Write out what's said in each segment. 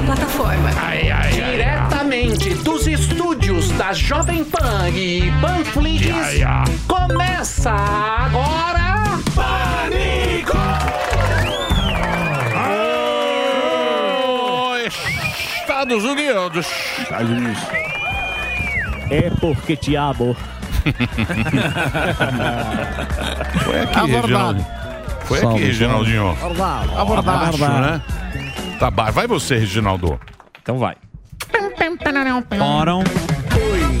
entre trem e a plataforma. Diretamente dos estúdios da Jovem Pan e Panflix, começa agora... Pânico! Estados Unidos. Estados Unidos. É porque te amo. Foi aqui, Abordado. Reginaldinho. Foi aqui, Salve, Reginaldinho. Abordado. Abaixo, Abordado. né? Tá baixo. Vai você, Reginaldo. Então vai. Oram.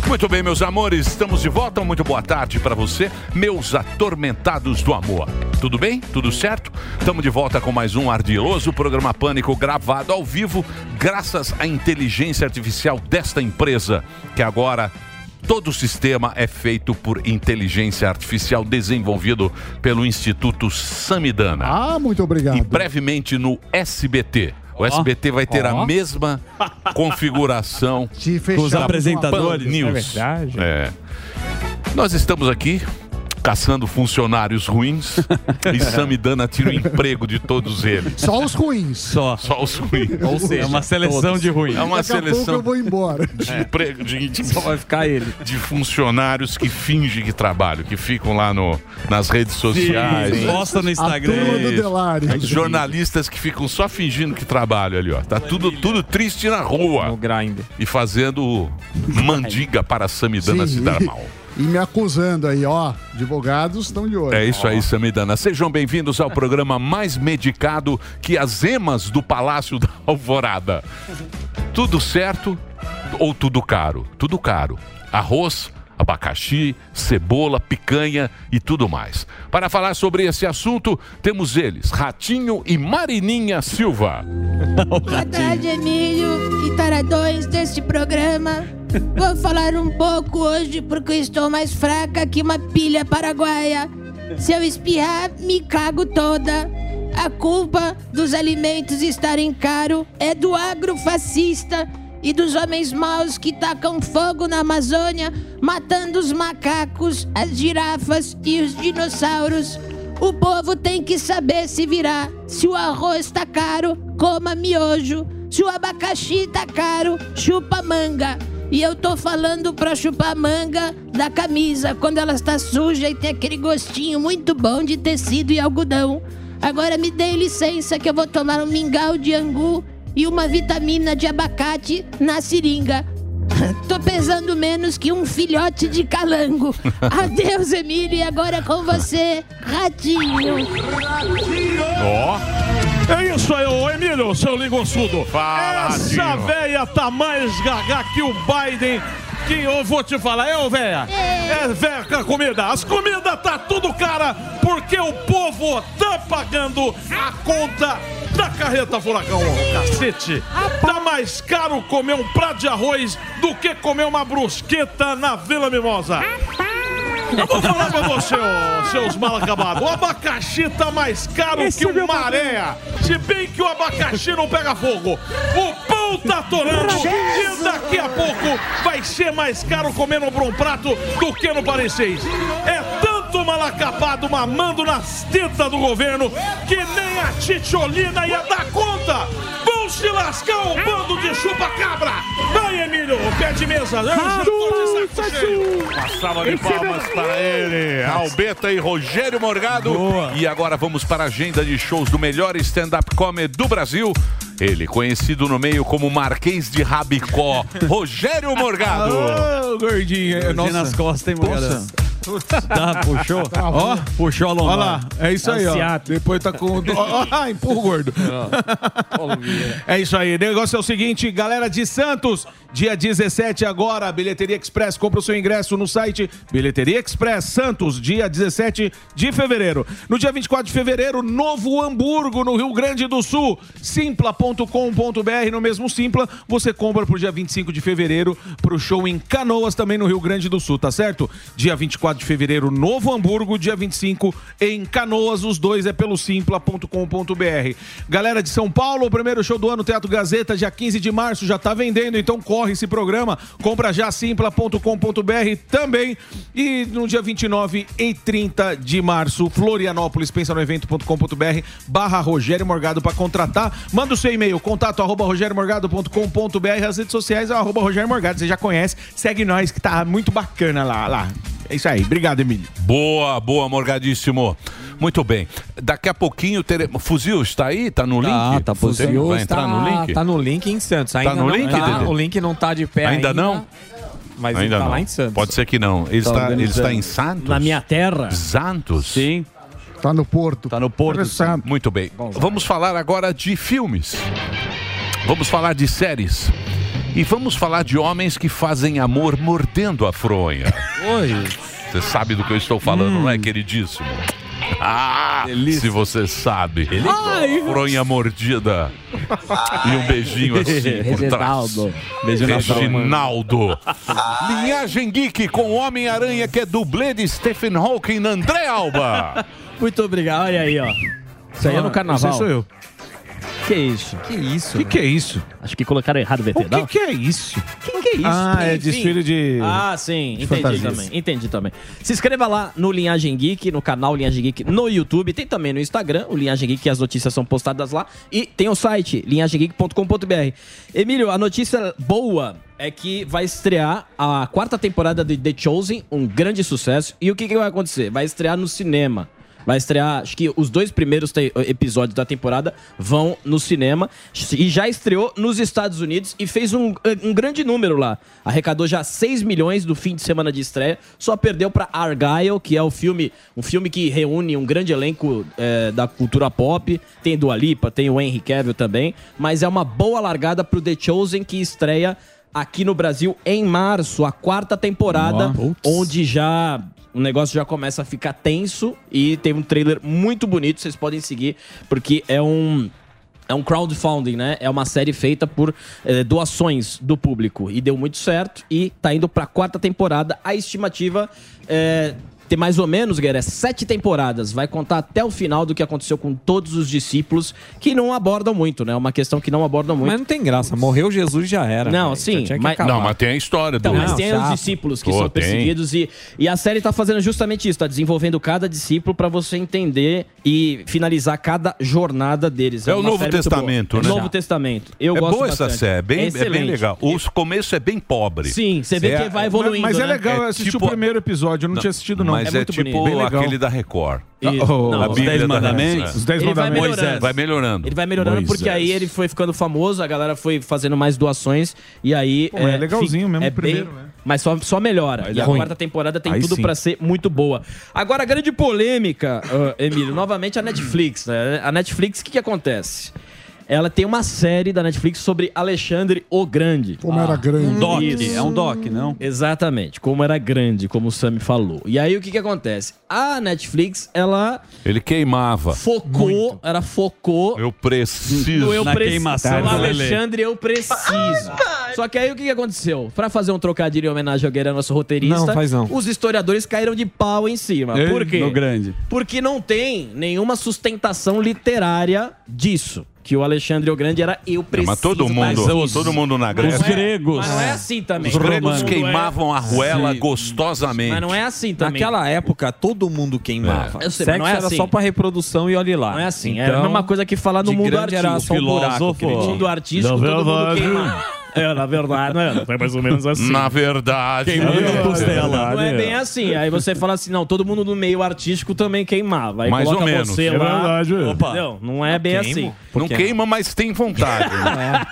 Muito bem, meus amores, estamos de volta. Muito boa tarde para você, meus atormentados do amor. Tudo bem? Tudo certo? Estamos de volta com mais um ardiloso programa Pânico gravado ao vivo, graças à inteligência artificial desta empresa, que agora todo o sistema é feito por inteligência artificial desenvolvido pelo Instituto Samidana. Ah, muito obrigado. E brevemente no SBT. O SBT vai ter a mesma configuração Com os apresentadores, Pan News. é verdade. É. Nós estamos aqui caçando funcionários ruins e Samidana tira o emprego de todos eles. Só os ruins. Só. Só os ruins. Ou seja, É uma seleção todos. de ruins. É uma Daqui a pouco seleção eu vou embora. de emprego de, de- Só vai ficar ele. de funcionários que fingem que trabalham, que ficam lá no, nas redes sociais. sim. Posta no Instagram. A turma do. Delari. Os jornalistas que ficam só fingindo que trabalham ali, ó. Tá tudo, tudo triste na rua. No grind. E fazendo mandiga para Samidana Sim. se dar mal. E me acusando aí, ó. Advogados estão de olho. É isso aí, Samidana. Sejam bem-vindos ao programa mais medicado que as emas do Palácio da Alvorada. Tudo certo ou tudo caro? Tudo caro. Arroz, abacaxi, cebola, picanha e tudo mais. Para falar sobre esse assunto, temos eles, Ratinho e Marininha Silva. Boa tarde, Emílio e taradões deste programa. Vou falar um pouco hoje porque estou mais fraca que uma pilha paraguaia. Se eu espirrar, me cago toda. A culpa dos alimentos estarem caro é do agrofascista e dos homens maus que tacam fogo na Amazônia, matando os macacos, as girafas e os dinossauros. O povo tem que saber se virar. Se o arroz tá caro, coma miojo. Se o abacaxi tá caro, chupa manga. E eu tô falando pra chupar manga da camisa quando ela está suja e tem aquele gostinho muito bom de tecido e algodão. Agora me dê licença que eu vou tomar um mingau de angu e uma vitamina de abacate na seringa. Tô pesando menos que um filhote de calango. Adeus, Emílio, e agora com você, Ratinho. Ó. É isso aí, ô Emílio, seu linguçudo. Fala, Essa véia tá mais gaga que o Biden. Que eu vou te falar, é, ô véia? É, véia com a comida. As comidas tá tudo cara porque o povo tá pagando a conta da carreta furacão, cacete. Tá mais caro comer um prato de arroz do que comer uma brusqueta na Vila Mimosa. Eu vou falar pra você, ô, seus mal acabados. O abacaxi tá mais caro que o maré. Se bem que o abacaxi não pega fogo. O pão tá atorando. E daqui a pouco vai ser mais caro comer no Brum Prato do que no Parecis. É tanto mal acabado mamando nas tetas do governo que nem a Titiolina ia dar conta. Se lascar o bando de chupa-cabra. Vai, Emílio, pé de mesa. Uma salva de palmas para ele, Albeta e Rogério Morgado. E agora vamos para a agenda de shows do melhor stand-up comedy do Brasil. Ele, conhecido no meio como Marquês de Rabicó, Rogério Morgado. Ô, gordinho. Nossa. nas costas, hein, Morgado? Tá, puxou? Ó, Puxou a Olha lombar. lá, é isso aí, ó. Depois tá com. Ó, ó, empurra o gordo. É isso aí. O negócio é o seguinte, galera de Santos, dia 17 agora, Bilheteria Express, compra o seu ingresso no site Bilheteria Express Santos, dia 17 de fevereiro. No dia 24 de fevereiro, Novo Hamburgo, no Rio Grande do Sul, simpla.com.br, no mesmo Simpla, você compra pro dia 25 de fevereiro pro show em Canoas, também no Rio Grande do Sul, tá certo? Dia 24 24 de fevereiro, Novo Hamburgo, dia 25 em Canoas. Os dois é pelo simpla.com.br. Galera de São Paulo, o primeiro show do ano, Teatro Gazeta, dia 15 de março, já tá vendendo, então corre esse programa. Compra já simpla.com.br também. E no dia 29 e 30 de março, Florianópolis, pensa no evento.com.br barra Rogério Morgado para contratar. Manda o seu e-mail, contato arroba rogeriomorgado.com.br, as redes sociais arroba Rogério Morgado, você já conhece, segue nós que tá muito bacana lá. lá. É isso aí, obrigado, Emílio. Boa, boa, Morgadíssimo. Muito bem. Daqui a pouquinho teremos. Fuzil está aí? Tá no link? Tá, tá Fuzil possível. vai entrar no link? Tá no link em Santos. Ainda no não link, tá, Dedê? O link não tá de pé ainda. Ainda não? Mas Ainda ele tá não. lá em Santos. Pode ser que não. Ele, Tá está, ele está em Santos? Na minha terra. Santos? Sim. Tá no Porto. Tá no Porto. Muito bem. Vamos falar agora de filmes. Vamos falar de séries. E vamos falar de homens que fazem amor mordendo a fronha. Oi. Você sabe do que eu estou falando, não é, queridíssimo? Ah, se você sabe. Fronha mordida. E um beijinho assim por trás. Reginaldo. Beijo na Reginaldo. Linhagem Geek com Homem-Aranha que é dublê de Stephen Hawking, André Alba. Muito obrigado. Olha aí, ó. Isso aí é no carnaval. Esse sou eu. Que isso? Que isso? O que, que é isso? Acho que colocaram errado o VT, O que, não? que é isso? Que que é isso? Ah, é Enfim. desfile de. Ah, sim, entendi fantasias. também. Entendi também. Se inscreva lá no Linhagem Geek, no canal Linhagem Geek no YouTube, tem também no Instagram, o Linhagem Geek, que as notícias são postadas lá, e tem o site linhagemgeek.com.br. Emílio, a notícia boa é que vai estrear a quarta temporada de The Chosen, um grande sucesso. E o que, que vai acontecer? Vai estrear no cinema. Vai estrear, acho que os dois primeiros episódios da temporada vão no cinema. E já estreou nos Estados Unidos e fez um, um grande número lá. Arrecadou já 6 milhões do fim de semana de estreia. Só perdeu para Argyle, que é o filme, um filme que reúne um grande elenco é, da cultura pop. Tem Dua Lipa, tem o Henry Cavill também. Mas é uma boa largada pro The Chosen, que estreia aqui no Brasil em março, a quarta temporada, onde já o negócio já começa a ficar tenso e tem um trailer muito bonito, vocês podem seguir, porque é um é um crowdfunding, né? É uma série feita por eh, doações do público e deu muito certo e tá indo pra quarta temporada. A estimativa é ter mais ou menos, Guerra, sete temporadas. Vai contar até o final do que aconteceu com todos os discípulos, que não abordam muito, né? É uma questão que não abordam muito. Mas não tem graça. Morreu Jesus já era. Não, sim, mas- acabar. Não, mas tem a história do. Então, mas Não, tem os chato. discípulos que Pô, são tem. perseguidos e, e a série tá fazendo justamente isso, tá desenvolvendo cada discípulo pra você entender e finalizar cada jornada deles. É o uma Novo série muito Testamento, boa. né? Novo Testamento. Eu é gosto boa essa bastante. série, é bem, é bem legal. O começo é bem pobre. Sim, você vê É- que vai evoluindo, Mas é né? legal, eu É assisti tipo- o primeiro episódio, eu não, tinha assistido, não. Mas é, muito tipo aquele da Record. Oh, Não, os Bíblia Dez da Mandamentos. Record. Os Dez Ele vai Mandamentos. melhorando. Vai melhorando. Ele vai melhorando Moisés. porque aí ele foi ficando famoso, a galera foi fazendo mais doações e aí. Pô, é legalzinho fi- mesmo é o primeiro, bem- né? Mas só, só melhora. Vai e dar a ruim. quarta temporada tem Aí tudo pra ser muito boa. Agora, a grande polêmica, ah, Emílio, novamente a Netflix. Né? A Netflix, o que, que acontece? Ela tem uma série da Netflix sobre Alexandre o Grande. Como era grande. Doc. É um doc, não? Exatamente, como era grande, como o Sam falou. E aí o que que acontece? A Netflix, ela Ele queimava. focou, ela focou Eu preciso. no eu Na preciso. queimação Lelê. Alexandre, eu preciso. Só que aí o que, aconteceu? Pra fazer um trocadilho em homenagem ao Guerreiro, nosso roteirista, Não, faz não. os historiadores caíram de pau em cima. Ei, Por quê? No grande. Porque não tem nenhuma sustentação literária disso. Que o Alexandre o Grande era eu É, preciso. mas todo mundo, mas- todo mundo na Os Grécia. gregos. Mas não é assim também. Os gregos queimavam a arruela Sim. gostosamente. Mas não é assim também. Naquela época, todo mundo queimava. É. Eu sei, mas Sexo não é era assim. só pra reprodução e olhe lá. Não é assim. é Então, a mesma coisa que falar no mundo grande era artístico. só um buraco, filósofo. No mundo artístico, todo mundo verdade. É, na verdade, não é? Foi mais ou menos assim. Na verdade. Queimando É. a costela. Não é bem assim. Aí você fala assim, não, todo mundo no meio artístico também queimava. Aí Mais coloca ou menos. Você É lá. verdade. Opa. Entendeu? Não é bem queimo. assim. Não queima, mas tem vontade. né?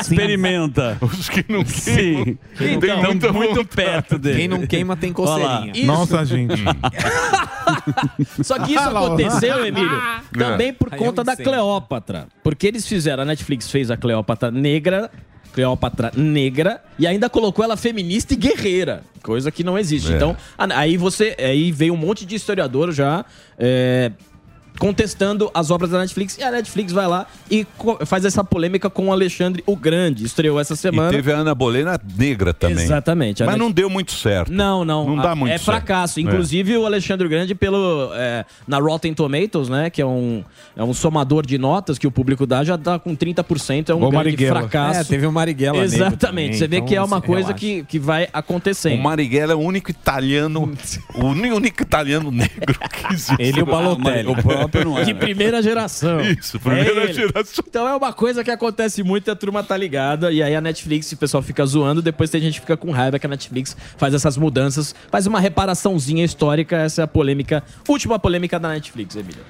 Experimenta. Os que não queimam. Sim. Tem Então, muito vontade. perto dele. Quem não queima tem coceirinha. Nossa, gente. Só que isso aconteceu, Emílio, também por é conta da. Cleópatra. Porque eles fizeram, a Netflix fez a Cleópatra negra, Cleópatra negra, e ainda colocou ela feminista e guerreira. Coisa que não existe. É. Então, aí você. Aí veio um monte de historiador já. é, contestando as obras da Netflix. E a Netflix vai lá e faz essa polêmica com o Alexandre o Grande. Estreou essa E semana. teve a Ana Bolena negra também. Exatamente. Mas Net- não deu muito certo. Não, não. Não dá A- muito É certo. fracasso. Inclusive o Alexandre Grande pelo é, na Rotten Tomatoes, né, que é um é um somador de notas que o público dá, já dá com 30%, é um grande Marighella. fracasso. É, teve o Marighella Exatamente. Você vê então que é uma coisa relaxa. que, que vai acontecendo. O Marighella é o único italiano, o único italiano negro que existe. Ele e o Balotelli. O não é. De primeira geração. Isso, primeira É ele. geração. Então é uma coisa que acontece muito e a turma tá ligada. E aí a Netflix, o pessoal fica zoando, depois tem gente que fica com raiva que a Netflix faz essas mudanças, faz uma reparaçãozinha histórica. Essa é a polêmica, última polêmica da Netflix, Emílio.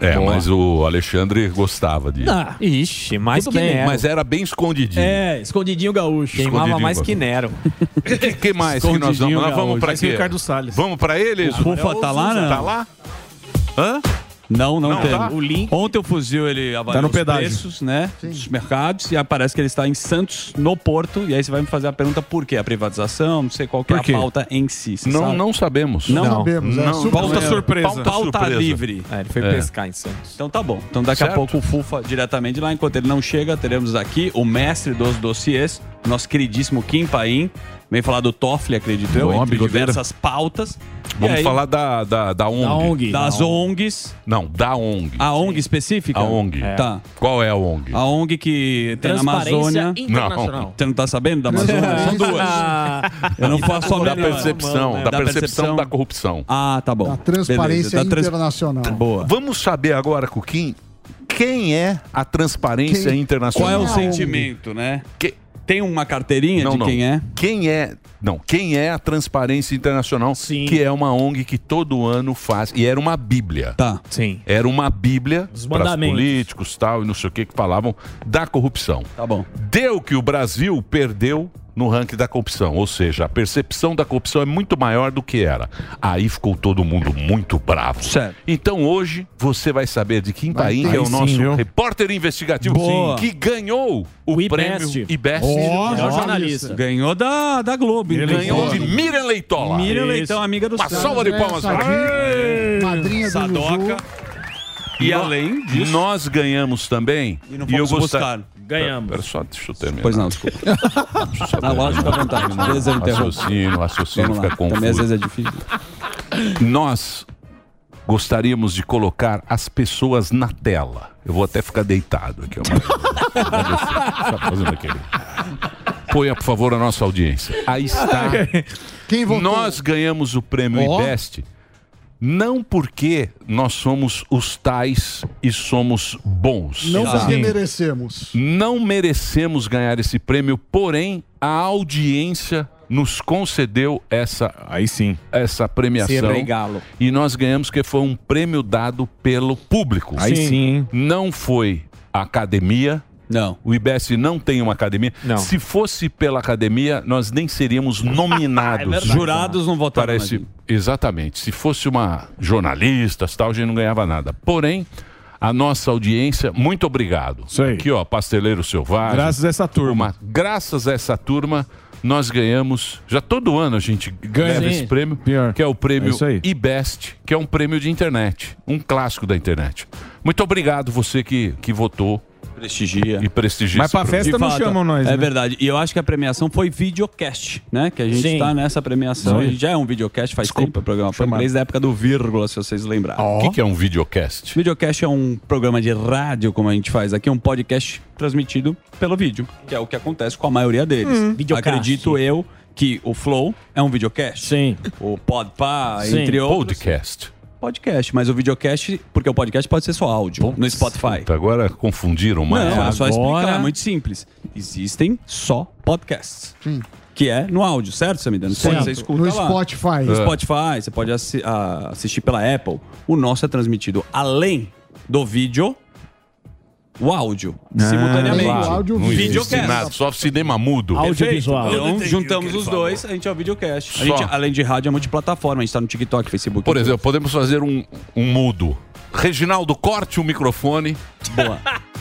É, mas o Alexandre gostava disso. Ah, Ixi, mais Tudo que bem. Nero. Mas era bem escondidinho. É, escondidinho gaúcho. Queimava Escondidinho mais gaúcho. que Nero. O que, que mais que nós vamos? Nós vamos pra quê? o Ricardo Salles. Vamos pra eles? O Fufa tá lá, não? Tá lá? Hã? Não, não, Não, tem. tá? O link. Ontem o fuzil ele avaliou Tá no os pedágio. preços, né, dos mercados e aparece que ele está em Santos, no Porto, e aí você vai me fazer a pergunta por quê? A privatização, não sei qual que é a pauta em si, Não, sabe? não sabemos. Não, Não sabemos, é Não, super- Pauta é, surpresa. Pauta, Pauta surpresa. livre. É, ele foi É. pescar em Santos. Então tá bom. Então daqui Certo. a pouco o Fufa diretamente lá. Enquanto ele não chega, teremos aqui o mestre dos dossiês, nosso queridíssimo Kim Paim. Vem falar do Toffoli, acredito eu, Bom, entre bigodeira. diversas pautas. Vamos aí, falar da, da, da ONG. Da ONG. das ONGs. Não, da ONG. A ONG específica? A ONG. Tá. Qual é a ONG? A ONG que tem na Transparência Amazônia. Internacional. Você não tá sabendo da Amazônia? São duas. Eu não faço só Da menor. percepção, da, percepção da corrupção. Ah, tá bom. A transparência Beleza, da trans- internacional. Boa. Vamos saber agora, Cuquim, quem é a transparência Quem- internacional? Qual é o sentimento, né? Que- Tem uma carteirinha Não, de não. quem é? Quem é? Não, quem é a Transparência Internacional? Sim. Que é uma ONG que todo ano faz. E era uma bíblia. Tá. Sim. Era uma bíblia Dos para os políticos tal, e não sei o que, que falavam da corrupção. Tá bom. Deu que o Brasil perdeu no ranking da corrupção, ou seja, a percepção da corrupção é muito maior do que era. Aí ficou todo mundo muito bravo. Certo. Então hoje você vai saber de Kim Vai Paim, ter. que é o sim, nosso viu? repórter investigativo Boa. que ganhou o, O IBEST. prêmio IBEST. Melhor jornalista. Ganhou da, da Globo. Ele Ganhou de. Miriam Leitola. Miriam. Leitão, amiga do Uma salva de palmas pra Sadia, madrinha do Sadoca. Juju. E além disso... Nós ganhamos também. E não e eu fomos gostar... buscar. Ganhamos. Pera só, deixa eu terminar. Pois não, desculpa. Só Na lógica, à vontade. Às vezes eu interrompo. Raciocínio, raciocínio fica lá. Também às confuso. vezes é difícil. Nós gostaríamos de colocar as pessoas na tela. Eu vou até ficar deitado aqui. ó. Tá fazendo aqui. Ponha, por favor, a nossa audiência. Aí está. Quem votou? Nós ganhamos o prêmio Ó. IBEST não porque nós somos os tais e somos bons. Não Exato. porque merecemos. Não merecemos ganhar esse prêmio, porém a audiência nos concedeu essa, Aí sim. essa premiação. regalo. E nós ganhamos que foi um prêmio dado pelo público. Aí sim, hein? Não foi a academia. Não. O IBS não tem uma academia. Não. Se fosse pela academia, nós nem seríamos nominados. Jurados não votaram. gente. Exatamente. Se fosse uma jornalista, tal, a gente não ganhava nada. Porém, a nossa audiência, muito obrigado. Isso aí. Aqui, ó, Pasteleiro Selvagem. Graças a essa turma. Uma- graças a essa turma, nós ganhamos. Já todo ano a gente Ganha. Sim. esse prêmio, Pior. que é o prêmio É. IBEST, que é um prêmio de internet, um clássico da internet. Muito obrigado você que, que votou Prestigia. e prestigia Mas pra festa não chamam nós, É né? verdade. E eu acho que a premiação foi videocast, né? Que a gente Sim. tá nessa premiação. Sim. A gente já é um videocast, faz tempo o programa. Foi Chamado. desde a época do vírgula, se vocês lembrarem. O que, que é um videocast? Videocast é um programa de rádio, como a gente faz aqui, um podcast transmitido pelo vídeo, que é o que acontece com a maioria deles. Videocast. Acredito eu que o Flow é um videocast. Sim. O Podpah, entre outros. Podcast. Podcast, mas o videocast, porque o podcast pode ser só áudio no Spotify. Puta, agora confundiram mais. Não, é só explicar, é muito simples. Existem só podcasts. Sim. Que é no áudio, certo, Samidano? Certo. Você escuta No lá. Spotify. No Spotify, você pode assi- assistir pela Apple. O nosso é transmitido além do vídeo, o áudio, simultaneamente. Além do áudio, Não existe Videocast. nada, só cinema mudo. Audiovisual. Então, juntamos os dois, a gente é o videocast. A Só. gente, além de rádio, é multiplataforma. A gente tá no TikTok, Facebook. Por exemplo, podemos fazer um, um mudo. Reginaldo, corte o microfone. Boa.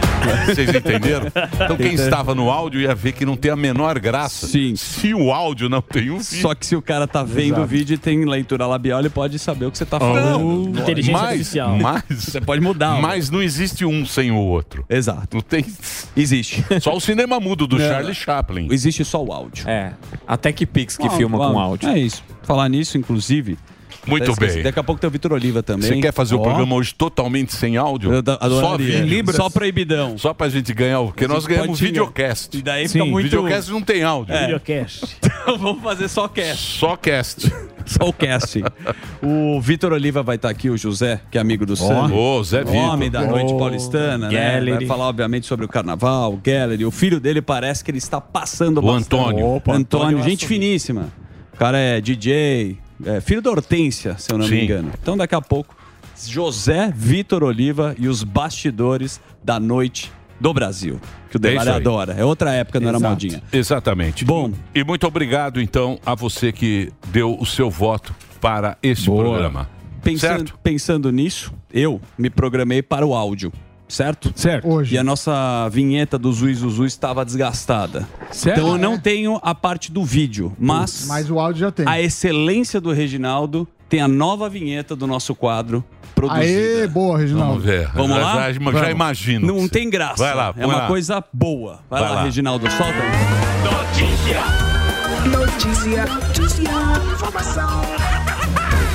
Vocês entenderam? Então quem estava no áudio ia ver que não tem a menor graça. Sim. Se o áudio não tem um vídeo. Só que se o cara tá vendo Exato. o vídeo e tem leitura labial, ele pode saber o que você tá falando. Não, mas, mas Você pode mudar. Mas não existe um sem o outro. Exato. Não tem. Existe. Só o cinema mudo do Não. Charlie Chaplin. Existe só o áudio. É. A TechPix que Ah, filma ah, com áudio. É isso. Falar nisso, inclusive. Muito esqueci, bem. Daqui a pouco tem o Vitor Oliva também. Você quer fazer o Ó. programa hoje totalmente sem áudio? Eu Só vídeo. Libras? Só proibidão. Só pra gente ganhar o. Porque nós ganhamos pode xingar. videocast. E daí fica muito- Videocast não tem áudio. É. Videocast. Então vamos fazer só cast. Só cast. Só o cast. o Vitor Oliva vai estar aqui, o José, que é amigo do Sam. Ô, Zé Vitor. Homem da noite Ô, paulistana, né? Gallery. Vai falar, obviamente, sobre o carnaval, o Gallery. O filho dele parece que ele está passando O bastante. Antônio. Opa, Antônio, Antônio gente finíssima. O cara é DJ, é filho da Hortência, se eu não Sim. me engano. Então, daqui a pouco, José Vitor Oliva e os bastidores da noite do Brasil. Que o É Delari aí. adora. É outra época, não era Exato. modinha. Exatamente. Bom. E muito obrigado, então, a você que deu o seu voto para esse programa. Pensando, pensando nisso, eu me programei para o áudio. Certo? Certo. Hoje. E a nossa vinheta do Zui Zuzu estava desgastada. Certo. Então eu não tenho a parte do vídeo, mas, Mas o áudio já tem. a excelência do Reginaldo tem a nova vinheta do nosso quadro produzida. Aê, boa, Reginaldo. Vamos ver. Vamos Já- lá? já- já imagino. Não tem graça. Vai lá, É uma lá. coisa boa. Vai, Vai lá, lá. Reginaldo, solta. Notícia. Notícia. Notícia. Informação.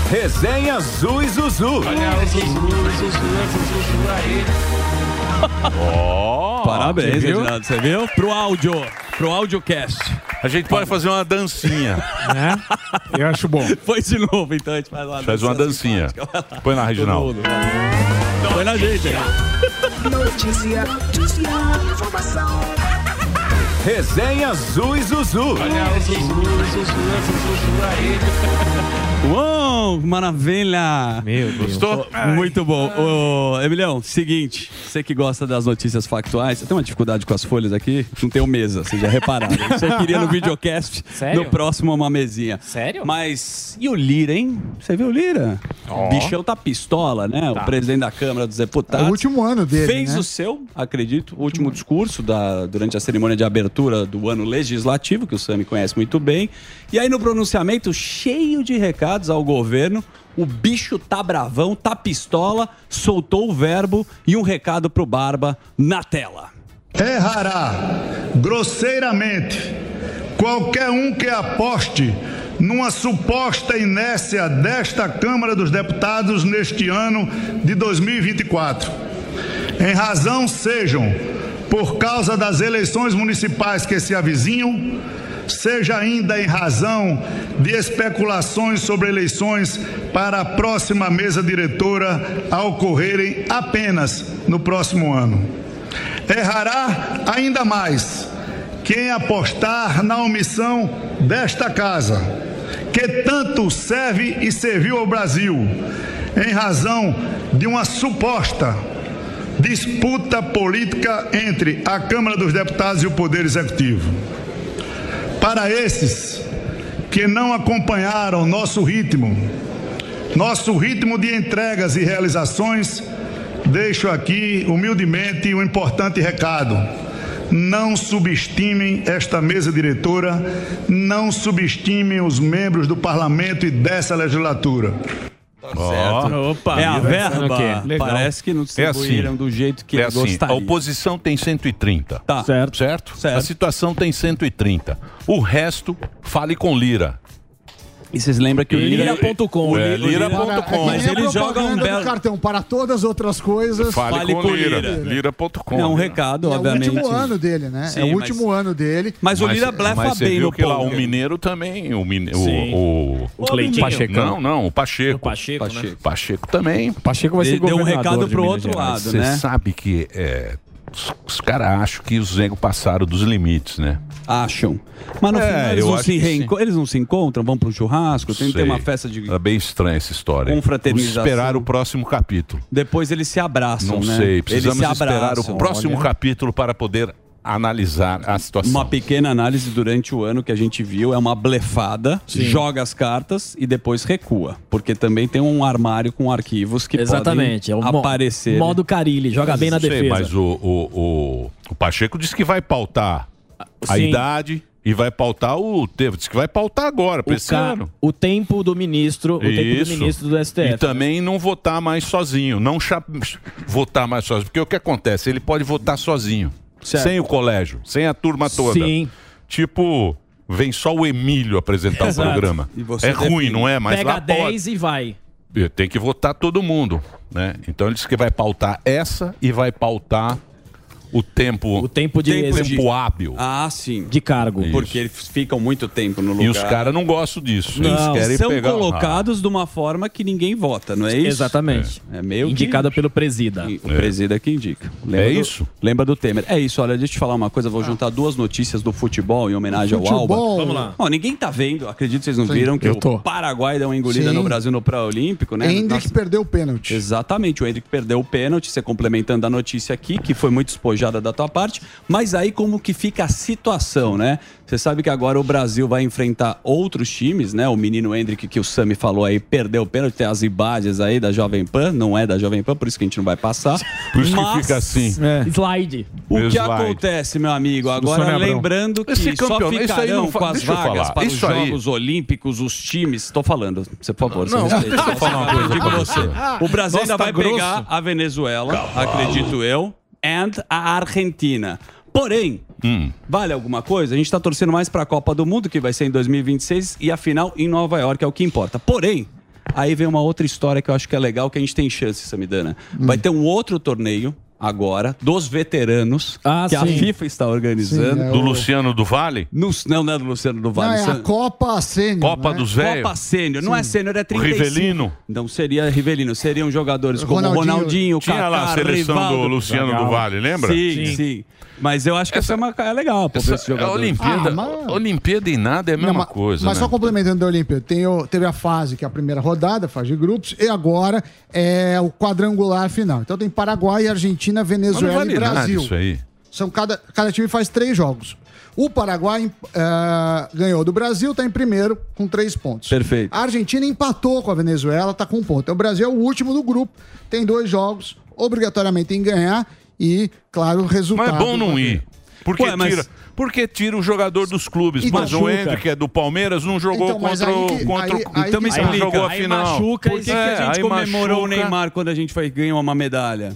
Resenha Zui Zuzu. Ó, Parabéns, viu? Reginaldo. Você viu? Pro áudio. Pro audiocast. A gente pode fazer uma dancinha. Eu acho bom. Foi de novo, então a gente faz uma Faz uma dancinha. Põe lá, Reginaldo. Põe na gente. Notícia. Notícia. Informação. Resenha Zui Zuzu. Uou, maravilha! Meu Deus. Gostou? Muito bom. Ô, Emilhão, seguinte, você que gosta das notícias factuais, você tem uma dificuldade com as folhas aqui? Não tem mesa, vocês já repararam. Você queria no videocast, Sério? no próximo uma mesinha. Sério? Mas e o Lira, hein? Você viu o Lira? Ó. O bichão tá pistola, né? Tá. O presidente da Câmara dos É Deputados. o último ano dele, Fez né? o seu, acredito, o último discurso da, durante a cerimônia de abertura do ano legislativo, que o Sami conhece muito bem. E aí no pronunciamento, cheio de recados ao governo, o bicho tá bravão, tá pistola, soltou o verbo e um recado pro Barba na tela. Errará grosseiramente qualquer um que aposte numa suposta inércia desta Câmara dos Deputados neste ano de 2024. Em razão sejam por causa das eleições municipais que se avizinham, seja ainda em razão de especulações sobre eleições para a próxima mesa diretora a ocorrerem apenas no próximo ano. Errará ainda mais quem apostar na omissão desta casa, que tanto serve e serviu ao Brasil, em razão de uma suposta disputa política entre a Câmara dos Deputados e o Poder Executivo. Para esses que não acompanharam nosso ritmo, nosso ritmo de entregas e realizações, deixo aqui humildemente um importante recado. Não subestimem esta mesa diretora, não subestimem os membros do parlamento e dessa legislatura. Certo. Opa. é a verba. Legal. Parece que não É distribuíram assim. do jeito que é assim, gostaria. a oposição tem 130. Tá. Certo. certo. A situação tem 130. O resto, fale com Lira. E vocês lembram que o Lira- Lira.com. É, Para- é Lira.com. Mas a eles jogam um belo- cartão para todas as outras coisas. Fale, com, Lira. Lira.com. É um recado, É o obviamente. último ano dele, né? Sim, é o mas- último ano dele. Mas o Lira blefa mas você bem viu no que lá o. Mineiro também, o, mine, o, o, O Cleitinho. Não, Pachecão. não, o Pacheco. Pacheco, né? Pacheco. Pacheco também. Pacheco vai ser Deu um governador recado de pro Minas outro lado, Você né? sabe que é, os, caras acham que os negros passaram dos limites, né? Acham. Mas no É, final eles não, se reenco- eles não se encontram, vão para um churrasco, tem que ter Sei. uma festa de. É bem estranha essa história. Confraternização. Esperar o próximo capítulo. Depois eles se abraçam, Não né? sei, precisamos eles se esperar abraçam. o próximo Olha. capítulo para poder analisar a situação. Uma pequena análise durante o ano que a gente viu é uma blefada, Sim. joga as cartas e depois recua. Porque também tem um armário com arquivos que Exatamente, é podem o mo- aparecer. modo Carilli, joga bem na Sei, defesa. mas o, o, o, o Pacheco disse que vai pautar a Sim. idade e vai pautar o tempo. Disse que vai pautar agora, para O, esse ca- ano. o tempo do ministro, o tempo do Isso. ministro do STF. E também não votar mais sozinho. Não cha- votar mais sozinho. Porque o que acontece? Ele pode votar sozinho. Certo. Sem o colégio. Sem a turma toda. Sim. Tipo, vem só o Emílio apresentar o Exato. programa. E você É ruim, não é? Mas Pega lá pode. 10 e vai. Tem que votar todo mundo, né? Então ele disse que vai pautar essa e vai pautar o tempo, o tempo de tempo, hábil. Ah, sim. De cargo. Porque eles ficam muito tempo no lugar. E os caras não gostam disso. Eles Eles querem são pegar colocados de uma forma que ninguém vota, não é isso? Exatamente. É, é meio Indicado que... pelo presida. O presida que indica. É do- isso? Lembra do Temer. É isso, olha, deixa eu te falar uma coisa, vou juntar duas notícias do futebol em homenagem ao Futebol. Alba. Vamos lá. Ó, ninguém tá vendo, acredito que vocês não Sim, viram, que eu o. Paraguai deu uma engolida Sim. no Brasil no pré-olímpico, né? Hendrick Nossa, perdeu o pênalti. Exatamente, o Hendrick perdeu o pênalti, você complementando a notícia aqui, que foi muito despojada da tua parte, mas aí como que fica a situação, né? Você sabe que agora o Brasil vai enfrentar outros times, né? O menino Hendrick, que o Sami falou aí, perdeu o pênalti, tem as imagens aí da Jovem Pan, não é da Jovem Pan, por isso que a gente não vai passar. Por isso Mas- que fica assim. Slide. O que Slide. acontece, meu amigo? Agora lembrando que Esse só isso aí ficarão não fa- com as deixa vagas para os isso aí- Jogos Olímpicos, os times. Estou falando, você, por favor. Não, você respeita. falar uma coisa digo pra você. você. O Brasil Nossa, ainda tá vai grosso. pegar a Venezuela, acredito eu, and a Argentina. Porém, Hum. vale alguma coisa? A gente está torcendo mais para a Copa do Mundo, que vai ser em 2026, e a final em Nova York, é o que importa. Porém, aí vem uma outra história que eu acho que é legal, que a gente tem chance, Samidana. Vai ter um outro torneio agora, dos veteranos, que a sim. FIFA está organizando. Sim, é Do o- Luciano do Vale? No- não, não é do Luciano do Não, Vale. é a Copa Sênior. Copa né? dos Velhos? Copa Sênior. Não é Sim. sênior, é 35. Rivelino? Não seria Rivelino. Seriam jogadores como Ronaldinho. Ronaldinho, Tinha Kaká, lá a seleção Rivaldo. do Luciano do Vale, lembra? Sim, sim. Mas eu acho que essa, é uma é legal, pô, ver esse Essa, a jogador. Olimpíada, Ah, mas- Olimpíada e nada é a mesma Não, coisa, Mas né? só complementando da Olimpíada, tem o- teve a fase, que é a primeira rodada, fase de grupos, e agora é o quadrangular final. Então tem Paraguai, Argentina, Mas Venezuela não vale e nada Brasil. isso aí. São cada, cada time faz três jogos. O Paraguai eh, ganhou do Brasil, está em primeiro com três pontos. Perfeito. A Argentina empatou com a Venezuela, está com um ponto. Então, o Brasil é o último do grupo, tem dois jogos, obrigatoriamente tem que ganhar e, claro, o resultado. Mas é bom não ir. Porque, Ué, mas- tira, porque tira o jogador dos clubes. E mas o machuca. Hendrick, que é do Palmeiras, não jogou Então, mas contra o. aí que- Contra, aí- o- aí Então me que não tá. jogou a Aí final. machuca Por que, que É, a gente aí comemorou o machuca. Neymar quando a gente foi, ganhou uma medalha?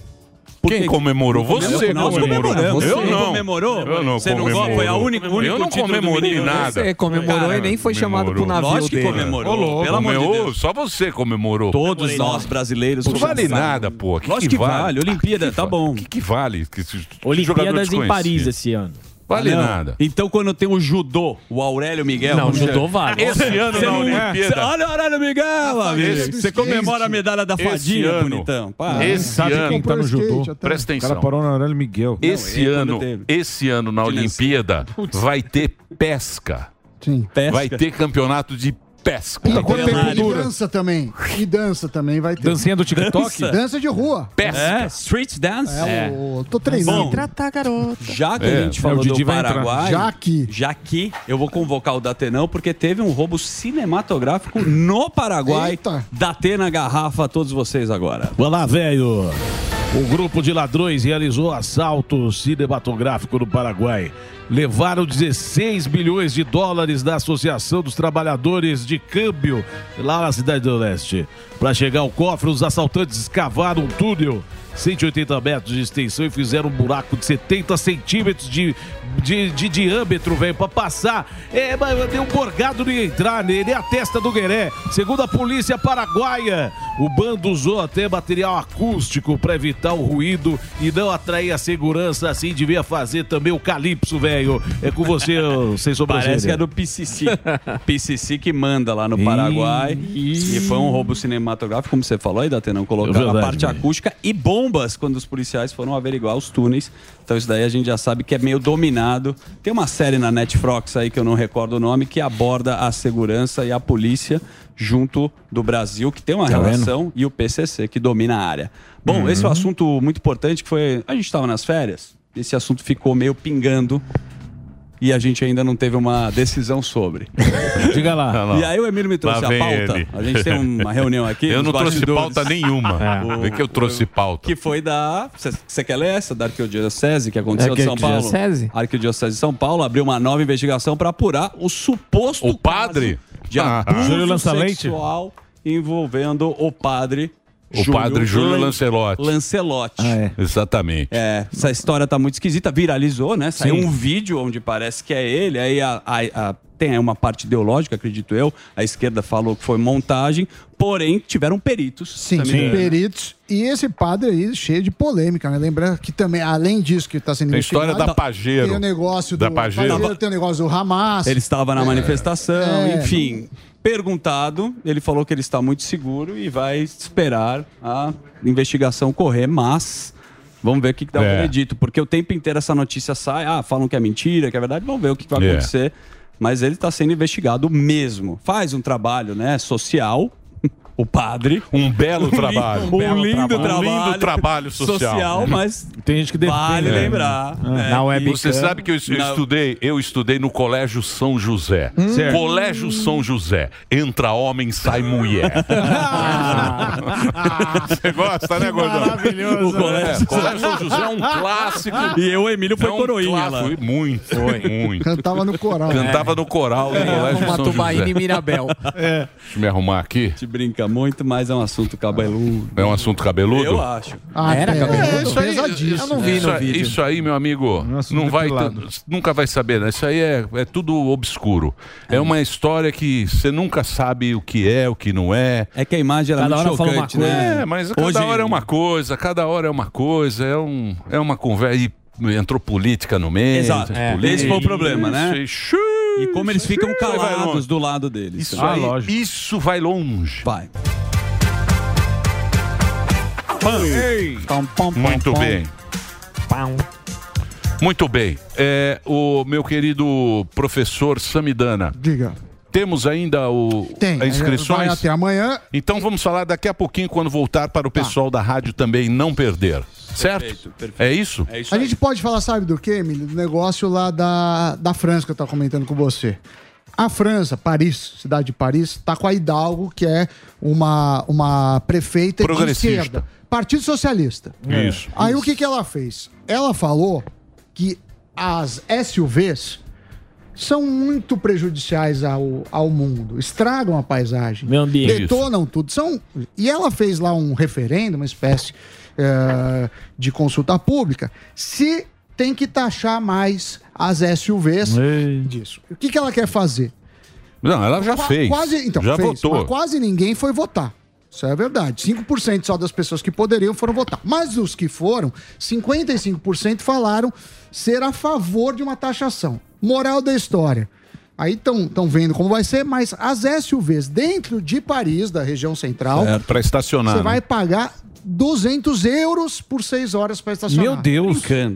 Por Quem que- comemorou? Você Nós comemorou. comemoramos. Eu não. comemorou? Eu não Você não comemorou. Foi a única, o único Eu não comemorei nada. Você comemorou Cara, e nem foi chamado pro comemorou. navio Lógico que dele. comemorou. Ô, louco, Pelo amor de comemorou. Deus. Só você comemorou. Todos nós brasileiros. Não vale comemoramos. nada, pô. Que Lógico que que vale. Olimpíada, Que tá bom. que, que vale? Que, que Olimpíadas em. Paris esse ano. Vale Não. nada. Então, quando tem o judô, o Aurélio Miguel. Não, vamos judô chamar- vale. Esse ano Você na não- Olimpíada. Olha o Aurélio Miguel, amigo. Esse- Você comemora a medalha da Esse fadinha, ano. bonitão. Para. Esse Sabe ano. quem tá no judô? skate até. Presta O cara atenção. parou na Aurélio Miguel. Esse quando ano, esse ano na Olimpíada vai ter pesca. Sim. Pesca. Vai ter campeonato de pesca. E, dura? dança também. E dança também vai ter. Dancinha do TikTok? Dança. Dança de rua. Pesca. É, street dance. É, o... Tô treinando. Bom, Tratar garoto. já que É. a gente É, falou o Didi do. Paraguai, Já aqui. já que eu vou convocar o Datenão, porque teve um roubo cinematográfico no Paraguai. Eita. Datena garrafa a todos vocês agora. Olá, velho. O grupo de ladrões realizou assalto cinematográfico no Paraguai. Levaram 16 bilhões de dólares da Associação dos Trabalhadores de Câmbio, lá na Cidade do Leste. Para chegar ao cofre, os assaltantes escavaram um túnel 180 metros de extensão e fizeram um buraco de 70 centímetros de, de, de diâmetro, velho, pra passar. É, mas deu um borgado de entrar nele, é a testa do Gueré. Segundo a polícia paraguaia, o bando usou até material acústico pra evitar o ruído e não atrair a segurança, assim devia fazer também o Calypso, velho. É com você, sem sobrancelha. Parece que é do PCC. PCC que manda lá no Paraguai. E foi um roubo cinematográfico, como você falou aí, Datenão, colocaram É a parte velho. acústica e bombas quando os policiais foram averiguar os túneis. Então isso daí a gente já sabe que é meio dominado. Tem uma série na Netflix aí que eu não recordo o nome, que aborda a segurança e a polícia junto do Brasil, que tem uma Tá vendo? relação, e o PCC, que domina a área. Bom, Uhum. esse é um assunto muito importante que foi... A gente estava nas férias, esse assunto ficou meio pingando e a gente ainda não teve uma decisão sobre. Diga lá. E aí o Emílio me trouxe Lá a pauta. ele. A gente tem uma reunião aqui. Eu não trouxe pauta nenhuma. O- Vê que eu trouxe pauta. Que foi da. Você quer ler essa? Da Arquidiocese, que aconteceu em São Paulo? Arquidiocese? Arquidiocese de São Paulo abriu uma nova investigação para apurar o suposto. O padre? caso de Ah. abuso Júlio Lançalente? sexual envolvendo o padre. O padre Júlio Lancelotti. Lancelotti. Exatamente. É, essa história tá muito esquisita, viralizou, né? Saiu Sim. um vídeo onde parece que é ele, aí a- a- a- tem aí uma parte ideológica, acredito eu. A esquerda falou que foi montagem, porém tiveram peritos. Sim, sim, peritos. E esse padre aí, cheio de polêmica, né? Lembra que também, além disso que está sendo Tem a história investigado, da Pajero. Tem o negócio Da do Pajero. tem o negócio do Hamas. Ele estava na É, manifestação, é, enfim. Perguntado, ele falou que ele está muito seguro e vai esperar a investigação correr, mas vamos ver o que, que dá o É. veredito, porque o tempo inteiro essa notícia sai, ah, falam que é mentira, que é verdade, vamos ver o que, que vai É. acontecer. Mas ele está sendo investigado mesmo. Faz um trabalho, né, social. O padre. Um belo trabalho. Um, belo lindo trabalho. Um lindo trabalho social. mas Tem gente que defende. vale É. lembrar. né, Na. Você sabe que eu, eu Na- estudei, eu estudei no Colégio São José. Certo. Colégio São José. Entra homem, sai mulher. Você gosta, né, Gordão? Maravilhoso. O colégio- É, Colégio São José é um clássico. E eu, o Emílio, foi É um coroinha lá. Muito, muito. Cantava no coral. Cantava no coral do Colégio Uma São tubaína José. em Mirabel. Deixa eu me arrumar aqui. Te brinca muito, mas é um assunto cabeludo. É um assunto cabeludo? Eu acho. Ah, Era, é, cabeludo? é, isso aí, pesadíssimo. Eu não vi isso, no aí- vídeo. isso aí, meu amigo, Nossa, não vai, nunca vai saber. Né? Isso aí é, é tudo obscuro. É uma história que você nunca sabe o que é, o que não é. É que a imagem era Cada muito hora fala uma chocante, né? É, mas cada Hoje- hora é uma coisa, cada hora é uma coisa, é, um, é uma conversa. E entrou política no meio. Exato. É. política, Esse foi o problema, né? isso, xiii, E como eles ficam calados do lado deles. Isso, Ah, aí, lógico. isso vai longe. Vai. Muito bem. Muito bem. É, o meu querido professor Samidana, Diga. Temos ainda o, Tem. as inscrições? Vai até amanhã. Então vamos falar daqui a pouquinho quando voltar para o pessoal da rádio também não perder. Certo? Perfeito, perfeito. É isso? É isso A aí. gente pode falar, sabe do que, Emílio? Do negócio lá da, da França que eu tava comentando com você. A França, Paris, cidade de Paris, tá com a Hidalgo, que é uma, uma prefeita de esquerda. Partido Socialista. Isso. Aí o que, que ela fez? Ela falou que as SUVs são muito prejudiciais ao, ao mundo, estragam a paisagem, ambiente. detonam tudo. São, e ela fez lá um referendo, uma espécie eh, de consulta pública, se tem que taxar mais as SUVs disso. O que, que ela quer fazer? Não, ela já Qua- fez. Quase, então, já fez, votou. quase ninguém foi votar. Isso é verdade. 5% só das pessoas que poderiam foram votar. Mas os que foram, 55% falaram ser a favor de uma taxação. Moral da história. Aí estão vendo como vai ser, mas as SUVs dentro de Paris, da região central, É, para estacionar. você né? vai pagar 200 euros por 6 horas para estacionar. Meu Deus. É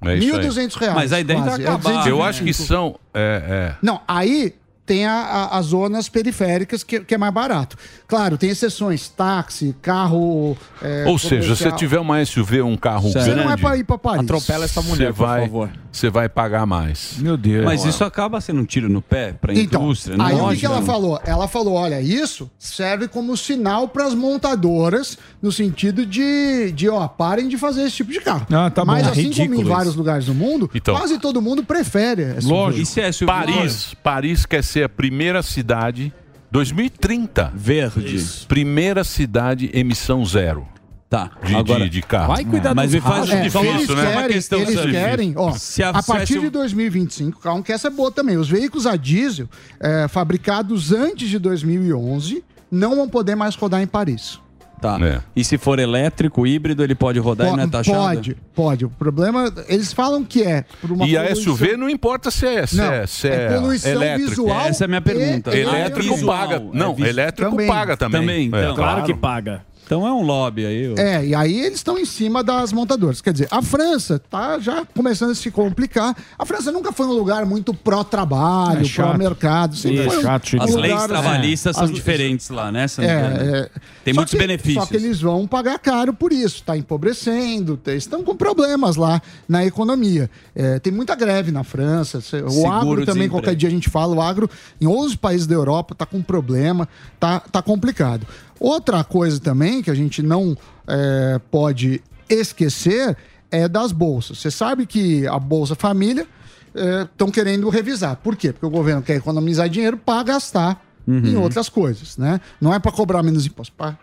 aí. 1.200 reais. Mas aí dentro quase. É 225. Eu acho que são. É, Não, aí tem a- a- as zonas periféricas que, que é mais barato. Claro, tem exceções, táxi, carro. é, é. Ou seja, se você tiver uma SUV um carro Você grande. não é pra ir pra Paris. Atropela essa você mulher, por vai, favor. Você vai pagar mais. Meu Deus. Mas isso acaba sendo um tiro no pé pra Então, indústria, né? aí o que, Lógico. ela falou? Ela falou: olha, isso serve como sinal para as montadoras, no sentido de, de, ó, parem de fazer esse tipo de carro. Ah, tá bom. Mas É assim como ridículo em vários isso. lugares do mundo, Então. quase todo mundo prefere. SUV. Lógico. E se é SUV? Paris, Paris quer ser a primeira cidade 2030. Verde. Primeira cidade emissão zero Tá. de, Agora, de, de carro. Vai cuidar Mas dos me faz É, difícil, eles né? É uma querem, questão eles querem, ó, Se a- a, partir de 2025, calma que essa é boa também. Os veículos a diesel é, fabricados antes de 2011 não vão poder mais rodar em Paris. Tá. É. E se for elétrico, híbrido, ele pode rodar e não é taxado? pode, pode. O problema, eles falam que é por uma E a poluição- SUV não importa se é, se Não, é, se é é poluição elétrico. visual Essa é a minha pergunta. e- Elétrico paga. é Não, elétrico Também. paga também. Também, É, então. claro. Claro que paga. Então é um lobby aí. ó. É, e aí eles estão em cima das montadoras. Quer dizer, a França tá já começando a se complicar. A França nunca foi um lugar muito pró-trabalho, É chato. pró-mercado. sempre foi um- um As leis lugar- trabalhistas É. são As- diferentes lá, né? É, é. Tem Só muitos que- benefícios. Só que eles vão pagar caro por isso. Está empobrecendo, estão com problemas lá na economia. É, tem muita greve na França. O agro também, qualquer dia a gente fala, o agro em 11 países da Europa está com problema, tá, tá complicado. Outra coisa também que a gente não é, pode esquecer é das bolsas. Você sabe que a Bolsa Família estão querendo revisar. Por quê? Porque o governo quer economizar dinheiro para gastar em outras coisas, né? Não é para cobrar menos imposto, para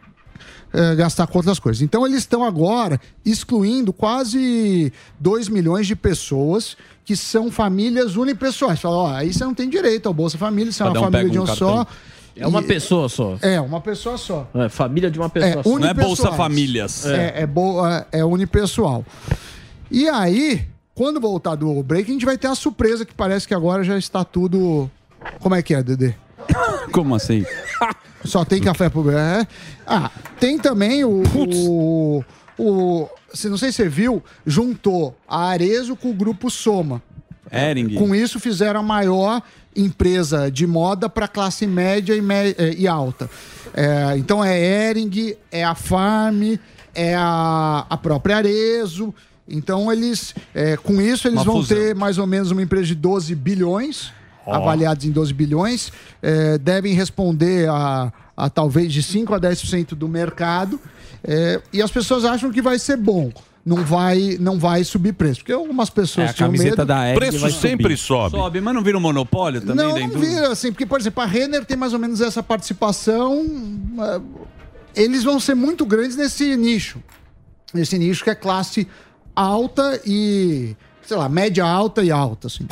gastar com outras coisas. Então eles estão agora excluindo quase 2 milhões de pessoas que são famílias unipessoais. Fala, ó, aí você não tem direito ao Bolsa Família, você é uma um família de um um cartão. É uma E- pessoa só. É, uma pessoa só. É, família de uma pessoa É, só. unipessoais. É, é, boa, é unipessoal. E aí, quando voltar do break, a gente vai ter a surpresa que parece que agora já está tudo. Como é que é, Dedê? Como assim? Só tem café pro. É. Ah, tem também o. o, o se não sei se você viu, juntou a Arezo com o grupo Soma. Ering. Com isso fizeram a maior empresa de moda para classe média e, mé- eh, e alta. É, então é Ering, é a Farm, é a, a própria Arezo. Então eles, eh, com isso eles Uma vão fusão. ter mais ou menos uma empresa de 12 bilhões, Ó. avaliados em 12 bilhões, eh, devem responder a, a talvez de 5 a 10% do mercado. e as pessoas acham que vai ser bom. Não vai, não vai subir preço. Porque algumas pessoas É, a tinham camiseta medo. da Ering vai subir. Sobe, mas não vira um monopólio também Não, dentro não vira, assim, porque, por exemplo, a Renner tem mais ou menos essa participação. eh, Eles vão ser muito grandes nesse nicho. Nesse nicho que é classe alta e, sei lá, média alta e alta, assim.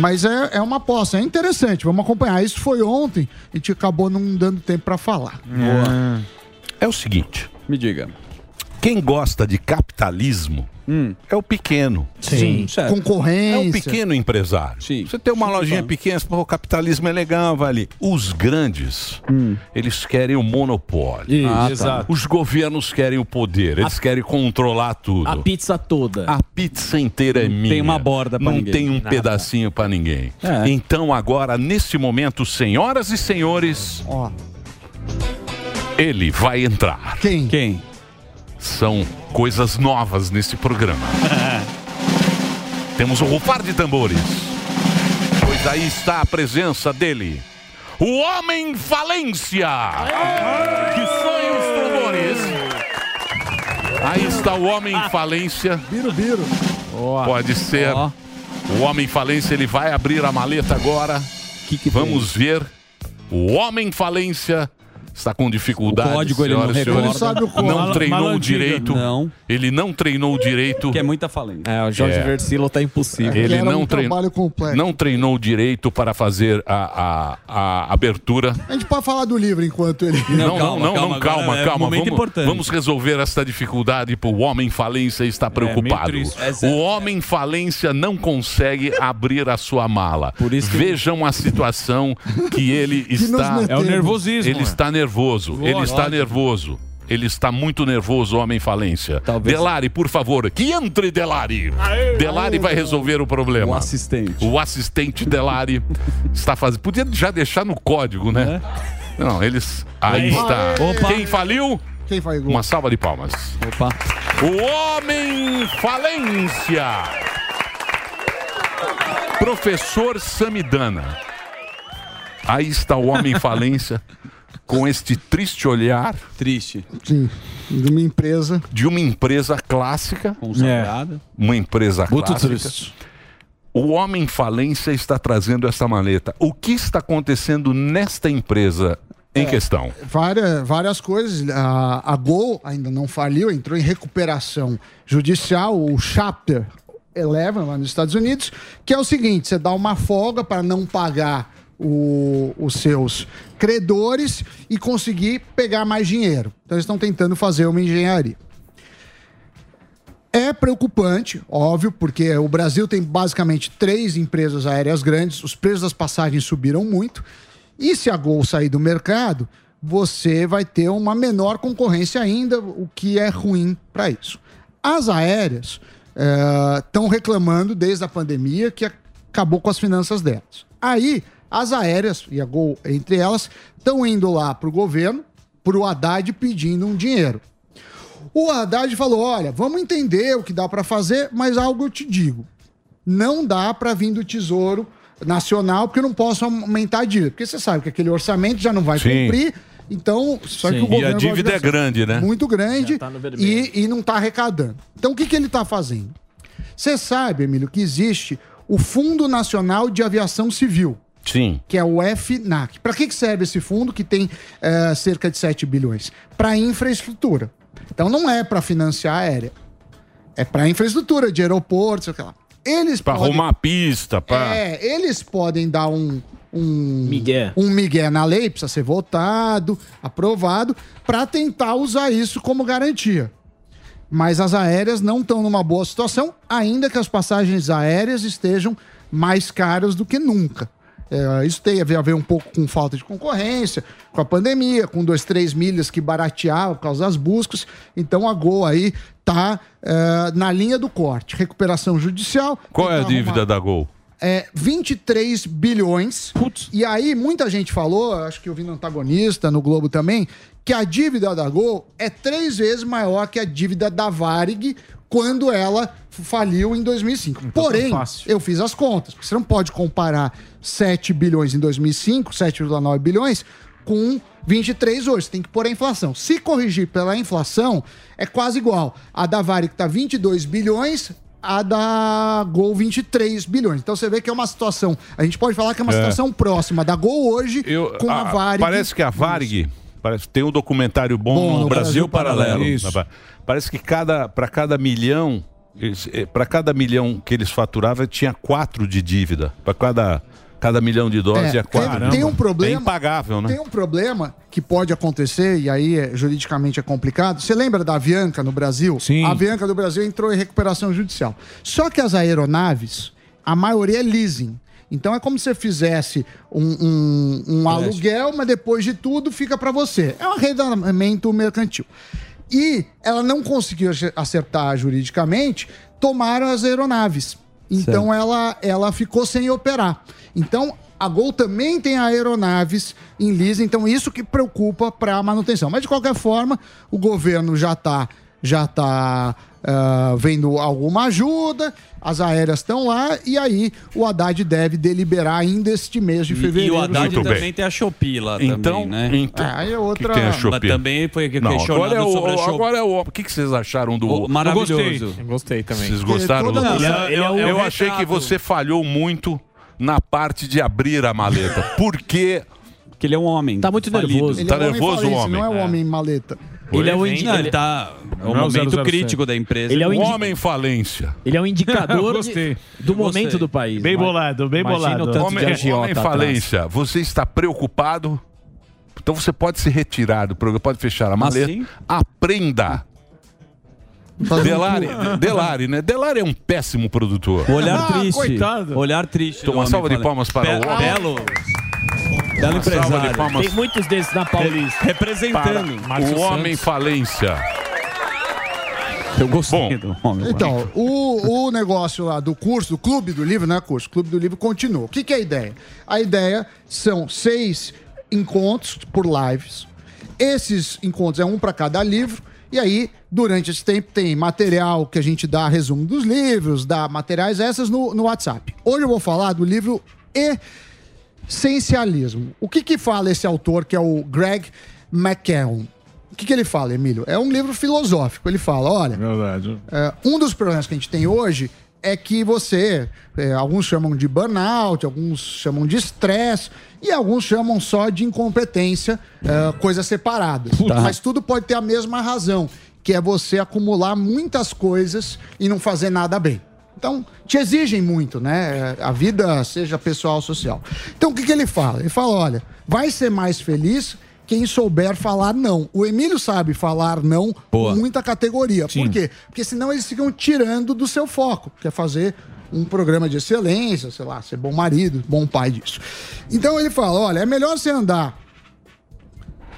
Mas é, é uma aposta, é interessante, vamos acompanhar. Isso foi ontem, a gente acabou não dando tempo pra falar. É o seguinte. Me diga. Quem gosta de capitalismo é o pequeno. Sim. Certo. Concorrência. É o pequeno empresário. Você tem uma lojinha pequena, pô, o capitalismo é legal, vai ali. Os grandes, eles querem o monopólio. Isso. Ah, tá. Exato. Os governos querem o poder, eles querem controlar tudo. A pizza toda. A pizza inteira é minha. tem uma borda pra Não ninguém. tem um Nada. pedacinho pra ninguém. É. Então agora, nesse momento, senhoras e senhores, ele vai entrar. Quem? Quem? São coisas novas nesse programa. Temos o rufar de tambores. Pois aí está a presença dele. O Homem Falência! Que sonham os tambores! Aí está o Homem Falência. Biro, biro. Pode ser. O Homem Falência, ele vai abrir a maleta agora. Vamos ver. O Homem Falência está com dificuldade. O código ele não senhoras e recorda. senhores. Ele sabe o código. Não treinou mala antiga. direito. Não. Ele não treinou direito. Que é muita falência. É, o Jorge É. Versilo tá impossível. Ele Era não, um trein- não treinou direito para fazer a, a, a abertura. A gente pode falar do livro enquanto ele. Não, não, não, não, calma, é calma. momento Vamos, importante. vamos resolver essa dificuldade para o homem falência está preocupado. triste. É o homem falência não consegue abrir a sua mala. Vejam a situação que ele nos está. É o nervosismo, Ele é. está nervoso. Ele Lógico. está nervoso. Ele está muito nervoso, o homem falência. Delari, por favor, que entre Delari. Delari vai resolver o problema. O assistente. O assistente Delari está fazendo. Podia já deixar no código, né? Não, eles. Aí Aí. está. Opa. Quem faliu? Quem gol? Uma salva de palmas. Opa. O Homem Falência. Professor Samidana. Aí está o Homem Falência com este triste olhar. Triste. Sim. De uma empresa. De uma empresa clássica. Consagrada. Uma empresa Muito clássica. triste. O Homem Falência está trazendo essa maleta. O que está acontecendo nesta empresa em questão? Várias, várias coisas. A, a Gol ainda não faliu, entrou em recuperação judicial, o Chapter 11 lá nos Estados Unidos, que é o seguinte: você dá uma folga para não pagar o- os seus credores e conseguir pegar mais dinheiro. Então eles estão tentando fazer uma engenharia. É preocupante, óbvio, porque o Brasil tem basicamente três empresas aéreas grandes, os preços das passagens subiram muito. E se a Gol sair do mercado, você vai ter uma menor concorrência ainda, o que é ruim para isso. As aéreas estão reclamando desde a pandemia que acabou com as finanças delas. Aí, as aéreas, e a Gol entre elas, estão indo lá para o governo, para o Haddad pedindo um dinheiro. O Haddad falou: olha, vamos entender o que dá para fazer, mas algo eu te digo. Não dá para vir do Tesouro Nacional, porque eu não posso aumentar a dívida. Porque você sabe que aquele orçamento já não vai Sim. cumprir. Então, só que Sim. o governo E a dívida é assim, grande, né? Muito grande tá e, e não está arrecadando. Então, o que, que ele está fazendo? Você sabe, Emílio, que existe o Fundo Nacional de Aviação Civil Sim. que é o FNAC. Para que serve esse fundo que tem eh, cerca de 7 bilhões? Para infraestrutura. Então não é para financiar a aérea. É para infraestrutura de aeroportos, sei lá. Eles Pra podem- arrumar a pista, pra... É, eles podem dar um um migué. um migué na lei, precisa ser votado, aprovado, para tentar usar isso como garantia. Mas as aéreas não estão numa boa situação, ainda que as passagens aéreas estejam mais caras do que nunca. É, isso tem a ver, a ver um pouco com falta de concorrência, com a pandemia, com dois, três milhas que barateavam por causa das buscas. Então a Gol aí tá é, na linha do corte. Recuperação judicial. Qual é a dívida arrumar- da Gol? é 23 bilhões. E aí, muita gente falou, acho que eu vi no antagonista, no Globo também, que a dívida da Gol é três vezes maior que a dívida da Varig quando ela faliu em 2005. Porém, eu fiz as contas, porque você não pode comparar 7 bilhões em 2005, 7,9 bilhões, com 23 hoje. Você tem que pôr a inflação. Se corrigir pela inflação, é quase igual. A da Varig está 22 bilhões, a da Gol 23 bilhões. Então você vê que é uma situação. A gente pode falar que é uma É. situação próxima da Gol hoje com a, Varig. Parece que a Varig parece, tem um documentário bom, Bom, no no Brasil, Brasil Paralelo. Paralelo. Parece que cada para cada milhão para cada milhão que eles faturavam tinha quatro de dívida. Para cada cada milhão de dólares É, tinha quatro. tem, tem um problema. É impagável, né? Tem um problema que pode acontecer, e aí é, juridicamente é complicado. Você lembra da Avianca no Brasil? Sim. A Avianca do Brasil entrou em recuperação judicial. Só que as aeronaves, a maioria é leasing. Então é como se você fizesse um, um- um aluguel, mas depois de tudo fica para você. É um arrendamento mercantil. E ela não conseguiu ace- acertar juridicamente, tomaram as aeronaves. Então ela, ela ficou sem operar. Então a Gol também tem aeronaves em leasing, então isso que preocupa para a manutenção. Mas de qualquer forma, o governo já está já tá, ah, vendo alguma ajuda, as aéreas estão lá, e aí o Haddad deve deliberar ainda este mês de fevereiro. e o Haddad Muito também bem. tem a Shopee lá Então- também, né? então- Ah, aí é outra... que tem a Shopee? Mas também foi Não, questionado agora é o, sobre a Shopee. agora é o. O que, que vocês acharam do. Oh, maravilhoso. Eu gostei. Gostei também. Vocês gostaram do. Ele é- é o eu retrato. achei que você falhou muito na parte de abrir a maleta. Porque. Porque ele é um homem. Tá muito falido. nervoso. Ele Tá é um homem nervoso o homem? Não é o homem maleta. Ele é o Não, indi- ele ele- tá. É Não o momento 007. crítico da empresa. Ele é o indi- Homem falência. Ele é um indicador de- do momento gostei. do país. Bem bolado, bem imagina bolado. o tanto Homem, homem atrás. falência, você está preocupado? Então você pode se retirar do programa, pode fechar a maleta. Assim? Aprenda. Delari, Delari, né? Delari é um péssimo produtor. Olhar Ah, triste. coitado. Olhar triste. Então, uma salva de palmas para o homem. Belo. Belo Uma salva de empresário. palmas Tem muitos desses na Paulista. Representando. para o homem falência. Eu gostei Bom, do homem. Então, o, o negócio lá do curso, do Clube do Livro, não é curso, Clube do Livro continua. O que, que é a ideia? A ideia são seis encontros por lives. Esses encontros é um para cada livro. E aí, durante esse tempo, tem material que a gente dá resumo dos livros, dá materiais essas no, no WhatsApp. Hoje eu vou falar do livro Essencialismo. O que que fala esse autor, que é o Greg McKeown? O que, que ele fala, Emílio? É um livro filosófico. Ele fala: olha, Verdade. é, um dos problemas que a gente tem hoje é que você, é, alguns chamam de burnout, alguns chamam de estresse e alguns chamam só de incompetência, é, coisas separadas. Mas tudo pode ter a mesma razão, que é você acumular muitas coisas e não fazer nada bem. Então, te exigem muito, né? A vida, seja pessoal ou social. Então, o que, que ele fala? Ele fala: olha, vai ser mais feliz quem souber falar não. O Emílio sabe falar não Boa. com muita categoria. Por quê? Porque senão eles ficam tirando do seu foco, que é fazer um programa de excelência, sei lá, ser bom marido, bom pai disso. Então ele fala: olha, é melhor você andar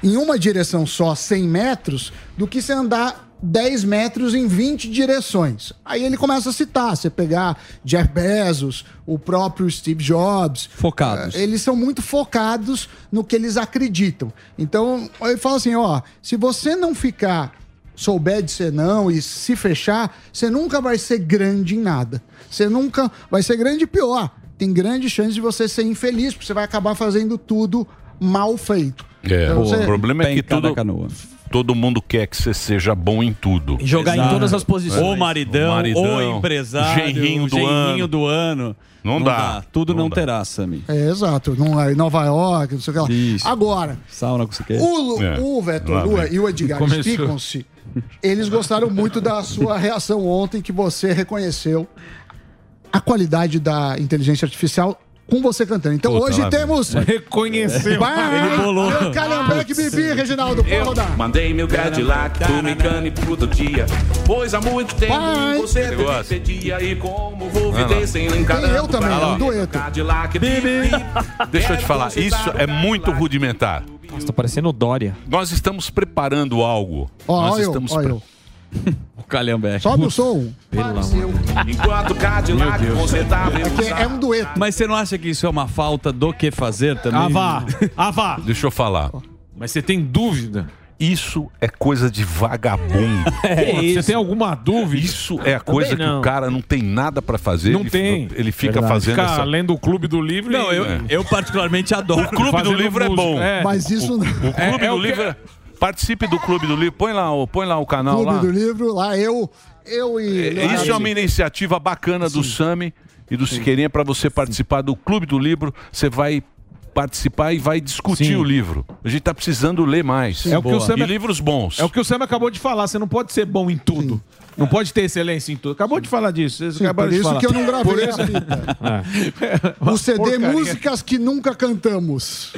em uma direção só 100 metros do que você andar 10 metros em 20 direções. Aí ele começa a citar, você pegar Jeff Bezos, o próprio Steve Jobs. Focados. eh, Eles são muito focados no que eles acreditam. Então, ele fala assim, ó, se você não ficar souber de ser não e se fechar, você nunca vai ser grande em nada. Você nunca vai ser grande e pior. Tem grande chance de você ser infeliz, porque você vai acabar fazendo tudo mal feito. É, Então, o você- problema é que tudo, canoa. Todo mundo quer que você seja bom em tudo. Jogar em Exato. todas as posições. Ou maridão, O maridão, ou empresário, genrinho do genrinho ano. do ano. Não dá. Tudo não, Não dá. terá, Sami. É, exato. Não, é em Nova York, não sei o que lá. Isso. Agora, Sauna com o, É. o Vetor Lua e o Edgar Começou. explicam-se. Eles gostaram muito da sua reação ontem, que você reconheceu a qualidade da inteligência artificial com você cantando. Então Puta, hoje temos. Reconheceu. Vai, Ele bolou. Calhambeque Bibi, Reginaldo, pode rodar. Mandei meu Cadillac pro mecânico todo dia. Pois há muito tempo Vai. você gosta. pedia e como vou viver sem encarar. Tem eu também, um dueto. Cadillac, bibi. Deixa eu te falar, isso é muito rudimentar. Nossa, tô parecendo o Dória. Nós estamos preparando algo. Ó, Nós ó estamos ó pre- eu. O Calhambeque. Sobe o som. Enquanto o Cadillac consertava É, que é um dueto. Mas você não acha que isso é uma falta do que fazer também? Ah, vá. Ah, vá. Deixa eu falar. Mas você tem dúvida? Isso é coisa de vagabundo. Pô, Você tem alguma dúvida? Isso é a coisa que não. o cara não tem nada pra fazer. Não ele, tem. Ele fica Verdade. fazendo Ficar essa... lendo o clube do livro Não, e... eu, eu particularmente adoro. O clube do Fazendo livro é música, bom. é. Mas isso não. O clube É- é do o que- livro é... Participe do clube do livro. Põe lá, o- põe lá o canal Clube lá. do livro, lá eu, eu e. É, Isso é uma iniciativa bacana do Sami e do Siqueirinha para você participar do Clube do Livro. Você vai participar e vai discutir Sim. o livro. A gente tá precisando ler mais. É o que o. Sam- E livros bons. É o que o Sam acabou de falar, você não pode ser bom em tudo. Não pode ter excelência em tudo. Acabou de falar disso. Vocês Sim, por de isso falar. que eu não gravei Por a isso- fita. O CD Porcaria. Músicas que Nunca Cantamos.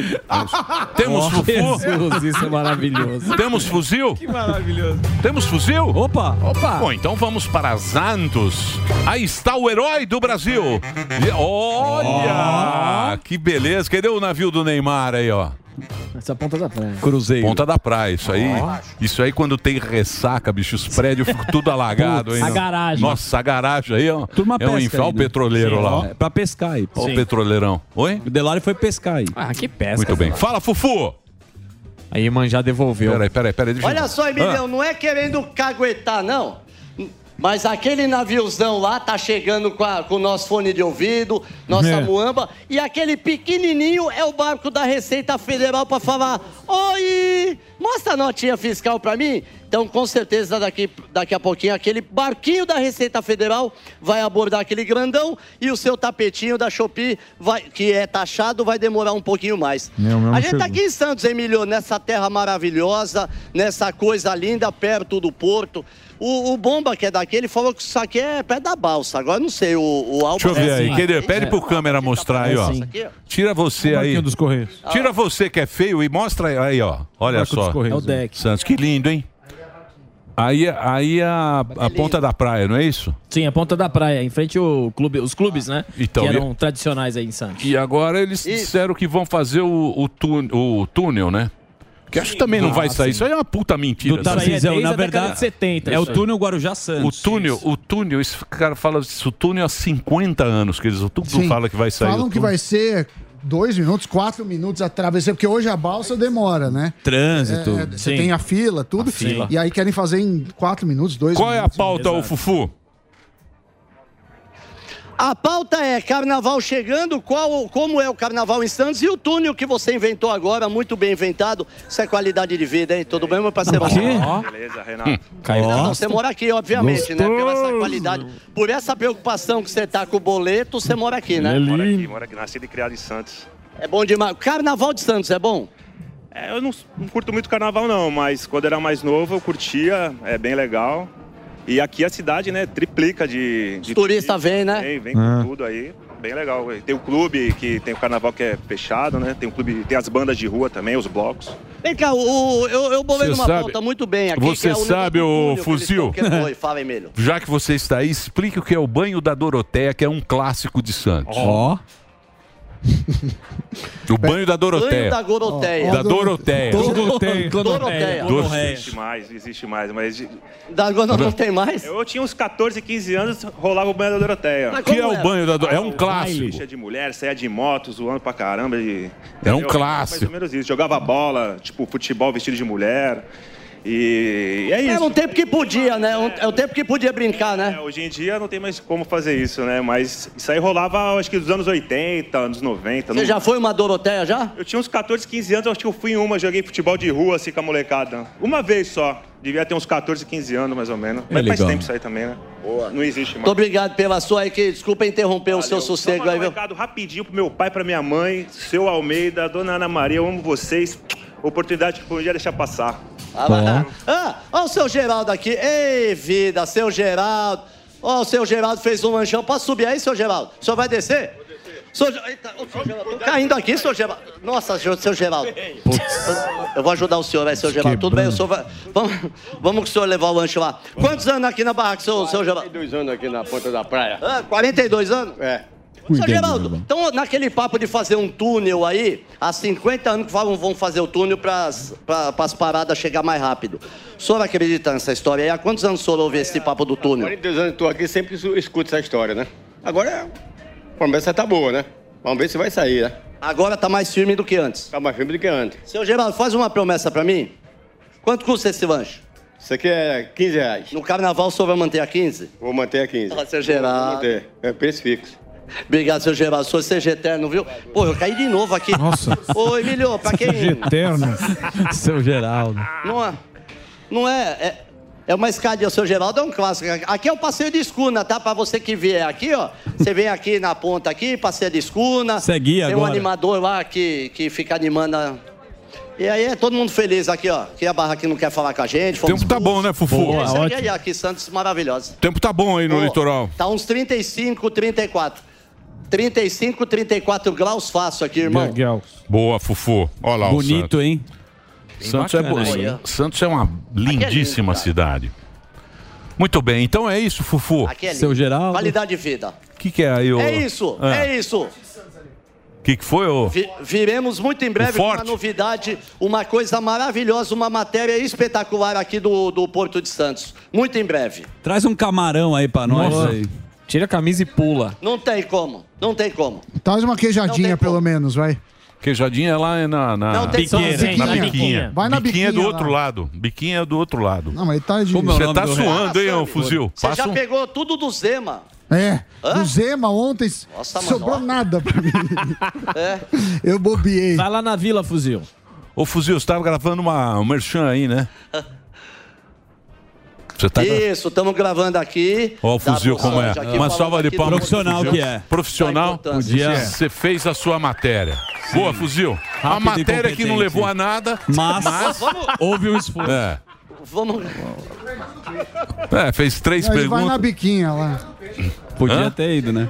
Temos Fufu? Jesus, isso é maravilhoso. Temos fuzil? Que maravilhoso. Temos fuzil? Opa! Opa! Bom, então vamos para Santos. Aí está o herói do Brasil. Olha! Que beleza. Cadê o navio do Neymar aí, ó? Essa ponta da praia. Cruzeiro. Ponta da praia, isso aí. Isso aí quando tem ressaca, bicho, os prédios ficam tudo alagado. hein, a garagem. Nossa, a garagem aí, ó. Turma é um aí, o né? petroleiro Sim, lá. é pra pescar aí. Ó o petroleirão. Oi? O Delari foi pescar aí. Ah, que pesca. Muito bem. Fala, Fufu! Aí Manjá devolveu. Peraí, peraí, peraí. Deixa eu- Olha só, Emilhão, Ah, não é querendo caguetar, não. Mas aquele naviozão lá tá chegando com, a- com o nosso fone de ouvido, nossa É. muamba, e aquele pequenininho é o barco da Receita Federal pra falar: Oi, mostra a notinha fiscal pra mim. Então, com certeza, daqui, daqui a pouquinho, aquele barquinho da Receita Federal vai abordar aquele grandão e o seu tapetinho da Shopee, vai, que é taxado, vai demorar um pouquinho mais. A gente chegou. tá aqui em Santos, Emílio, nessa terra maravilhosa, nessa coisa linda, perto do porto. O, o Bomba, que é daqui, ele falou que isso aqui é pé da balsa. Agora não sei, o, o Alba... Deixa eu ver é aí. assim. Querido, pede pro câmera mostrar aí, ó. Tira você aí. Dos Correios. Tira você que é feio e mostra aí, ó. Olha só. Correios. É o deck. Santos, que lindo, hein? Aí, aí a, a ponta da praia, não é isso? Sim, a ponta da praia, em frente ao clube, os clubes, né? Então, que eram tradicionais aí em Santos. E agora eles disseram que vão fazer o, o, tú- o túnel, né? Que acho que também não vai sair. Isso aí é uma puta mentira. Do? Tarcísio, na a verdade, de 70, é o aí. túnel Guarujá O Santos. túnel, o túnel, esse cara fala isso, o túnel há 50 anos, que eles tudo Sim. fala que vai sair. Falam o que túnel. vai ser dois minutos, quatro minutos a travessia, porque hoje a balsa demora, né? Trânsito. É, você Sim. tem a fila, tudo. fila. E aí querem fazer em quatro minutos, dois Qual é a minutos. pauta, o Fufu? A pauta é carnaval chegando, qual, como é o carnaval em Santos e o túnel que você inventou agora, muito bem inventado. Isso é qualidade de vida, hein? Tudo bem, meu parceiro? Beleza, Renato. Caiu. Não, você mora aqui, obviamente, né? Pela essa qualidade. Por essa preocupação que você tá com o boleto, você mora aqui, né? Mora aqui, mora aqui. Nascido e criado em Santos. É bom demais. Carnaval de Santos é bom? É, eu não, não curto muito carnaval, não, mas quando era mais novo eu curtia, é bem legal. E aqui a cidade, né, triplica de. de Turista vem, né? Vem, vem com tudo aí. Bem legal. Tem o clube que tem o carnaval que é fechado, né? Tem o clube, tem as bandas de rua também, os blocos. Vem cá, o, o- eu, eu bolei numa sabe- pauta muito bem aqui. você que é o sabe, eles fuzil? que foi? Fala. Já que você está aí, explique o que é o banho da Doroteia, que é um clássico de Santos. Ó. O banho da Doroteia. Banho da Doroteia. Da Doroteia. Doroteia. Doroteia. Dor- Não existe mais, existe mais, mas... Da não tem mais? Eu tinha uns 14, 15 anos, rolava o banho da Doroteia. Que é o era? banho da Dor- é um clássico. Bicha de mulher, saia de moto, zoando pra caramba. E... É um clássico. Mais ou menos isso. Jogava bola, tipo, futebol vestido de mulher. E, e é isso. Era um tempo que podia, né? Um- É o tempo que podia brincar, né? É, hoje em dia não tem mais como fazer isso, né? Mas isso aí rolava, acho que dos anos 80, anos 90. Você já foi uma Doroteia já? Eu tinha uns 14, 15 anos, acho que eu fui em uma, joguei futebol de rua assim com a molecada. Uma vez só. Devia ter uns 14, 15 anos, mais ou menos. Mas faz legal. tempo isso aí também, né? Boa. Não existe mais. Muito obrigado pela sua aí, que desculpa interromper o seu sossego aí, um viu? recado rapidinho pro meu pai, pra minha mãe, seu Almeida, dona Ana Maria, eu amo vocês. Oportunidade que podia deixar passar. Ah, mas- ah, ó o seu Geraldo aqui. Ei, vida, seu Geraldo. Ó, o seu Geraldo fez um lanchão. Posso subir aí, seu Geraldo? O senhor vai descer? Seu, Ge- Eita, ô, seu Geraldo, tô caindo aqui, seu Geraldo. Nossa, seu Geraldo. Eu vou ajudar o senhor, vai, seu Geraldo. Tudo bem, o senhor vai... Vamos, vamos com o senhor levar o lanche lá. Quantos anos aqui na barraca, seu, seu Geraldo? 42 anos aqui na ponta da praia. Ah, 42 anos? É. Seu Geraldo, então naquele papo de fazer um túnel aí, há 50 anos que falam vão fazer o túnel para as paradas chegar mais rápido. O senhor acredita nessa história aí? Há quantos anos o senhor ouve esse papo do túnel? 42 anos que estou aqui, sempre es- escuto essa história, né? Agora, a promessa tá boa, né? Vamos ver se vai sair, né? Agora tá mais firme do que antes. Tá mais firme do que antes. Seu Geraldo, faz uma promessa para mim. Quanto custa esse lanche? Isso aqui é 15 reais. No carnaval o senhor vai manter a 15? Vou manter a 15. Ah, seu Geraldo. Vou manter. É preço fixo. Obrigado, seu senhor seja eterno, viu? Pô, eu caí de novo aqui. Nossa. Ô, Emílio, pra quem... Eterno. Seu Geraldo. Não é. Não é. É, é uma escadinha, o seu Geraldo é um clássico. Aqui é o passeio de escuna, tá? Pra você que vier aqui, ó. Você vem aqui na ponta aqui, passeio de escuna. Segue Tem um agora. animador lá que, que fica animando. a- E aí é todo mundo feliz aqui, ó. Que a barra aqui não quer falar com a gente. O tempo tá bom, né, Fufu? Boa, Segue aí, aqui, Santos, maravilhosa. O tempo tá bom aí no litoral. Tá uns 35, 34. 35, 34 graus fácil aqui, irmão. Boa, Fufu. Olha lá Bonito, o Santos. hein? Santos é, bacana, bo-? Santos é uma lindíssima cidade. Muito bem, então é isso, Fufu. Aqui é lindo. Qualidade de vida. O que, que é aí, ô? É isso, Ah, é isso. O que, que foi, ô? Vi- viremos muito em breve com uma novidade, uma coisa maravilhosa, uma matéria espetacular aqui do, do Porto de Santos. Muito em breve. Traz um camarão aí pra nós. Nossa. Aí. Tira a camisa e pula. Não tem como, não tem como. Traz uma queijadinha, pelo menos, vai. Queijadinha lá é na, na Não, tem biqueira. só- Na biquinha. biquinha. Vai na biquinha é do biquinha outro lá. lado. Biquinha é do outro lado. Não, mas tá de... Você tá suando, hein, ô fuzil? Você Passa já um... pegou tudo do Zema. É, Hã? do Zema ontem Nossa, mano, sobrou ó. nada pra mim. É. Eu bobiei. Vai lá na Vila Fuzil. Ô, fuzil, você tava gravando uma, um merchan aí, né? Você tá Isso, estamos gravando aqui. Ó, o fuzil, como é? Aqui, Uma salva de palmas. Profissional que é. Profissional. Importância. Podia. Você fez a sua matéria. Boa, fuzil. a Rápido matéria que não levou a nada, Mas, mas houve um esforço. é, Vamos. é, fez três Ele vai na perguntas. biquinha lá. Podia Hã? ter ido, né?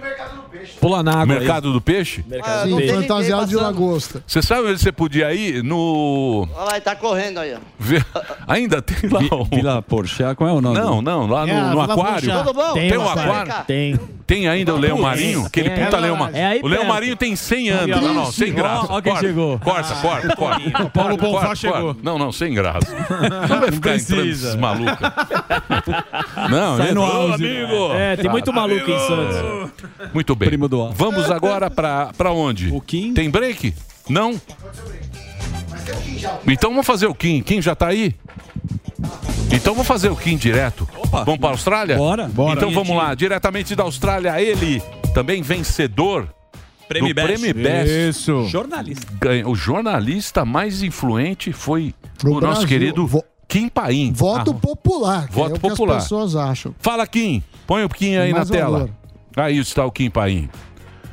Pula na água. Mercado do Peixe? Ah, Sim, não tem ninguém fantasiado de lagosta. Você sabe onde você podia ir? No. Olha lá, ele tá correndo aí. ó. Vê- Ainda tem lá o. Vila Porchat, qual é o nome? Não, não, lá no, É, no Vila aquário. Porchat. Tudo bom? Tem Tem um aquário? Tem. Tem ainda o Leão Marinho? Aquele Tem. puta É Leão Marinho. é aí o Leão. Marinho tem 100 anos. Não, não, sem graça. Ó quem Corta, chegou. Corta, corta, corta. Paulo Bonfá chegou. Não, não, sem graça. Não vai ficar entrando precisa. esses malucos. Não, Sai no amigo. É, tem muito maluco em Santos. Muito bem. Primo do ar. Vamos agora pra, pra onde? O Kim. Tem break? Não? Então vamos fazer o Kim. Kim já tá aí? Então vamos fazer o Kim direto. Vamos para a Austrália? Bora. Bora. Então vamos lá, diretamente da Austrália, ele, também vencedor Prêmio do Best. Prêmio Best. Isso. Jornalista. O jornalista mais influente foi Pro o nosso Brasil. querido Vo- Kim Paim. Voto Ah, popular. que Voto é o popular. que as pessoas acham. Fala, Kim. Põe o Kim aí Tem na mais tela. Aí está o Kim Paim.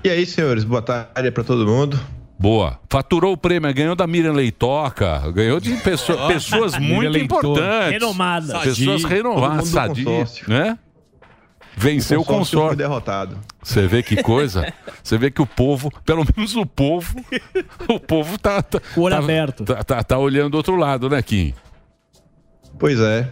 E aí, senhores, boa tarde para todo mundo. Boa. Faturou o prêmio, ganhou da Miriam Leitoca, ganhou de pessoa- pessoas muito importantes. Renomada. Pessoas Todo renovadas, mundo do sadia, consórcio. né? Venceu o foi consórcio. derrotado. Você vê que coisa? Você vê que o povo, pelo menos o povo, o povo tá, tá, olho tá, aberto. Tá, tá, tá olhando do outro lado, né, Kim? Pois é.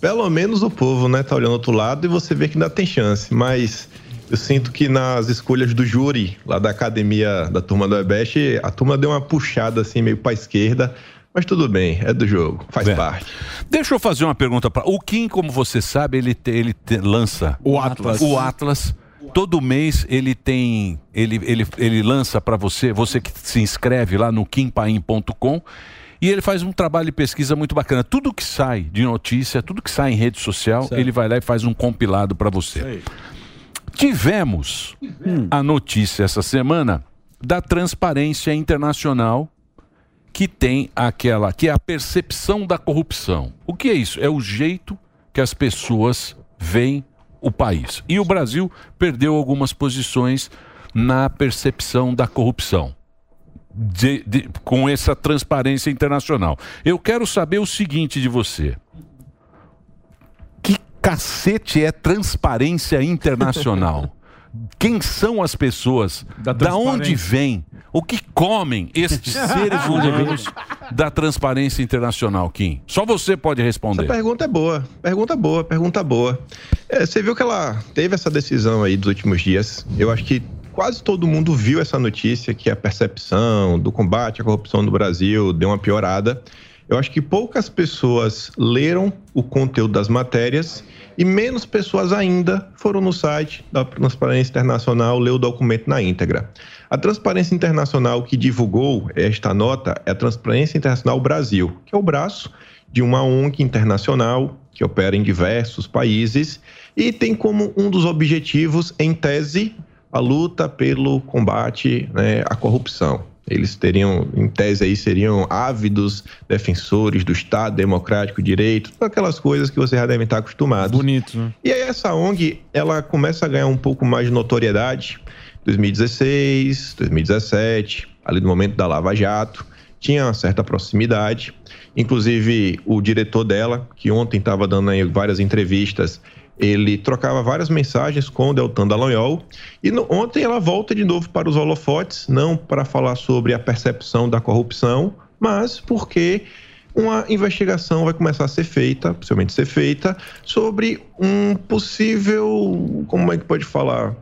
Pelo menos o povo, né, tá olhando do outro lado e você vê que ainda tem chance. Mas Eu sinto que nas escolhas do júri, lá da academia da turma do Ebest, a turma deu uma puxada assim, meio pra esquerda. Mas tudo bem, é do jogo, faz É. parte. Deixa eu fazer uma pergunta para o Kim, como você sabe, ele te- ele te- lança O Atlas. O Atlas. Todo mês ele tem, ele, ele, ele lança para você, você que se inscreve lá no kimpaim.com e ele faz um trabalho de pesquisa muito bacana. Tudo que sai de notícia, tudo que sai em rede social, Certo. ele vai lá e faz um compilado para você. Tivemos a notícia essa semana da Transparência Internacional que tem aquela que é a percepção da corrupção. O que é isso? É o jeito que as pessoas veem o país. E o Brasil perdeu algumas posições na percepção da corrupção. De- de- com essa transparência internacional. Eu quero saber o seguinte de você. Cacete é transparência internacional? Quem são as pessoas? Da, onde vêm? O que comem estes seres humanos da transparência internacional, Kim? Só você pode responder. Essa pergunta é boa, pergunta boa, pergunta boa. É, você viu que ela teve essa decisão aí dos últimos dias. Eu acho que quase todo mundo viu essa notícia que a percepção do combate à corrupção no Brasil deu uma piorada. Eu acho que poucas pessoas leram o conteúdo das matérias e menos pessoas ainda foram no site da Transparência Internacional ler o documento na íntegra. A Transparência Internacional que divulgou esta nota é a Transparência Internacional Brasil, que é o braço de uma ONG internacional que opera em diversos países e tem como um dos objetivos, em tese, a luta pelo combate né, à corrupção. Eles teriam, em tese aí, seriam ávidos defensores do Estado democrático, direito, aquelas coisas que vocês já devem estar acostumados. Bonito, né? E aí essa ONG, ela começa a ganhar um pouco mais de notoriedade. 2016, 2017, ali no momento da Lava Jato, tinha uma certa proximidade. Inclusive, o diretor dela, que ontem estava dando aí várias entrevistas, ele trocava várias mensagens com o Deltan Dallagnol. E no- ontem ela volta de novo para os holofotes, não para falar sobre a percepção da corrupção, mas porque uma investigação vai começar a ser feita, possivelmente ser feita, sobre um possível. Como é que pode falar?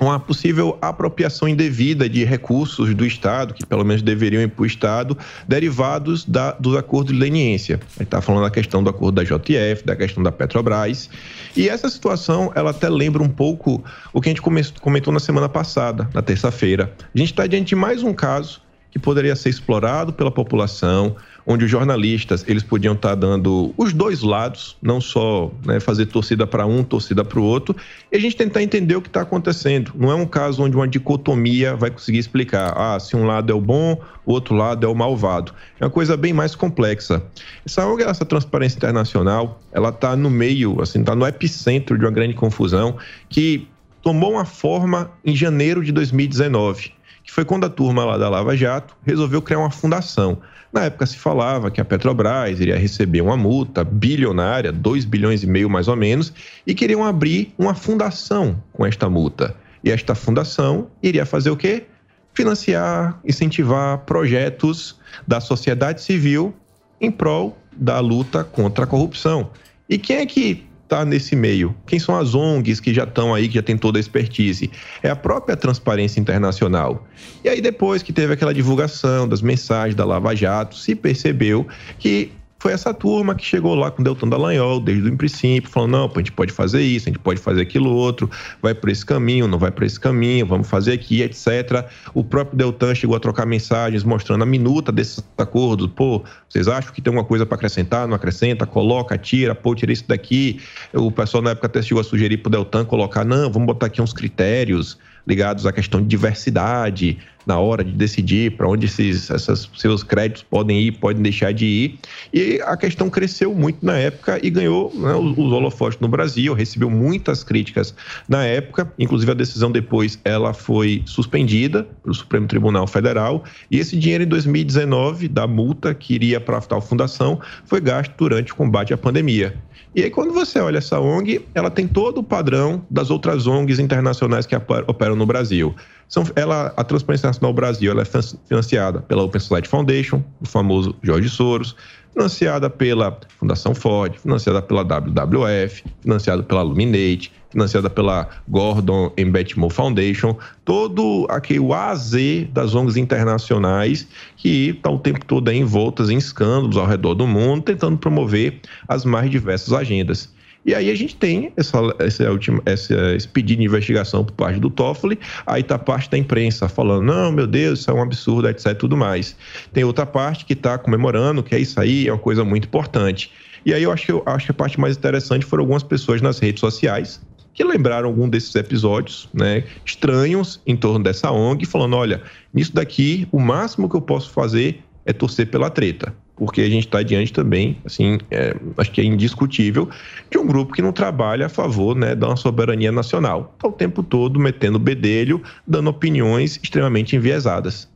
Uma possível apropriação indevida de recursos do Estado, que pelo menos deveriam ir para o Estado, derivados da, dos acordos de leniência. A gente está falando da questão do acordo da JF, da questão da Petrobras. E essa situação, ela até lembra um pouco o que a gente come- comentou na semana passada, na terça-feira. A gente está diante de mais um caso que poderia ser explorado pela população, onde os jornalistas eles podiam estar dando os dois lados, não só né, fazer torcida para um, torcida para o outro, e a gente tentar entender o que está acontecendo. Não é um caso onde uma dicotomia vai conseguir explicar, ah, se um lado é o bom, o outro lado é o malvado. É uma coisa bem mais complexa. Essa essa transparência internacional, ela está no meio, assim, está no epicentro de uma grande confusão que tomou uma forma em janeiro de 2019 que foi quando a turma lá da Lava Jato resolveu criar uma fundação. Na época se falava que a Petrobras iria receber uma multa bilionária, 2 bilhões e meio mais ou menos, e queriam abrir uma fundação com esta multa. E esta fundação iria fazer o quê? Financiar, incentivar projetos da sociedade civil em prol da luta contra a corrupção. E quem é que está nesse meio? Quem são as ONGs que já estão aí, que já tem toda a expertise? É a própria Transparência Internacional. E aí, depois que teve aquela divulgação das mensagens da Lava Jato, se percebeu que foi essa turma que chegou lá com o Deltan Dallagnol desde o princípio, falando, não, a gente pode fazer isso, a gente pode fazer aquilo outro, vai por esse caminho, não vai por esse caminho, vamos fazer aqui, etc. O próprio Deltan chegou a trocar mensagens mostrando a minuta desses acordos. Pô, vocês acham que tem alguma coisa para acrescentar? Não acrescenta? Coloca, tira, pô, tira isso daqui. O pessoal na época até chegou a sugerir pro Deltan colocar, não, vamos botar aqui uns critérios ligados à questão de diversidade na hora de decidir para onde esses essas, seus créditos podem ir, podem deixar de ir. E a questão cresceu muito na época e ganhou né, os, holofotes no Brasil, recebeu muitas críticas na época, inclusive a decisão depois ela foi suspendida pelo Supremo Tribunal Federal e esse dinheiro em 2019 da multa que iria para a fundação foi gasto durante o combate à pandemia. E aí, quando você olha essa ONG, ela tem todo o padrão das outras ONGs internacionais que operam no Brasil. São, ela, a Transparência Nacional Brasil ela é fin- financiada pela Open Society Foundation, o famoso Jorge Soros, financiada pela Fundação Ford, financiada pela WWF, financiada pela Luminate, financiada pela Gordon and Foundation, todo aquele o A a Z das ONGs internacionais que estão o tempo todo envoltas em escândalos ao redor do mundo, tentando promover as mais diversas agendas. E aí a gente tem essa, essa última, essa, esse pedido de investigação por parte do Toffoli, aí tá a parte da imprensa falando, não, meu Deus, isso é um absurdo, etc tudo mais. Tem outra parte que está comemorando que é isso aí, é uma coisa muito importante. E aí eu acho que, eu acho que a parte mais interessante foram algumas pessoas nas redes sociais que lembraram algum desses episódios, né, estranhos em torno dessa ONG, falando, olha, nisso daqui, o máximo que eu posso fazer é torcer pela treta porque a gente está diante também, assim, é, acho que é indiscutível, de um grupo que não trabalha a favor né, da soberania nacional. Está o tempo todo metendo bedelho, dando opiniões extremamente enviesadas.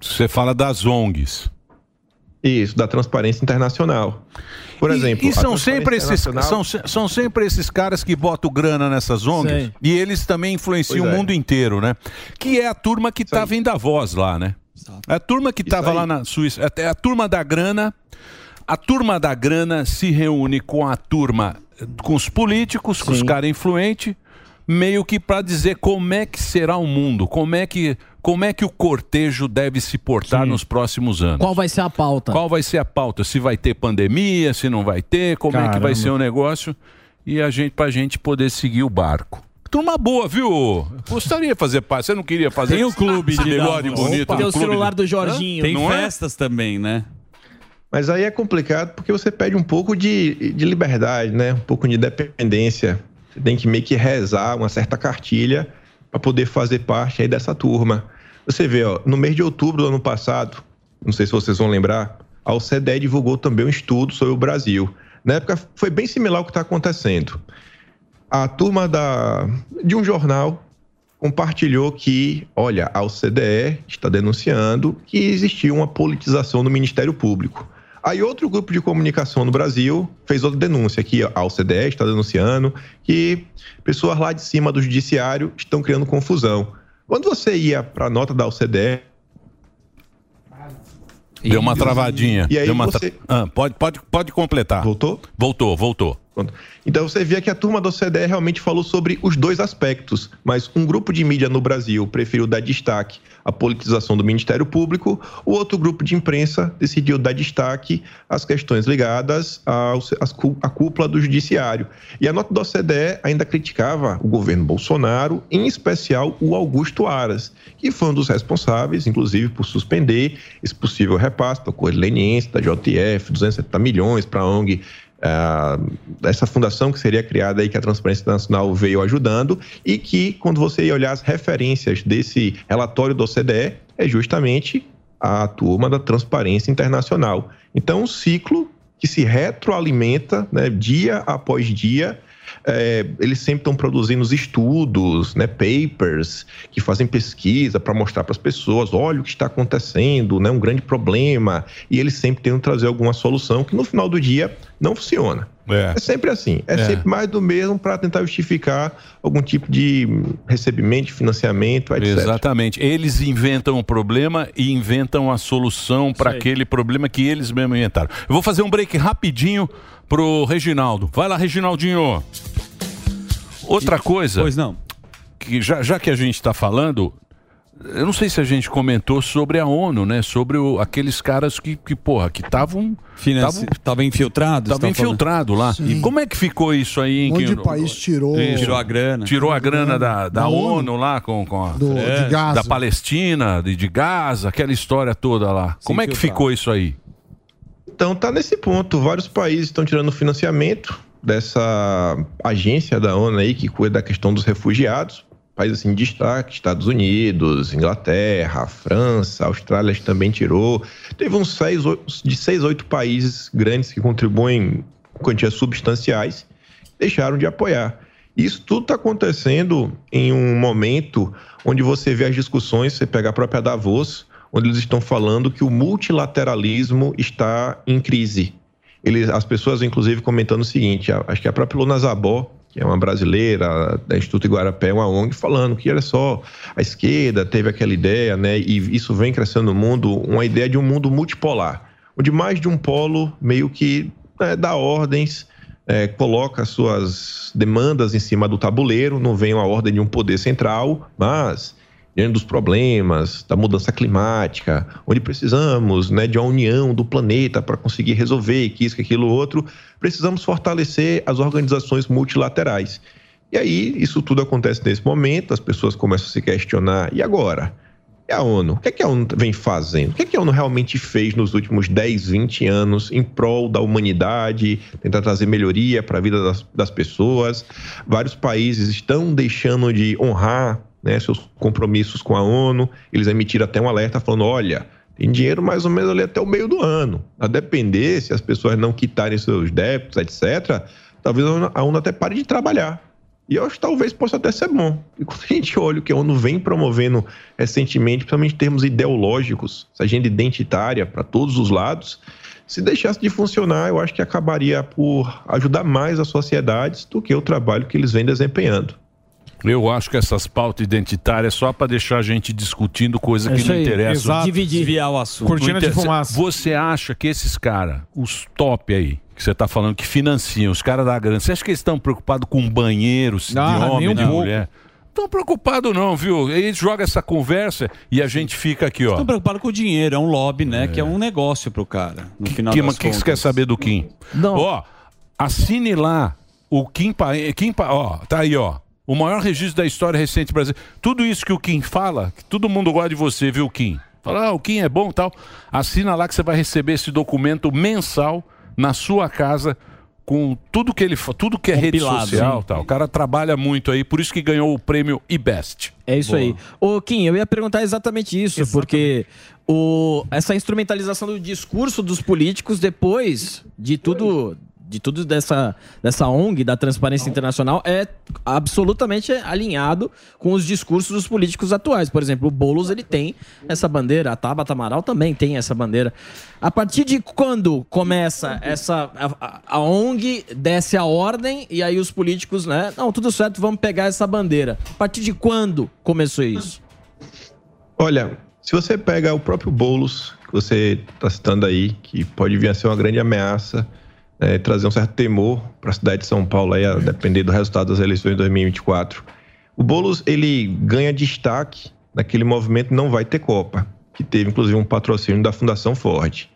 Você fala das ONGs. Isso, da transparência internacional. Por exemplo. E, e são, sempre esses, internacional- são, são sempre esses caras que botam grana nessas ONGs Sei. e eles também influenciam Pois o é. mundo inteiro, né? Que é a turma que tá vendo a voz lá, né? É a turma que tava aí. lá na Suíça. É a turma da grana. A turma da grana se reúne com a turma, com os políticos, com os caras influentes, meio que para dizer como é que será o mundo, como é que, como é que o cortejo deve se portar nos próximos anos. Qual vai ser a pauta? Qual vai ser a pauta? Se vai ter pandemia, se não vai ter, como é que vai Caramba. ser o negócio? E a gente, pra gente poder seguir o barco. Turma boa, viu? Gostaria de fazer parte. Você não queria fazer Tem o clube esse de bigode bonito. Opa. Tem o celular de- do Jorginho. Tem Não é? festas também, né? Mas aí é complicado porque você pede um pouco de, de liberdade, né? Um pouco de independência. Você tem que meio que rezar uma certa cartilha para poder fazer parte aí dessa turma. Você vê, ó, no mês de outubro do ano passado, não sei se vocês vão lembrar, a OCDE divulgou também um estudo sobre o Brasil. Na época foi bem similar ao que está acontecendo. A turma da, de um jornal compartilhou que, olha, a OCDE está denunciando que existiu uma politização no Ministério Público. Aí outro grupo de comunicação no Brasil fez outra denúncia que a OCDE está denunciando que pessoas lá de cima do judiciário estão criando confusão. Quando você ia para a nota da OCDE, Deu uma travadinha. E aí Deu uma você- tra- Ah, pode, pode, pode completar. Voltou? Voltou, voltou. Pronto. Então você via que a turma da OCDE realmente falou sobre os dois aspectos, mas um grupo de mídia no Brasil preferiu dar destaque à politização do Ministério Público, o outro grupo de imprensa decidiu dar destaque às questões ligadas à cúpula do Judiciário. E a nota da OCDE ainda criticava o governo Bolsonaro, em especial o Augusto Aras, que foi um dos responsáveis, inclusive, por suspender esse possível repasse da Correio Leniense, da JF, 270 milhões para a ONG essa fundação que seria criada aí que a Transparência Internacional veio ajudando e que quando você ia olhar as referências desse relatório do OCDE é justamente a turma da Transparência Internacional. Então, um ciclo que se retroalimenta né, dia após dia. É, eles sempre estão produzindo os estudos, né, papers, que fazem pesquisa para mostrar para as pessoas, olha o que está acontecendo, né, um grande problema, e eles sempre tentam trazer alguma solução que no final do dia não funciona. É, sempre assim, é, É. sempre mais do mesmo para tentar justificar algum tipo de recebimento, de financiamento, etc. Exatamente. Eles inventam o problema e inventam a solução para aquele problema que eles mesmos inventaram. Eu vou fazer um break rapidinho pro Reginaldo. Vai lá, Reginaldinho. Outra coisa. Pois não. Que já, já que a gente está falando, eu não sei se a gente comentou sobre a ONU, né? Sobre o- aqueles caras que, que porra, que estavam. Tava infiltrados? Estavam infiltrados lá. Sim. E como é que ficou isso aí? em Um monte que- de país tirou. Isso. Tirou a grana. Tirou a grana da, da Da ONU, lá com, com a, Do- de Gaza. da Palestina, de, de Gaza, aquela história toda lá. Como é que infiltrado. ficou isso aí? Então tá nesse ponto. Vários países estão tirando financiamento dessa agência da ONU aí que cuida da questão dos refugiados. Países assim de destaque, Estados Unidos, Inglaterra, França, Austrália também tirou. Teve uns seis, de seis, oito países grandes que contribuem com quantias substanciais, deixaram de apoiar. Isso tudo está acontecendo em um momento onde você vê as discussões, você pega a própria Davos, onde eles estão falando que o multilateralismo está em crise. Eles, as pessoas, inclusive, comentando o seguinte: acho que a própria Luna Zabó, que é uma brasileira da Instituto Iguarapé, uma ONG, falando que, olha só, a esquerda teve aquela ideia, né, e isso vem crescendo no mundo, uma ideia de um mundo multipolar, onde mais de um polo meio que né, dá ordens é, coloca suas demandas em cima do tabuleiro, não vem uma ordem de um poder central, mas diante dos problemas, da mudança climática, onde precisamos né, de uma união do planeta para conseguir resolver que isso, que aquilo, outro, precisamos fortalecer as organizações multilaterais. E aí, isso tudo acontece nesse momento, as pessoas começam a se questionar, e agora? E a ONU? O que, é que a ONU vem fazendo? O que, é que a ONU realmente fez nos últimos 10, 20 anos em prol da humanidade, tentar trazer melhoria para a vida das, das pessoas? Vários países estão deixando de honrar né, seus compromissos com a ONU, eles emitiram até um alerta falando: olha, tem dinheiro mais ou menos ali até o meio do ano. A depender, se as pessoas não quitarem seus débitos, etc., talvez a ONU- até pare de trabalhar. E eu acho que talvez possa até ser bom. E quando a gente olha o que a ONU vem promovendo recentemente, principalmente em termos ideológicos, essa agenda identitária para todos os lados, se deixasse de funcionar, eu acho que acabaria por ajudar mais as sociedades do que o trabalho que eles vêm desempenhando. Eu acho que essas pautas identitárias é só para deixar a gente discutindo coisa É que não aí. interessa. Exato. Dividir. Desviar o assunto. Cortina Não de fumaça. Você acha que esses caras, os top aí, que você tá falando que financiam, os caras da grana, você acha que eles estão preocupados com banheiros Ah, de homem, de mulher? Estão preocupados não, viu? Eles jogam essa conversa e a gente fica aqui, ó. Estão preocupados com o dinheiro, é um lobby, né? Que é um negócio pro cara. No final Que, das mas que que você quer saber do Kim? Não. Ó, assine lá o Kim, Pa- Kim Pa- ó, tá aí, ó. O maior registro da história recente brasileira. Tudo isso que o Kim fala, que todo mundo gosta de você, viu, Kim? Fala, ah, o Kim é bom e tal. Assina lá que você vai receber esse documento mensal na sua casa com tudo que ele tudo que é rede Compilado, social, sim. tal. O cara trabalha muito aí, por isso que ganhou o prêmio IBEST. É isso aí. Ô, Kim, eu ia perguntar exatamente isso, porque o, essa instrumentalização do discurso dos políticos depois de tudo. De tudo dessa, dessa ONG, da Transparência Internacional, é absolutamente alinhado com os discursos dos políticos atuais. Por exemplo, o Boulos ele tem essa bandeira, a Tabata Amaral também tem essa bandeira. A partir de quando começa essa. A, a- a ONG desce a ordem e aí os políticos, né? Não, tudo certo, vamos pegar essa bandeira. A partir de quando começou isso? Olha, se você pega o próprio Boulos, que você está citando aí, que pode vir a ser uma grande ameaça, né, trazer um certo temor para a cidade de São Paulo, aí, a depender do resultado das eleições de 2024. O Boulos, ele ganha destaque naquele movimento Não Vai Ter Copa, que teve inclusive um patrocínio da Fundação Ford.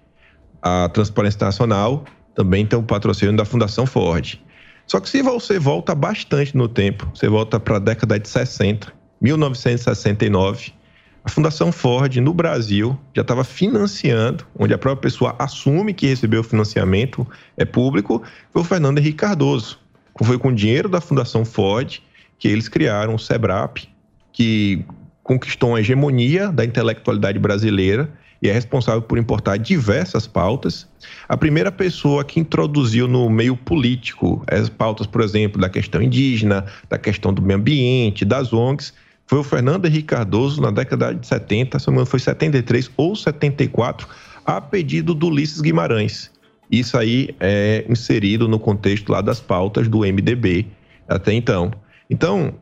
A Transparência Internacional também tem o patrocínio da Fundação Ford. Só que se você volta bastante no tempo, você volta para a década de 60, 1969, a Fundação Ford no Brasil já estava financiando, onde a própria pessoa assume que recebeu o financiamento é público, foi o Fernando Henrique Cardoso. Foi com o dinheiro da Fundação Ford que eles criaram o SEBRAP, que conquistou uma hegemonia da intelectualidade brasileira e é responsável por importar diversas pautas. A primeira pessoa que introduziu no meio político as pautas, por exemplo, da questão indígena, da questão do meio ambiente, das ONGs, foi o Fernando Henrique Cardoso na década de 70, se não me engano foi 73 ou 74, a pedido do Ulisses Guimarães. Isso aí é inserido no contexto lá das pautas do MDB até então. Então,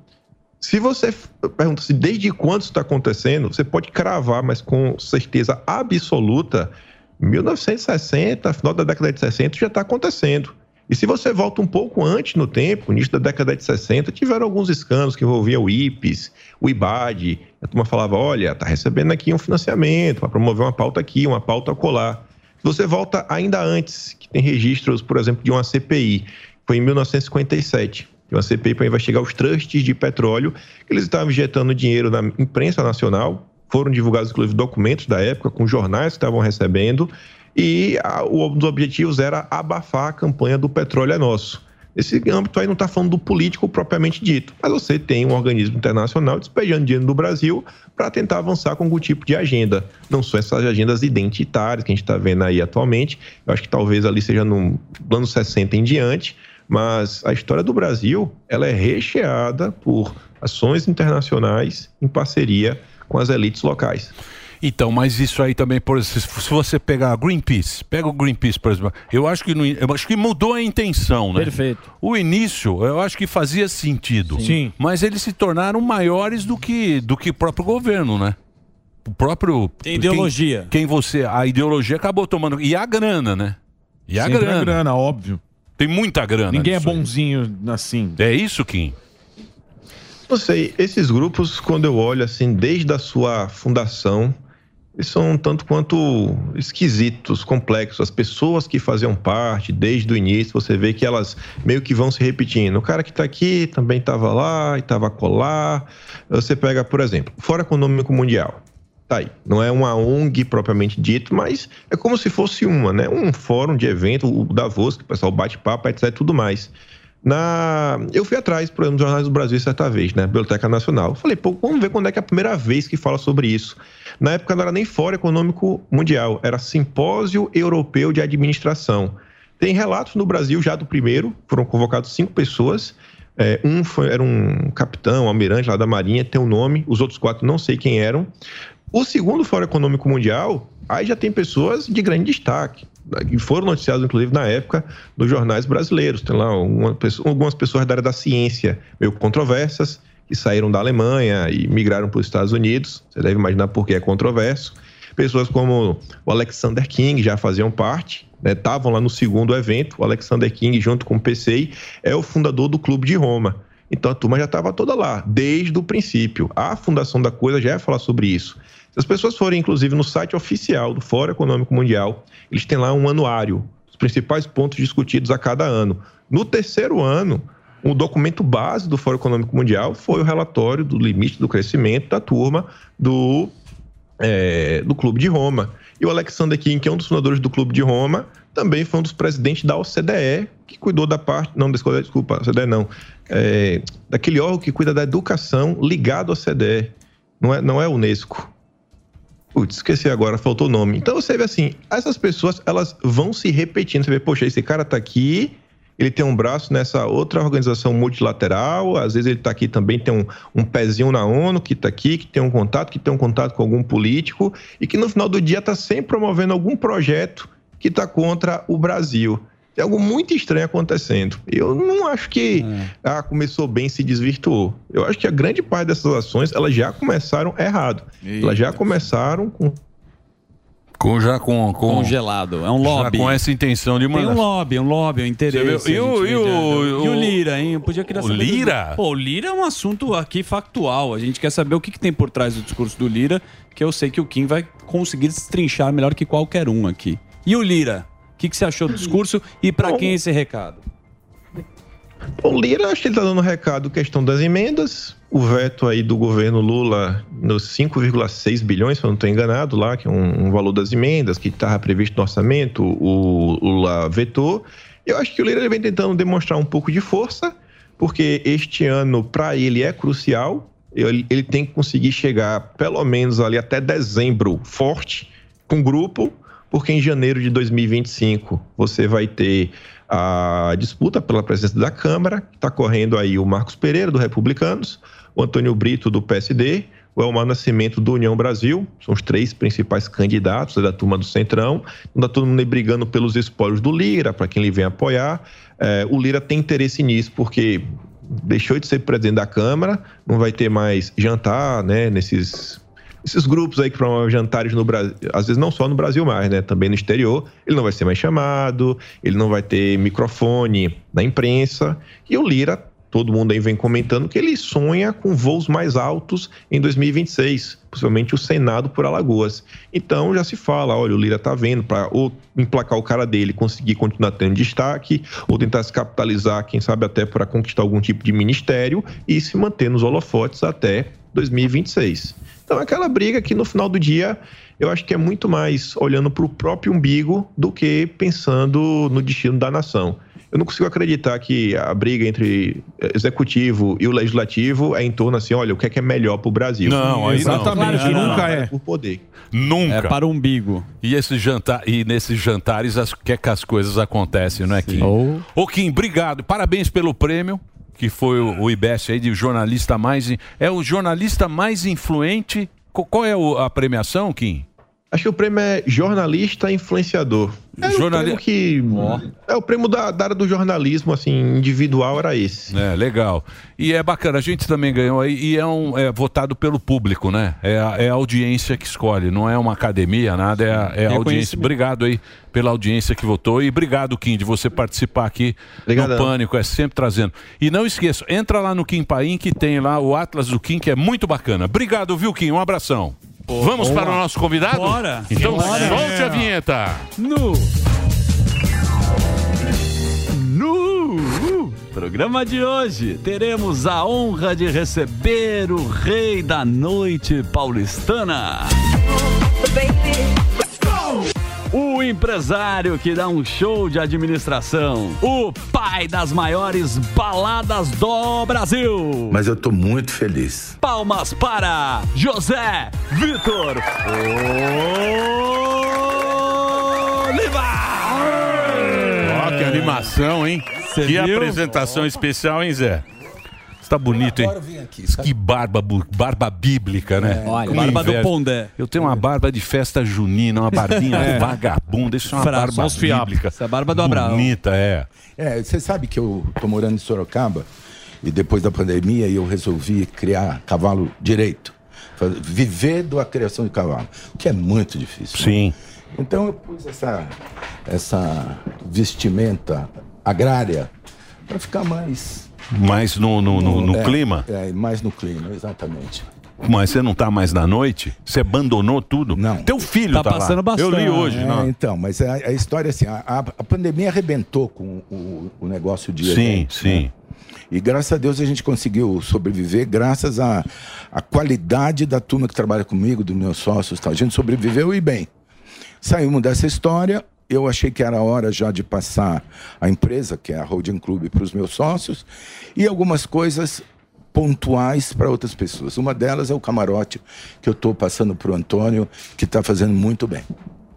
se você pergunta se desde quando isso está acontecendo, você pode cravar, mas com certeza absoluta, 1960, final da década de 60, já está acontecendo. E se você volta um pouco antes no tempo, início da década de 60, tiveram alguns escândalos que envolviam o IPES, o IBAD. A turma falava: olha, está recebendo aqui um financiamento para promover uma pauta aqui, uma pauta colar. Você volta ainda antes, que tem registros, por exemplo, de uma CPI, foi em 1957 de uma CPI para investigar os trusts de petróleo, que eles estavam injetando dinheiro na imprensa nacional, foram divulgados inclusive documentos da época com jornais que estavam recebendo, e o, um dos objetivos era abafar a campanha do petróleo é nosso. Esse âmbito aí não está falando do político propriamente dito, mas você tem um organismo internacional despejando dinheiro no Brasil para tentar avançar com algum tipo de agenda. Não são essas agendas identitárias que a gente está vendo aí atualmente. Eu acho que talvez ali seja no plano 60 em diante, mas a história do Brasil ela é recheada por ações internacionais em parceria com as elites locais. Então, mas isso aí também, por exemplo, se se você pegar Greenpeace, pega o Greenpeace, por exemplo, eu acho que, no eu acho que mudou a intenção, né? Perfeito. O início, eu acho que fazia sentido. Sim. Mas eles se tornaram maiores do que, do que o próprio governo, né? O próprio. Tem ideologia. Quem, quem você. A ideologia acabou tomando. E a grana, né? E a Sempre grana. a grana, óbvio. Tem muita grana. Ninguém é nisso aí. bonzinho assim. É isso, Kim? Não sei, esses grupos, quando eu olho assim, desde a sua fundação, eles são um tanto quanto esquisitos, complexos. As pessoas que faziam parte desde o início, você vê que elas meio que vão se repetindo. O cara que está aqui também estava lá e estava colar. Você pega, por exemplo, Fórum Econômico Mundial. Tá aí. Não é uma ONG propriamente dito, mas é como se fosse uma, né? Um fórum de evento, o Davos, que o pessoal bate papo, etc. tudo mais. Na... Eu fui atrás, exemplo, dos Jornais do Brasil certa vez, né? Biblioteca Nacional. Falei, pô, vamos ver quando é que é a primeira vez que fala sobre isso. Na época não era nem Fórum Econômico Mundial, era Simpósio Europeu de Administração. Tem relatos no Brasil já do primeiro, foram convocados cinco pessoas. É, um foi, era um capitão, um almirante lá da Marinha, tem um nome, os outros quatro não sei quem eram. O segundo Fórum Econômico Mundial, aí já tem pessoas de grande destaque, que foram noticiadas, inclusive, na época, nos jornais brasileiros. Tem lá uma algumas pessoas da área da ciência, meio controversas, que saíram da Alemanha e migraram para os Estados Unidos. Você deve imaginar por que é controverso. Pessoas como o Alexander King já faziam parte, né, estavam lá no segundo evento. O Alexander King, junto com o PCI, é o fundador do Clube de Roma. Então a turma já estava toda lá, desde o princípio. A fundação da coisa já ia falar sobre isso. Se as pessoas forem, inclusive, no site oficial do Fórum Econômico Mundial, eles têm lá um anuário, os principais pontos discutidos a cada ano. No terceiro ano, o documento base do Fórum Econômico Mundial foi o relatório do limite do crescimento da turma do, é, do Clube de Roma. E o Alexander King, que é um dos fundadores do Clube de Roma, também foi um dos presidentes da OCDE, que cuidou da parte. Não, desculpa, OCDE não. É, daquele órgão que cuida da educação ligado à OCDE. Não é, não é a Unesco. Putz, esqueci agora, faltou o nome. Então você vê assim, essas pessoas elas vão se repetindo. Você vê, poxa, esse cara tá aqui, ele tem um braço nessa outra organização multilateral, às vezes ele tá aqui também, tem um, um pezinho na ONU que tá aqui, que tem um contato, que tem um contato com algum político, e que no final do dia tá sempre promovendo algum projeto que tá contra o Brasil. Tem algo muito estranho acontecendo. Eu não acho que ah, começou bem e se desvirtuou. Eu acho que a grande parte dessas ações elas já começaram errado. Elas já começaram com Com, já com, com- Congelado. É um lobby. Já com essa intenção de Tem mandar. um lobby, um lobby, um interesse. Você viu? E o- gente e o- o- e o Lira, hein? Eu podia querer o saber. do- Lira? Pô, o Lira é um assunto aqui factual. A gente quer saber o que, que tem por trás do discurso do Lira, que eu sei que o Kim vai conseguir destrinchar melhor que qualquer um aqui. E o Lira? O que, que você achou do discurso e pra quem esse recado? O Lira, acho que ele está dando um recado questão das emendas, o veto aí do governo Lula nos 5,6 bilhões, se eu não estou enganado lá, que é um, um valor das emendas que estava previsto no orçamento, o Lula vetou. Eu acho que o Lira ele vem tentando demonstrar um pouco de força, porque este ano para ele é crucial. Ele, ele tem que conseguir chegar pelo menos ali até dezembro forte com grupo, porque em janeiro de 2025 você vai ter a disputa pela presença da Câmara, está correndo aí o Marcos Pereira, do Republicanos, o Antônio Brito, do PSD, o Elmar Nascimento, do União Brasil, são os três principais candidatos da turma do Centrão, está todo mundo brigando pelos espólios do Lira, para quem ele vem apoiar. É, o Lira tem interesse nisso, porque deixou de ser presidente da Câmara, não vai ter mais jantar, né, nesses esses grupos aí que promovem jantares no Brasil, às vezes não só no Brasil mais, né? Também no exterior, ele não vai ser mais chamado, ele não vai ter microfone na imprensa. E o Lira, todo mundo aí vem comentando que ele sonha com voos mais altos em 2026, possivelmente o Senado por Alagoas. Então já se fala, olha, o Lira tá vendo para ou emplacar o cara dele, conseguir continuar tendo destaque, ou tentar se capitalizar, quem sabe até para conquistar algum tipo de ministério e se manter nos holofotes até 2026. Então é aquela briga que no final do dia eu acho que é muito mais olhando para o próprio umbigo do que pensando no destino da nação. Eu não consigo acreditar que a briga entre executivo e o legislativo é em torno assim, olha, o que é que é melhor para o Brasil? Não, aí. Exatamente, Não, nunca não. é. Por poder. Nunca. É para o umbigo. E, esse jantar, e nesses jantares, as, que é que as coisas acontecem, não é, Kim? Ô, Kim, obrigado. Parabéns pelo prêmio, que foi o, o IBEST aí de jornalista mais... É o jornalista mais influente... Qual é a premiação, Kim? Acho que o prêmio é jornalista influenciador. É Jornali- o prêmio que. É o prêmio da, da área do jornalismo, assim, individual era esse. É, legal. E é bacana, a gente também ganhou aí, e é, um, é votado pelo público, né? É a, é a audiência que escolhe, não é uma academia, nada, é a, é a audiência. Obrigado aí pela audiência que votou e obrigado, Kim, de você participar aqui Obrigadão. no Pânico, é sempre trazendo. E não esqueça, entra lá no Kim Paim que tem lá o Atlas do Kim, que é muito bacana. Obrigado, viu, Kim? Um abração. Vamos boa. para o nosso convidado? Bora. Então Bora. solte a vinheta. No. No programa de hoje, teremos a honra de receber o rei da noite paulistana. O empresário que dá um show de administração. O pai das maiores baladas do Brasil. Mas eu tô muito feliz. Palmas para José Vitor Ó, que animação, hein? Cê que viu? apresentação especial, hein, Zé? Tá bonito, hein? Que barba, barba bíblica, né? É. Olha, barba do. Pondé. Eu tenho uma barba de festa junina, uma barbinha É. vagabunda. Isso é uma Fraco, barba bíblica. Essa é a barba do Abraão. Bonita, é. É, você sabe que eu tô morando em Sorocaba e depois da pandemia eu resolvi criar cavalo direito. Viver da criação de cavalo, o que é muito difícil. né? Sim. Então eu pus essa, essa vestimenta agrária para ficar mais. Mais no, no, no- no é, clima? É, mais no clima, exatamente. Mas você não tá mais na noite? Você abandonou tudo? Não. Teu filho tá, lá. Eu li hoje, É, não. Então, mas a, a história é assim: a, a- a pandemia arrebentou com o, o negócio de. Sim, eventos, sim. né? E graças a Deus a gente conseguiu sobreviver, graças à à qualidade da turma que trabalha comigo, dos meus sócios e tal. A gente sobreviveu e bem. Saímos dessa história. Eu achei que era hora já de passar a empresa, que é a Holding Club, para os meus sócios, e algumas coisas pontuais para outras pessoas. Uma delas é o camarote que eu estou passando para o Antônio, que está fazendo muito bem.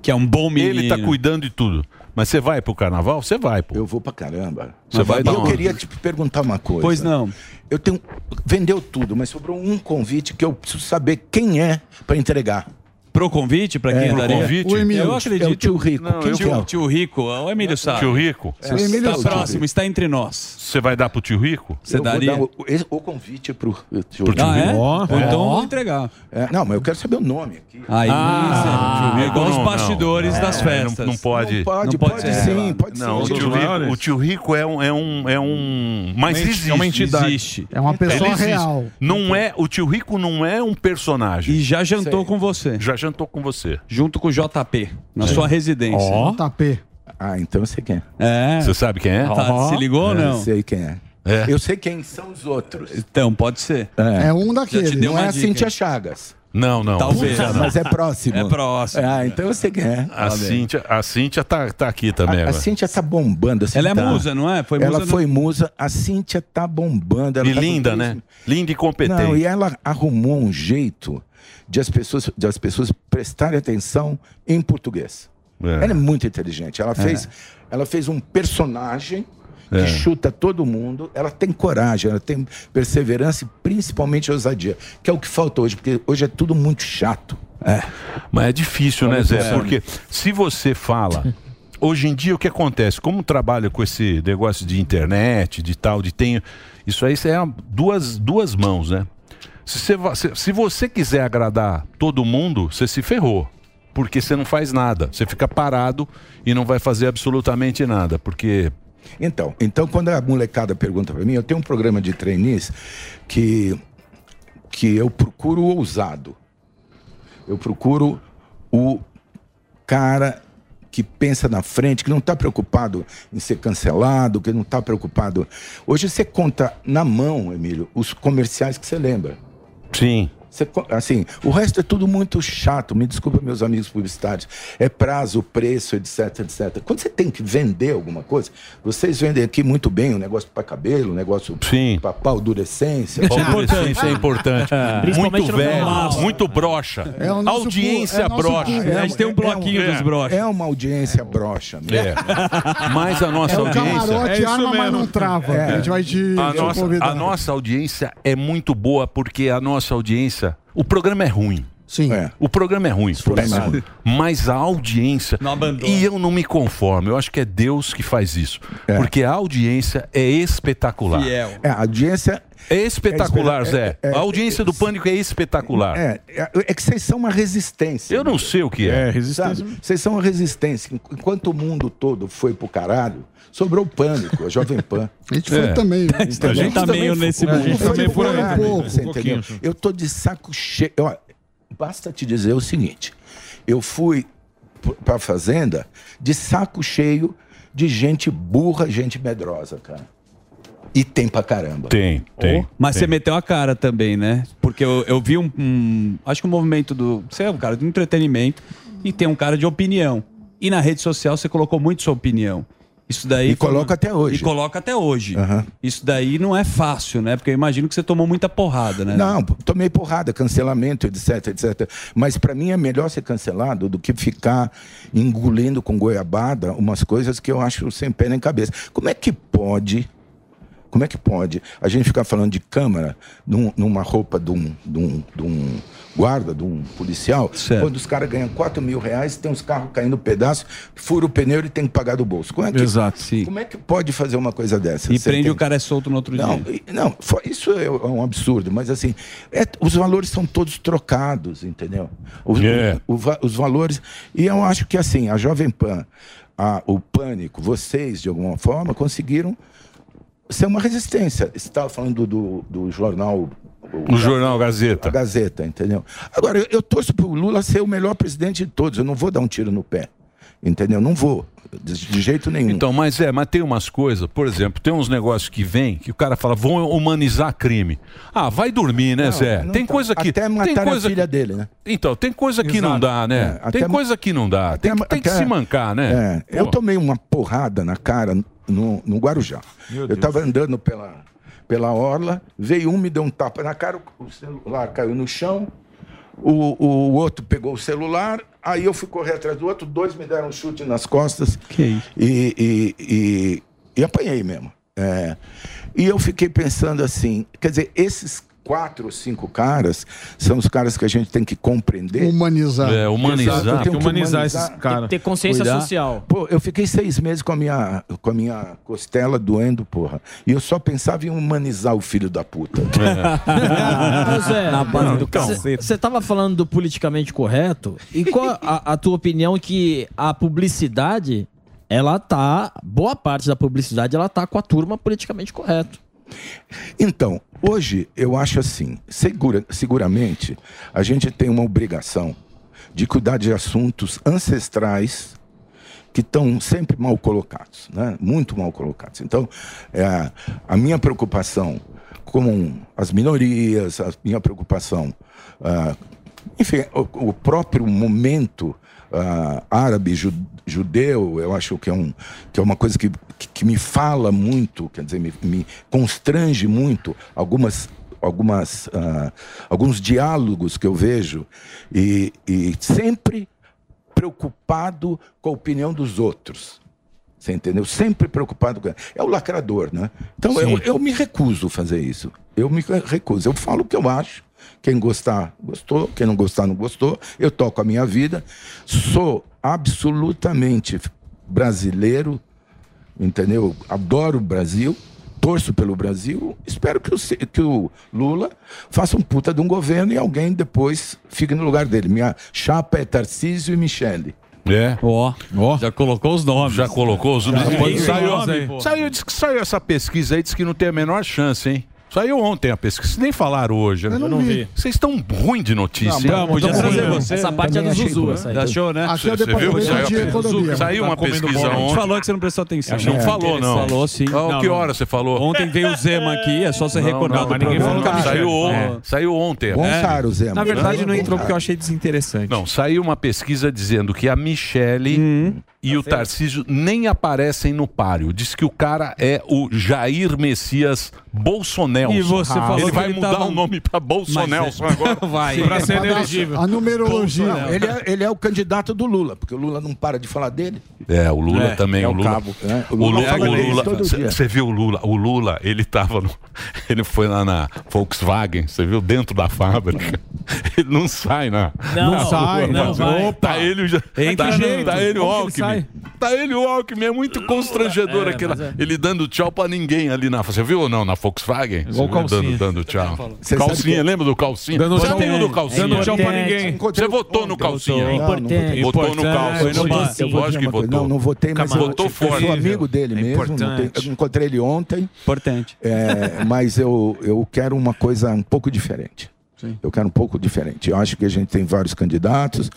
Que é um bom menino. Ele tá cuidando de tudo. Mas você vai pro carnaval? Você vai, pô. Eu vou pra caramba. Você vai E eu uma- queria te perguntar uma coisa. Pois não. Eu tenho. Vendeu tudo, mas sobrou um convite que eu preciso saber quem é para entregar. Pro convite, pra quem É, daria? pro convite? O Emílio. Eu acredito. É o tio Rico. Não, Quem eu- é? tio, tio Rico, o Emílio sabe. Tio Rico? É, O Emílio está sabe. próximo, está entre nós. Você vai dar pro tio Rico? Você daria? dar o, o convite pro, tio Pro tio Ah, é? Rico? Ou então eu Ó. vou entregar. É, não, mas eu quero saber o nome aqui. Aí, Ah, Zé, é igual os bastidores não. das É, festas. Não, não pode. Não pode, Não pode pode, sim, pode Não, o ser. tio, Rico, o tio Rico é um. É um, é um mas existe. é uma entidade. Existe. É uma pessoa real. Não é, o tio Rico não é um personagem. E já jantou com você. Já jantou com você. Junto com o JP, na sua residência. Ó. Tapê. Ah, então eu sei quem é. É. Você sabe quem é? Tá, se ligou ou Eu não? sei quem é. É. Eu sei quem são os outros. Então, pode ser. É um Já te daqueles. Não é a dica. Cintia Chagas. Não, não. Talvez. Não. Mas é próximo. É próximo. Ah, então eu sei quem é. A Cíntia, a Cíntia tá, tá aqui também. A, a agora. Cíntia tá bombando. assim, Ela é tá. musa, não é? Foi ela musa foi musa. A Cíntia tá bombando. Ela E tá com linda, né? Linda e competente. Não, e ela arrumou um jeito de as pessoas, de as pessoas prestarem atenção em português. É. Ela é muito inteligente. Ela fez, ela fez um personagem que É. chuta todo mundo. Ela tem coragem, ela tem perseverança e principalmente ousadia, que é o que falta hoje, porque hoje é tudo muito chato. É. Mas é difícil, né, Zé? É. Porque se você fala. Hoje em dia, o que acontece? Como trabalha com esse negócio de internet, de tal, de tem. Isso aí isso é duas, duas mãos, né? Se você, se você quiser agradar todo mundo, você se ferrou. Porque você não faz nada. Você fica parado e não vai fazer absolutamente nada. Porque. Então, então quando a molecada pergunta para mim, eu tenho um programa de trainees que que eu procuro o ousado. Eu procuro o cara que pensa na frente, que não está preocupado em ser cancelado, que não está preocupado. Hoje você conta na mão, Emílio, os comerciais que você lembra. Sim. Você assim, o resto é tudo muito chato. Me desculpa, meus amigos publicitários. É prazo, preço, etc, etc. Quando você tem que vender alguma coisa, vocês vendem aqui muito bem o negócio para cabelo, o negócio para paldurecência. Isso é importante. Principalmente muito no velho, muito broxa. É o nosso audiência é nosso broxa. público. A gente tem um bloquinho é, dos brochas. É uma audiência broxa. mesmo. É. Mas a nossa É audiência. camarote, arma, mas não trava. É. A gente vai te, a, nossa, a nossa audiência é muito boa porque a nossa audiência. O programa é ruim. Sim. O programa é ruim, o programa é Péssimo. ruim. mas a audiência. e eu não me conformo. Eu acho que é Deus que faz isso. Porque a audiência é espetacular. É, a audiência. É espetacular, é Zé. espera- é- a audiência do Pânico é espetacular. É, é, é que vocês são uma resistência. Eu não sei o que é. Sabe? Vocês são uma resistência. Enquanto o mundo todo foi pro caralho, sobrou o pânico, a Jovem Pan. A gente foi também. né? Entendeu? A gente tá meio também nesse. A gente também foi caralho, também, você um entendeu? Eu tô de saco cheio. Ó, Basta te dizer o seguinte: eu fui pra fazenda de saco cheio de gente burra, gente medrosa, cara. E tem pra caramba. Tem, Oh, Mas você meteu a cara também, né? Porque eu, eu vi um, um- Acho que um movimento do. Você é um cara do entretenimento e tem um cara de opinião. E na rede social você colocou muito sua opinião. Isso daí. E foi coloca até hoje. E coloca até hoje. Aham. Isso daí não é fácil, né? Porque eu imagino que você tomou muita porrada, né? Não, tomei porrada, cancelamento, etc, etc. Mas pra mim é melhor ser cancelado do que ficar engolindo com goiabada umas coisas que eu acho sem pé nem cabeça. Como é que pode? Como é que pode a gente ficar falando de câmara num- numa roupa de um, de um- de um guarda, de um policial, quando os caras ganham 4 mil reais, tem os carros caindo pedaço, fura o pneu e tem que pagar do bolso. Como é que, Exato, sim. Como é que pode fazer uma coisa dessa? E Você prende tem- o cara é solto no outro não, dia. não, isso é um absurdo, mas assim, é- os valores são todos trocados, entendeu? Os, É. o- o va- os valores. E eu acho que assim, a Jovem Pan, a- o Pânico, vocês, de alguma forma, conseguiram ser uma resistência. Você estava falando do, do jornal. O jornal Gazeta. Gazeta, entendeu? Agora, eu, torço para o Lula ser o melhor presidente de todos. Eu não vou dar um tiro no pé. Entendeu? Não vou. De, jeito nenhum. Então, mas é, mas tem umas coisas, por exemplo, tem uns negócios que vem que o cara fala, vão humanizar crime. Ah, vai dormir, né, Não, Zé? não tem tá. coisa que. Até tem mataram coisa a filha que- dele, né? Então, tem coisa que não Exato. dá, né? É, tem até- coisa que não dá. Tem, que- tem que até- se mancar, né? É, eu tomei uma porrada na cara no, no Guarujá. Meu eu Deus. tava andando pela, pela orla, veio um, me deu um tapa na cara, o celular caiu no chão, o, o outro pegou o celular, aí eu fui correr atrás do outro, dois me deram um chute nas costas. E, e, e, e apanhei mesmo. É, e eu fiquei pensando assim, quer dizer, esses quatro ou cinco caras são os caras que a gente tem que compreender. Humanizar. É, humanizar. Exato, Tem que humanizar esses Tem caras. ter consciência Cuidar. social. Pô, eu fiquei seis meses com a, minha, com a minha costela doendo, porra. E eu só pensava em humanizar o filho da puta. Zé, Na base do cacete. Você tava falando do politicamente correto. E qual a, a tua opinião que a publicidade, ela tá. Boa parte da publicidade, ela tá com a turma politicamente correto. Então, hoje eu acho assim, segura, seguramente a gente tem uma obrigação de cuidar de assuntos ancestrais que estão sempre mal colocados, né? muito mal colocados. Então, é, a minha preocupação com as minorias, a minha preocupação, ah, enfim, o, o próprio momento ah, árabe, ju- judeu, eu acho que é, um, que é uma coisa que, que, que me fala muito, quer dizer, me, me constrange muito algumas algumas ah, alguns diálogos que eu vejo e, e sempre preocupado com a opinião dos outros. Você entendeu? Sempre preocupado com. É o lacrador, né? Então eu, eu me recuso a fazer isso. Eu me recuso. Eu falo o que eu acho. Quem gostar, gostou. Quem não gostar, não gostou. Eu toco a minha vida. Sou absolutamente brasileiro, entendeu? Adoro o Brasil. Torço pelo Brasil. Espero que o, que o Lula faça um puta de um governo e alguém depois fique no lugar dele. Minha chapa é Tarcísio e Michele. É. Ó, já colocou os nomes. Já colocou os nomes. Já Saiu, saiu, diz que saiu essa pesquisa aí, diz que não tem a menor chance, hein? Saiu ontem a pesquisa. Vocês nem falaram hoje, né? Eu não vi. Vocês estão ruim de notícia. Não, trazer ruim. você. Essa parte é do Zuzu. Já achou, né? Aqui é o Você viu? Saiu, saiu uma Tá pesquisa bola. A gente ontem. falou que você não prestou atenção. Não falou, não. Falou sim. Não, que não. hora você falou? Ontem veio o Zema aqui, é só você Não, recordar não, mas ninguém falou. Saiu, É. saiu ontem. Bom É. caro, Zé. Na verdade, não entrou porque eu achei desinteressante. Não, saiu uma pesquisa dizendo que a Michele E o Tarcísio nem aparecem no páreo. Diz que o cara é o Jair Messias Bolsonelson. E você falou ele que vai ele mudar tava- o nome pra Bolsonelson Mas é- agora. Vai. Pra ser elegível. A numerologia. Não, ele, é, ele é o candidato do Lula, porque o Lula não para de falar dele. É, o Lula É, também. é o Lula, cabo, né? O Lula o Lula, você viu o Lula? O Lula, ele tava no, ele foi lá na Volkswagen, você viu dentro da fábrica. Ele não sai, né? Não, Não sai, não vai. Tá ele, Entra tá, jeito. tá ele o Como que ele Alckmin. Tá ele o Alckmin, é muito constrangedor É, aquela, é. ele dando tchau pra ninguém ali na. Você viu ou não na Volkswagen? Igual calcinha. Dando, dando tchau. Você calcinha, que- lembra do calcinha? Dando Você tchau- amigo do calcinha? Dando tchau pra ninguém. Você votou no calcinha? Não, não votei. Votou no calcinha. Lógico que votou. Não, não votei, mas eu, votou eu sou amigo dele mesmo. tem- eu encontrei ele ontem. Importante. É, mas eu, eu quero uma coisa um pouco diferente. Eu quero um pouco diferente. Eu acho que a gente tem vários candidatos.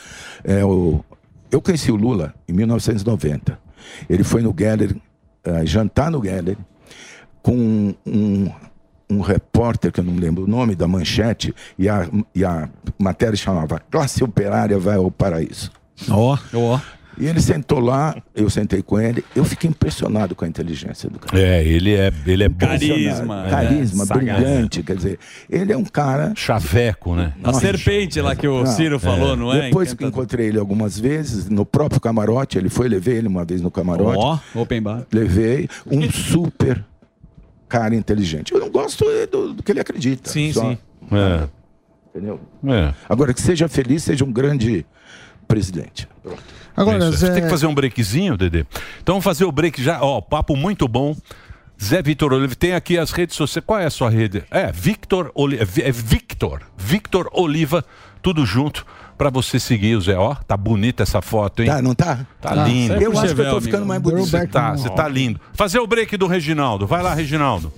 É, o- eu conheci o Lula em 1990. Ele foi no Geller, eh, jantar no Geller, com um, um repórter, que eu não me lembro o nome, da manchete, e a, e a matéria chamava Classe Operária vai ao Paraíso. Ó, ó. E ele sentou lá, eu sentei com ele, eu fiquei impressionado com a inteligência do cara. É, ele é, ele é. Carisma, carisma, É, sagaz. brilhante, quer dizer, ele é um cara chaveco, né? A serpente lá que o Ciro falou, não é? Depois que encontrei ele algumas vezes, no próprio camarote, ele foi, levei ele uma vez no camarote. Ó, open bar. Levei um super cara inteligente. Eu não gosto é, do, do que ele acredita. Sim, só. sim. É. Entendeu? É. Agora, que seja feliz, seja um grande presidente. Pronto. Agora, É isso. Zé- Tem que fazer um breakzinho, Dedê. Então vamos fazer o break já. Ó, papo muito bom. Zé Vitor Oliva, tem aqui as redes sociais. Qual é a sua rede? É, Victor Oliva. É Victor. Victor Oliva, tudo junto. Pra você seguir o Zé. Ó, tá bonita essa foto, hein? Tá, não tá? Tá Tá. lindo. Eu acho que eu tô ficando mais bonito. Você tá, você tá lindo. Fazer o break do Reginaldo. Vai lá, Reginaldo.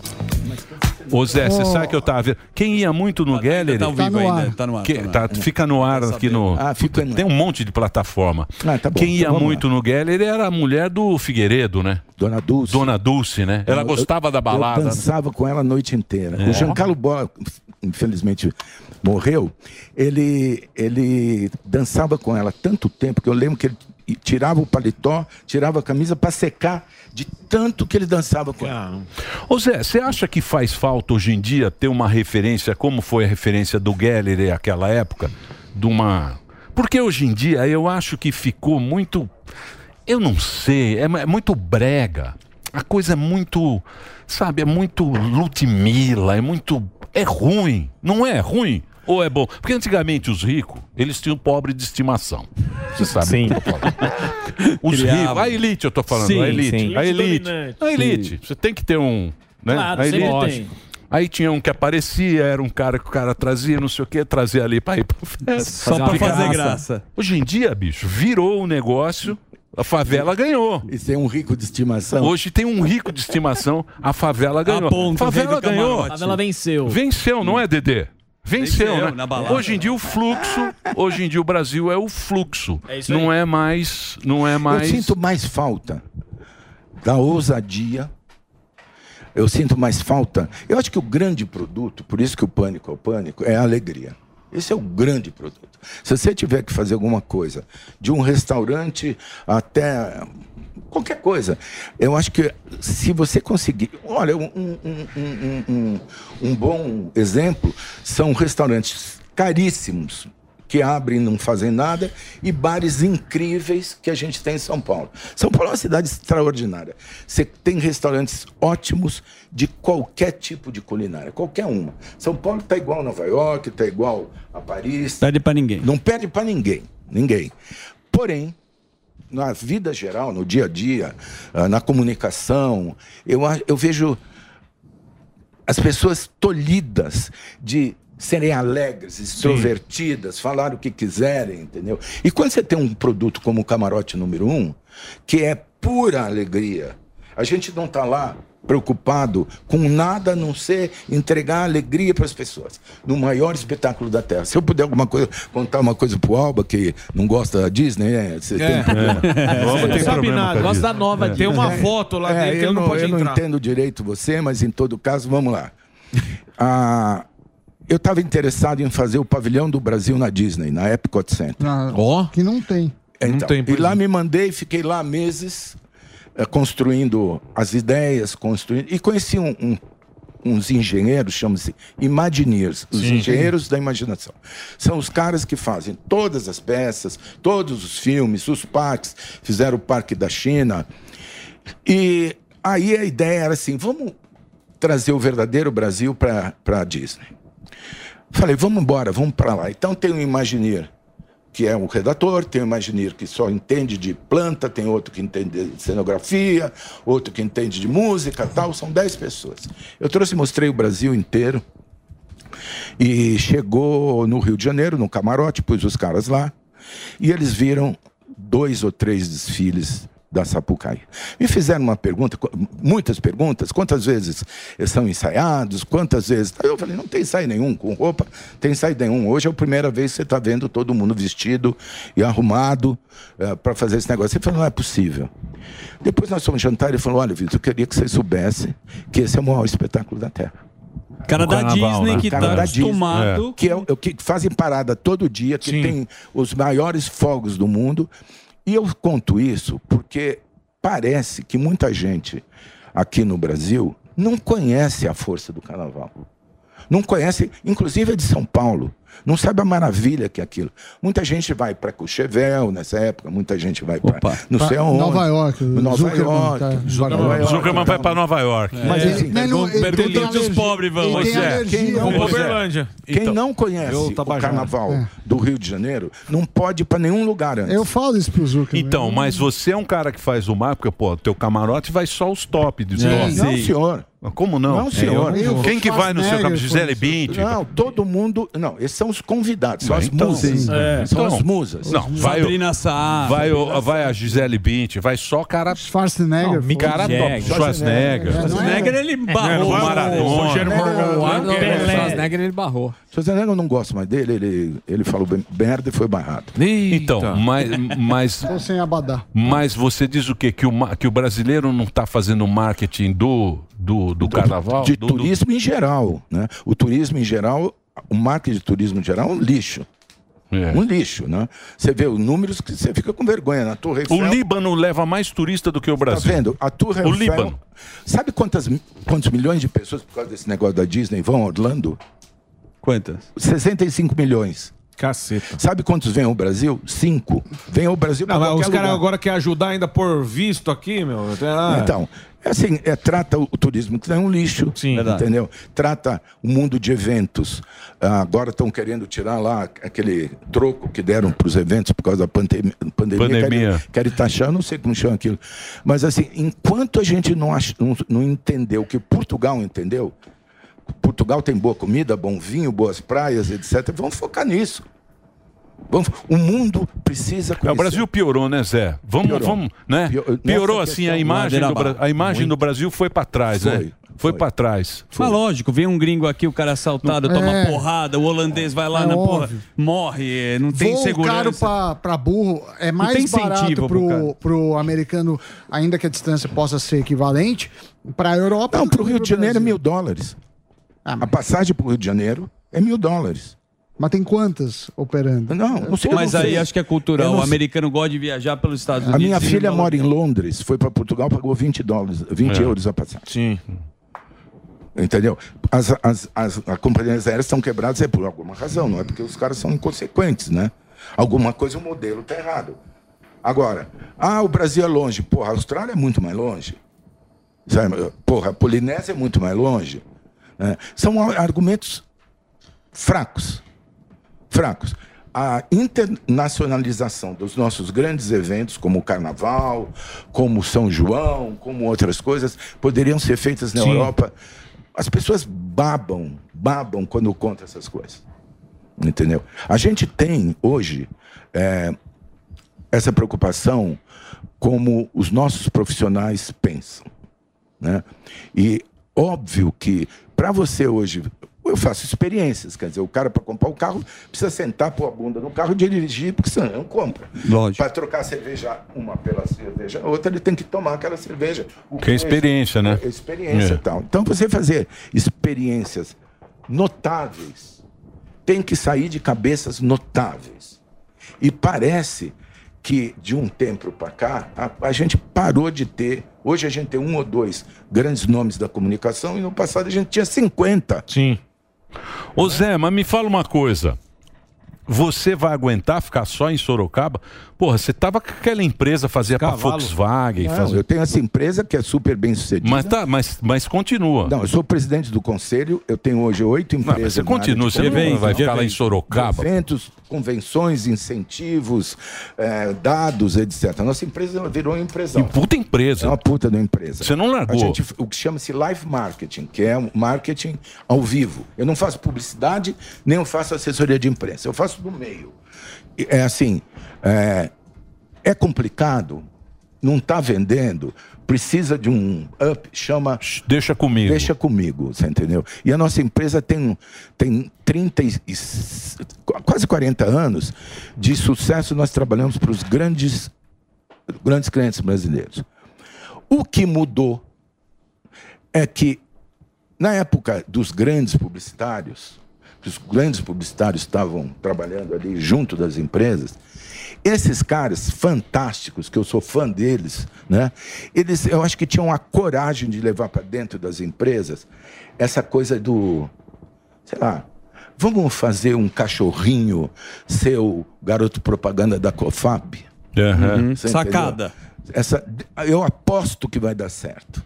Ô Zé, você sabe que eu tava vendo. Quem ia muito no Gallery. tá ao vivo Tá no ainda, ar. tá no ar, Que- tá no ar. tá- fica no ar aqui no. Ah, fica no Tem um monte de plataforma. Ah, tá bom, Quem ia então muito no Gallery era a mulher do Figueiredo, né? Dona Dulce. Dona Dulce, né? Ela Eu- gostava da balada. Eu dançava com ela a noite inteira. É. O Giancarlo Bola, infelizmente, morreu. Ele, ele dançava com ela tanto tempo que eu lembro que ele tirava o paletó, tirava a camisa para secar de tanto que ele dançava com ela. Ô Zé, você acha que faz falta hoje em dia ter uma referência, como foi a referência do Gallery naquela época? De uma. Porque hoje em dia eu acho que ficou muito. Eu não sei, é, é muito brega. A coisa é muito. Sabe, é muito Ludmilla, é muito. É ruim. Não é ruim? Ou é bom? Porque antigamente os ricos, eles tinham pobre de estimação. Você sabe Sim. o que eu tô falando. Os Criava. ricos, a elite eu tô falando, Sim, a elite. sim. A elite. Dominante. A elite. Você tem que ter um. Né? Claro, a sempre elite. tem. Aí tinha um que aparecia, era um cara que o cara trazia, não sei o que, trazia ali pra ir pra festa. Só pra fazer graça. Hoje em dia, bicho, virou um negócio, a favela ganhou. E tem um rico de estimação. Hoje tem um rico de estimação, a favela ganhou. ponto, favela vem do ganhou. A favela venceu. Venceu, não é, Dedê? Venceu, Venceu, né? na balada. Hoje em dia o fluxo, hoje em dia o Brasil é o fluxo. É isso aí. não é mais, não é mais. Eu sinto mais falta da ousadia. Eu sinto mais falta. Eu acho que o grande produto, por isso que o pânico é o pânico, é a alegria. Esse é o grande produto. Se você tiver que fazer alguma coisa, de um restaurante até qualquer coisa, eu acho que se você conseguir. Olha, um, um- um- um- um- bom exemplo são restaurantes caríssimos que abrem e não fazem nada, e bares incríveis que a gente tem em São Paulo. São Paulo é uma cidade extraordinária. Você tem restaurantes ótimos de qualquer tipo de culinária, qualquer uma. São Paulo está igual a Nova York, está igual a Paris. Perde pra ninguém. Não perde para ninguém, ninguém. Porém, na vida geral, no dia a dia, ah, na comunicação, eu, eu vejo as pessoas tolhidas de serem alegres, extrovertidas, falar o que quiserem, entendeu? E quando você tem um produto como o Camarote número um, que é pura alegria, a gente não está lá preocupado com nada a não ser entregar alegria para as pessoas no maior espetáculo da Terra. Se eu puder alguma coisa contar uma coisa pro Alba que não gosta da Disney, né? Você tem problema. Você não sabe nada. Gosto da nova Tem uma foto lá É, dele que eu ele não, pode eu entrar. não entendo direito você, mas em todo caso, vamos lá. Ah, eu estava interessado em fazer o pavilhão do Brasil na Disney, na Epcot Center. Ah, Que não tem. Então, tem, e lá é. me mandei, fiquei lá meses construindo as ideias, construindo. E conheci um- um- uns engenheiros, chamam-se Imagineers, os Sim. engenheiros da imaginação. São os caras que fazem todas as peças, todos os filmes, os parques, fizeram o Parque da China. E aí a ideia era assim: vamos trazer o verdadeiro Brasil para a Disney. Falei, vamos embora, vamos para lá. Então tem um Imagineer, que é um redator, tem um Imagineer que só entende de planta, tem outro que entende de cenografia, outro que entende de música tal. São dez pessoas. Eu trouxe e mostrei o Brasil inteiro. E chegou no Rio de Janeiro, no camarote, pus os caras lá. E eles viram dois ou três desfiles da Sapucaí. Me fizeram uma pergunta, muitas perguntas, quantas vezes eles são ensaiados, quantas vezes... Eu falei, não tem ensaio nenhum com roupa, tem ensaio nenhum. Hoje é a primeira vez que você está vendo todo mundo vestido e arrumado para fazer esse negócio. Ele falou, não é possível. Depois nós fomos jantar e ele falou, olha, Vitor, eu queria que você soubesse que esse é o maior espetáculo da Terra. Cara O da carnaval, Disney né? que Cara tá da Disney, acostumado. que, é, o- que fazem parada todo dia, que tem os maiores fogos do mundo. E eu conto isso porque parece que muita gente aqui no Brasil não conhece a força do carnaval. Não conhece, inclusive a de São Paulo. Não sabe a maravilha que é aquilo. Muita gente vai para Courchevel nessa época, muita gente vai para não sei Pra aonde. Nova York, Nova Zuckerman York. tá- Nova York. Zuckerman vai pra Nova York. Mas assim, mas não- ele- ele tem alergia- ele tem alergia quem não, quem Então, não conhece o carnaval É. do Rio de Janeiro não pode ir para nenhum lugar antes. Eu falo isso pro Zuckerman. Então, mas você é um cara que faz o mar, porque, pô, teu camarote vai só os top de Sim. top. Não, senhor. Como não? Não, senhor. É, eu- Quem que vai no seu camarote? Gisele Bündchen? Não, todo mundo. Não, esses são os convidados, são as então. musas. É. São Então, as musas. Não, vai, Sabrina Saar. vai, o- vai a Gisele Bündchen, vai só cara... Schwarzenegger. Não, cara top. Schwarzenegger. Schwarzenegger, ele barrou o Maradona. Schwarzenegger ele barrou. Schwarzenegger eu não gosto mais dele, ele, ele falou merda e foi barrado. Então, mas, mas, sem abadá. mas você diz o quê? Que o, que o brasileiro não está fazendo marketing do, do, do carnaval? De Do- do- turismo em geral. Né? O turismo em geral, o marketing de turismo em geral é um lixo. É. Um lixo, né? Você vê os números que você fica com vergonha. Na Torre Eiffel, O Líbano leva mais turista do que o Brasil. Tá vendo? A Torre O Eiffel. Líbano. Sabe quantas, quantos milhões de pessoas, por causa desse negócio da Disney, vão a Orlando? Quantas? 65 milhões. Caceta. Sabe quantos vêm ao Brasil? Cinco. Vêm ao Brasil Não, mas qualquer os caras agora querem ajudar ainda por visto aqui, meu. Ah. Então, assim, é, trata o, turismo que é um lixo, Verdade. entendeu? Trata o mundo de eventos. Ah, agora estão querendo tirar lá aquele troco que deram para os eventos por causa da pandemia. pandemia. Pandemia. Querem, querem taxar, não sei como chama aquilo. Mas assim, enquanto a gente não, ach- não, não entendeu o que Portugal entendeu, Portugal tem boa comida, bom vinho, boas praias, etc. Vamos focar nisso. Vamos, o mundo precisa É, conhecer. o Brasil piorou, né, Zé? Vamos, Piorou. vamos, né? Pior- Piorou assim, a imagem, do, a imagem do Muito. Brasil foi para trás, né? Foi, Foi para trás. Mas lógico, vem um gringo aqui, o cara é assaltado, Não- toma É. porrada, o holandês vai lá É na porra, óbvio. morre, não tem Voo segurança. caro pra, pra burro é mais barato pro pro, pro americano, ainda que a distância possa ser equivalente, pra Europa. Não, do para o que Rio de Janeiro é mil dólares. A passagem para o Rio de Janeiro é mil dólares. Mas tem quantas operando? Não, não sei. Mas aí acho que é cultural. Não O americano gosta de viajar pelos Estados A Unidos. minha e filha não- mora em Londres, foi para Portugal, pagou 20 dólares, 20 É. euros a passagem. Sim. Entendeu? As, as, as, as companhias aéreas estão quebradas é por alguma razão, não é porque os caras são inconsequentes, né? Alguma coisa o modelo está errado. Agora, ah, o Brasil é longe. Porra, a Austrália é muito mais longe. Sabe? Porra, a Polinésia é muito mais longe. né? São a- argumentos fracos. Fracos. A internacionalização dos nossos grandes eventos, como o Carnaval, como São João, como outras coisas, poderiam ser feitas na Sim. Europa. As pessoas babam, babam quando contam essas coisas. Entendeu? A gente tem hoje é, essa preocupação como os nossos profissionais pensam. Né? E óbvio que para você hoje, eu faço experiências, quer dizer, o cara para comprar o carro precisa sentar, pôr a bunda no carro e dirigir, porque senão não compra. Lógico. Para trocar cerveja uma pela cerveja outra, ele tem que tomar aquela cerveja. O Que é experiência, né? É experiência É. e tal. Então você fazer experiências notáveis tem que sair de cabeças notáveis. E parece que de um tempo para cá a, a gente parou de ter. Hoje a gente tem um ou dois grandes nomes da comunicação e no passado a gente tinha 50. Sim. Ô Zé, mas me fala uma coisa. Você vai aguentar ficar só em Sorocaba? Porra, você tava com aquela empresa, fazia pra Volkswagen. Não, fazia... eu tenho essa empresa que é super bem sucedida. Mas, tá, mas, mas continua. Não, eu sou presidente do conselho, eu tenho hoje oito Não, empresas. mas você continua, você não comunicação. vai ficar lá em Sorocaba. Eventos, convenções, incentivos, eh, dados, etc. Nossa empresa virou uma empresa. Puta empresa. É uma puta de uma empresa. Você não largou. A gente, o que chama-se live marketing, que é um marketing ao vivo. Eu não faço publicidade, nem eu faço assessoria de imprensa. Eu faço do meio. É assim, é, é complicado, não está vendendo, precisa de um up, chama... Deixa comigo. Deixa comigo, você entendeu? E a nossa empresa tem, tem 30 e, quase 40 anos de sucesso, nós trabalhamos para os grandes, grandes clientes brasileiros. O que mudou é que, na época dos grandes publicitários, que os grandes publicitários estavam trabalhando ali junto das empresas, esses caras fantásticos, que eu sou fã deles, né? Eles, eu acho que tinham a coragem de levar para dentro das empresas essa coisa do, sei lá, vamos fazer um cachorrinho ser o garoto propaganda da Cofap? Uhum. Sacada. Essa, eu aposto que vai dar certo.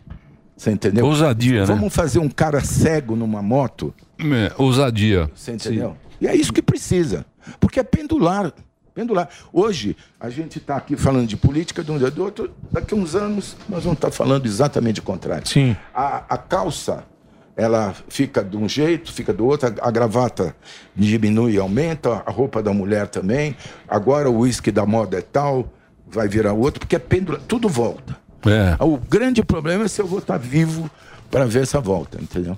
Você entendeu? Ousadia, né? Vamos fazer um cara cego numa moto. É, ousadia. Você entendeu? E é isso que precisa. Porque é pendular. Pendular. Hoje, a gente está aqui falando de política de um dia do outro. Daqui a uns anos, nós vamos estar falando exatamente o contrário. Sim. A, a calça, ela fica de um jeito, fica do outro. A, a gravata diminui e aumenta. A roupa da mulher também. Agora o uísque da moda é tal, vai virar outro, porque é pendular. Tudo volta. É. O grande problema é se eu vou estar vivo para ver essa volta, entendeu?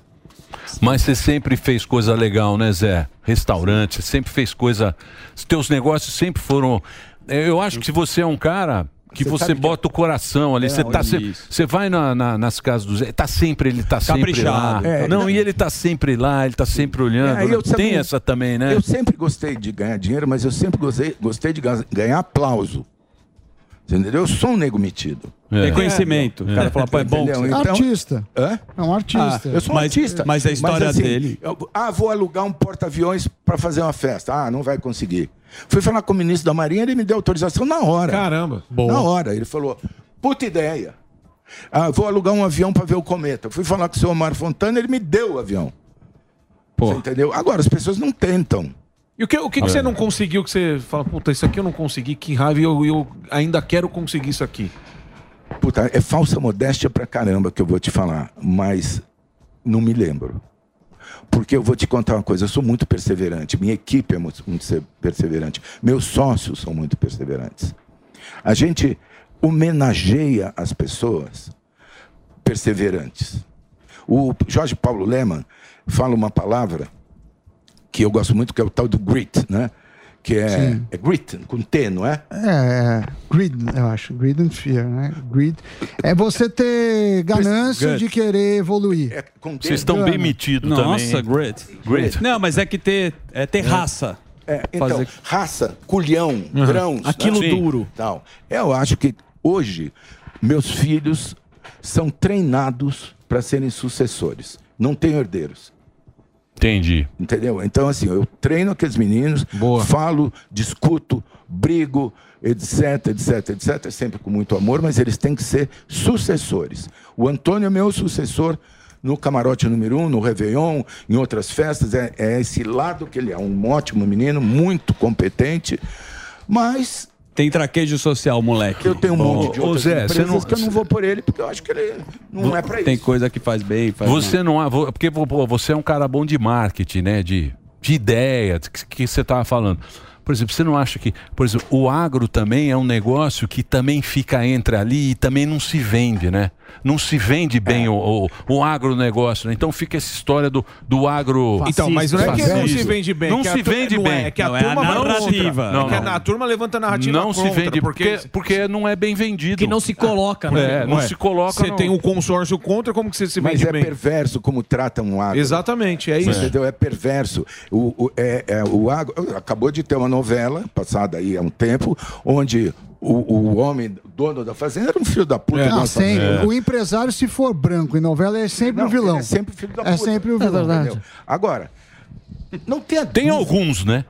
Mas você sempre fez coisa legal, né, Zé? Restaurante, sempre fez coisa. Os teus negócios sempre foram. É, Eu acho que se você é um cara que Você você, que- bota o coração ali, É, você tá sempre, você vai na- na- nas casas do Zé, tá sempre ele tá sempre lá. Caprichado. É, não, não- e ele tá sempre lá, ele tá sempre olhando. É, né? eu Tem essa também, né? Eu sempre gostei de ganhar dinheiro, mas eu sempre gostei, gostei de ga- ganhar aplauso. Você entendeu? Eu sou um nego metido. É. Reconhecimento. O cara fala, pô, é bom Entendeu? você- Artista. Hã? É um artista. Ah, eu sou um Mas- artista. mas a história assim, dele- eu- ah, vou alugar um porta-aviões para fazer uma festa. Ah, não vai conseguir. Fui falar com o ministro da Marinha, ele me deu autorização na hora. Caramba. Na hora. Ele falou, puta ideia. Ah, vou alugar um avião para ver o cometa. Fui falar com o senhor Omar Fontana, ele me deu o avião. Você entendeu? Agora, as pessoas não tentam. E o que, o que, que você não conseguiu que você fala, puta, isso aqui eu não consegui, que raiva, eu, eu ainda quero conseguir isso aqui? Puta, é falsa modéstia pra caramba que eu vou te falar, mas não me lembro. Porque eu vou te contar uma coisa, eu sou muito perseverante, minha equipe é muito, muito se- perseverante, meus sócios são muito perseverantes. A gente homenageia as pessoas perseverantes. O Jorge Paulo Leman fala uma palavra que eu gosto muito, que é o tal do grit, né? Que é, Sim. é grit, com T, não é? É, é, greed, eu acho. Greed and fear, né? Greed. É você ter ganância de querer evoluir. Vocês estão bem metidos também. Nossa, great. Great. Não, mas é que ter, é ter raça. É, então, Fazer- raça, culhão, Uhum. grãos. Aquilo né? duro. Tal. Eu acho que hoje meus filhos são treinados para serem sucessores. Não tenho herdeiros. Entendi. Entendeu? Então, assim, eu treino aqueles meninos, falo, discuto, brigo, etc, etc, etc, sempre com muito amor, mas eles têm que ser sucessores. O Antônio é meu sucessor no camarote número um, no Réveillon, em outras festas. É, é esse lado que ele é. Um ótimo menino, muito competente, mas Tem traquejo social, moleque. eu tenho um monte de Ô, outras Zé, você empresas não- que eu não vou por ele, porque eu acho que ele não é para Tem isso. coisa que faz bem, faz Você não é. vo- Porque pô, você é um cara bom de marketing, né? De, de ideia, de que, que você estava falando. Por exemplo, você não acha que, por exemplo, o agro também é um negócio que também fica entre ali e também não se vende, né? Não se vende bem o, o, o agronegócio, né? Então fica essa história do, do agro. Então, mas não é que não se vende bem. Não que a se vende não bem. É, é que a Não, é a turma vai narrativa. Não, é que a, não. a turma levanta a narrativa Não se vende porque, porque não é bem vendido. Que não se coloca, né? É, não se coloca. Você não. tem um consórcio contra, como que você se Mas vende é bem? perverso como tratam o agro. Exatamente, é Você isso. Entendeu? É perverso. O, o- é, é, o agro, acabou de ter uma novela, passada aí há um tempo, onde o, o homem, dono da fazenda, era um filho da puta. Não, nossa, sempre. é. O empresário, se for branco em novela, é sempre Não, o vilão. é sempre filho da É puta. sempre o vilão. entendeu? Agora, não tem Tem alguns, né?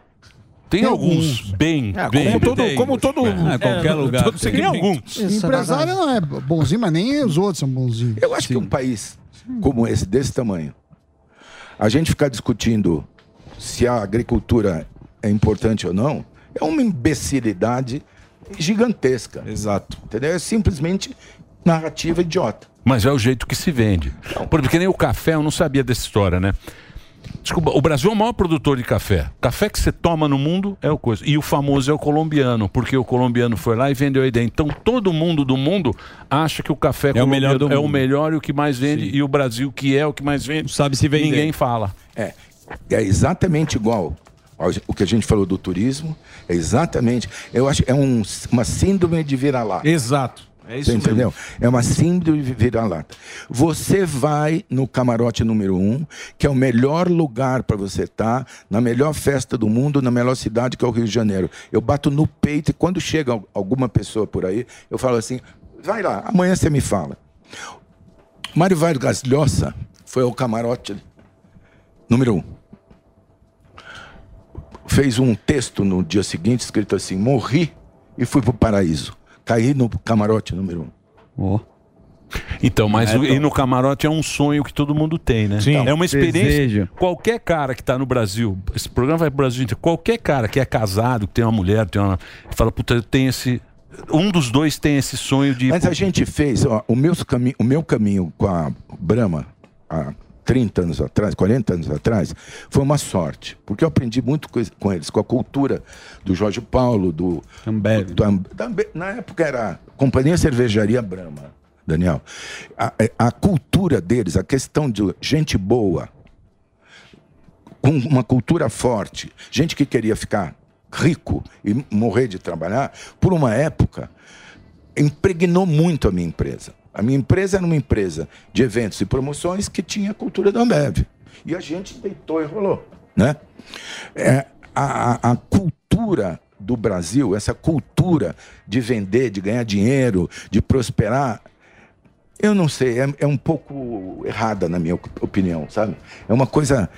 Tem alguns bem, É, bem. como todo- como todo- É, qualquer é, lugar. todo tem. segmento. alguns. Empresário não é bonzinho, mas nem os outros são bonzinhos. Eu acho que um país como esse, desse tamanho, a gente ficar discutindo se a agricultura é importante ou não, é uma imbecilidade gigantesca. Exato. Entendeu? É simplesmente narrativa idiota. Mas é o jeito que se vende. Porque nem o café, eu não sabia dessa história, né? Desculpa, o Brasil é o maior produtor de café. Café que você toma no mundo é o coisa. E o famoso é o colombiano, porque o colombiano foi lá e vendeu a ideia. Então todo mundo do mundo acha que o café É o melhor colombiano do é o melhor e o que mais vende. E o Brasil, que é o que mais vende, sabe se vender. Ninguém fala. É, é exatamente igual o que a gente falou do turismo. É exatamente. Eu acho que é um- uma síndrome de vira-lata. Exato. É isso Você mesmo. entendeu? É uma síndrome de vira-lata. Você vai no camarote número um, que é o melhor lugar para você estar, na melhor festa do mundo, na melhor cidade que é o Rio de Janeiro. Eu bato no peito e quando chega al- alguma pessoa por aí, eu falo assim: vai lá, amanhã você me fala. Mário Vargas Llosa foi ao camarote número um. Fez um texto no dia seguinte escrito assim: morri e fui para o paraíso. Caí no camarote número um. Então, mas É, o- então. e no camarote é um sonho que todo mundo tem, né? Sim. É uma experiência. Desejo. Qualquer cara que tá no Brasil, esse programa vai pro Brasil inteiro, qualquer cara que é casado, que tem uma mulher, tem uma. Fala, puta, eu tenho esse. Um dos dois tem esse sonho de. Mas a gente fez, ó, o, meu cami o meu caminho com a Brahma há 30 anos atrás, 40 anos atrás, foi uma sorte. Porque eu aprendi muito com eles, com a cultura do Jorge Paulo, do. Ambev. na época era Companhia Cervejaria Brahma, Daniel. A, a cultura deles, a questão de gente boa, com uma cultura forte, gente que queria ficar rico e morrer de trabalhar, por uma época, impregnou muito a minha empresa. A minha empresa era uma empresa de eventos e promoções que tinha a cultura da Ambev. E a gente deitou e rolou. Né? É, a, a- cultura do Brasil, essa cultura de vender, de ganhar dinheiro, de prosperar, eu não sei, é, é um pouco errada na minha op- opinião, sabe? É uma coisa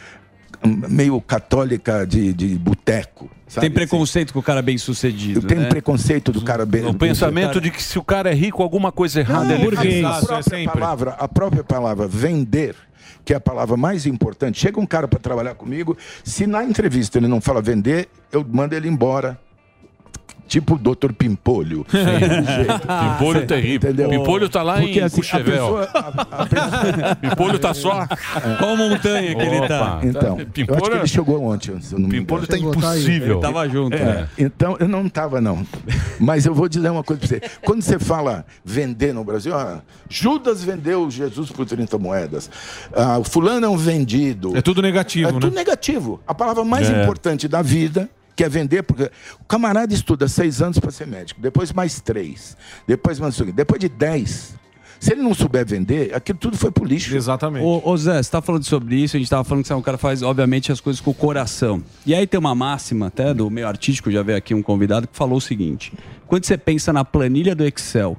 hum, meio católica de, de boteco. Sabe? Tem preconceito com o cara bem sucedido. Eu tenho né? preconceito do cara bem. O pensamento de que se o cara é rico, alguma coisa errada ele fez. a, própria palavra, a própria palavra vender, que é a palavra mais importante. Chega um cara para trabalhar comigo, se na entrevista ele não fala vender, eu mando ele embora. Tipo o Dr. Pimpolho. Pimpolho terrível. Entendeu? Pimpolho tá lá Porque, em assim, Pimpolho tá só. Qual montanha que ele tá? Então, eu acho que Pimpolho, ele chegou ontem. Se eu não me Pimpolho tá impossível. Ele tava junto, É, né? Então, eu não estava, não. Mas eu vou dizer uma coisa para você. Quando você fala vender no Brasil, ah, Judas vendeu Jesus por 30 moedas. Ah, o fulano é um vendido. É tudo negativo, É né? tudo negativo. A palavra mais É. importante da vida que é vender, porque o camarada estuda seis anos para ser médico, depois mais três, depois mais cinco, depois de dez. Se ele não souber vender, aquilo tudo foi pro lixo. Exatamente. Ô, ô Zé, você tá falando sobre isso, a gente tava falando que você é um cara que faz, obviamente, as coisas com o coração. E aí tem uma máxima, até do meio artístico, já veio aqui um convidado que falou o seguinte: quando você pensa na planilha do Excel,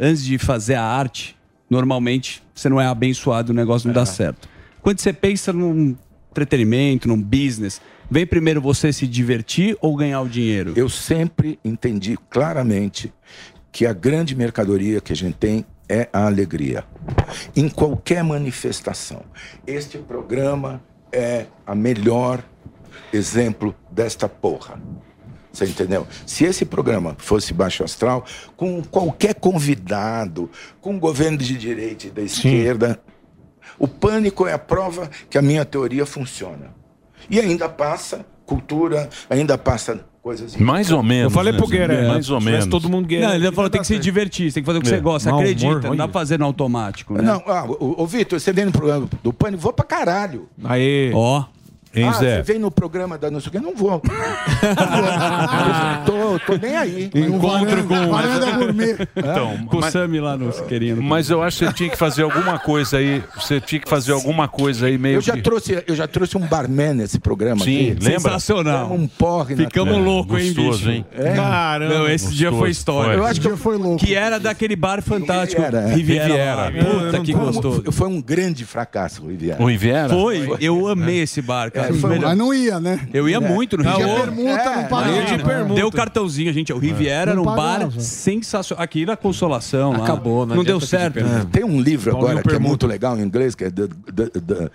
antes de fazer a arte, normalmente você não é abençoado, o negócio não dá certo. Quando você pensa num entretenimento, num business, vem primeiro você se divertir ou ganhar o dinheiro? Eu sempre entendi claramente que a grande mercadoria que a gente tem é a alegria. Em qualquer manifestação. Este programa é a melhor exemplo desta porra. Você entendeu? Se esse programa fosse baixo astral, com qualquer convidado, com governo de direita e da esquerda, o pânico é a prova que a minha teoria funciona. E ainda passa cultura, ainda passa coisas. Mais ou menos. Eu falei né, pro? Guerreiro, Mais ou tivesse menos. todo mundo guerreiro. Não, ele falou que tem que se divertir, tem que fazer o que É. você gosta, humor, acredita, não dá pra fazer no automático, né? Não, ah, ô, ô Vitor, você vem no programa do Pânico, vou pra caralho. Aí. Ó. Hein, ah, Zé? você vem no programa da não sei o que, não vou. tô, tô nem aí. Encontro com- Varanda gourmet. Então, Com o mas- Sami lá no Siqueirinho. Mas eu acho que você tinha que fazer alguma coisa aí. Você tinha que fazer alguma coisa aí meio Eu já, que... trouxe, eu já trouxe um barman nesse programa Sim, aqui. lembra? Sensacional. Um porre na Ficamos tela. loucos, hein, Gostoso, bicho? hein? É. Caramba. Não, esse dia foi história. Eu acho que foi louco. Que era daquele bar fantástico. Riviera, é. Riviera. Riviera. Puta que gostoso. Foi um grande fracasso, Riviera. O Riviera? Foi, eu amei esse bar, É É, foi Mas não ia, né? Eu ia É. muito no Pedia Riviera. permuta, não de permuta. Deu cartãozinho, gente. O Riviera Não era um bar sensacional. Aqui na Consolação. lá. Acabou, Não, deu certo. É. Tem um livro agora que é muito legal em inglês, que é The, the, the,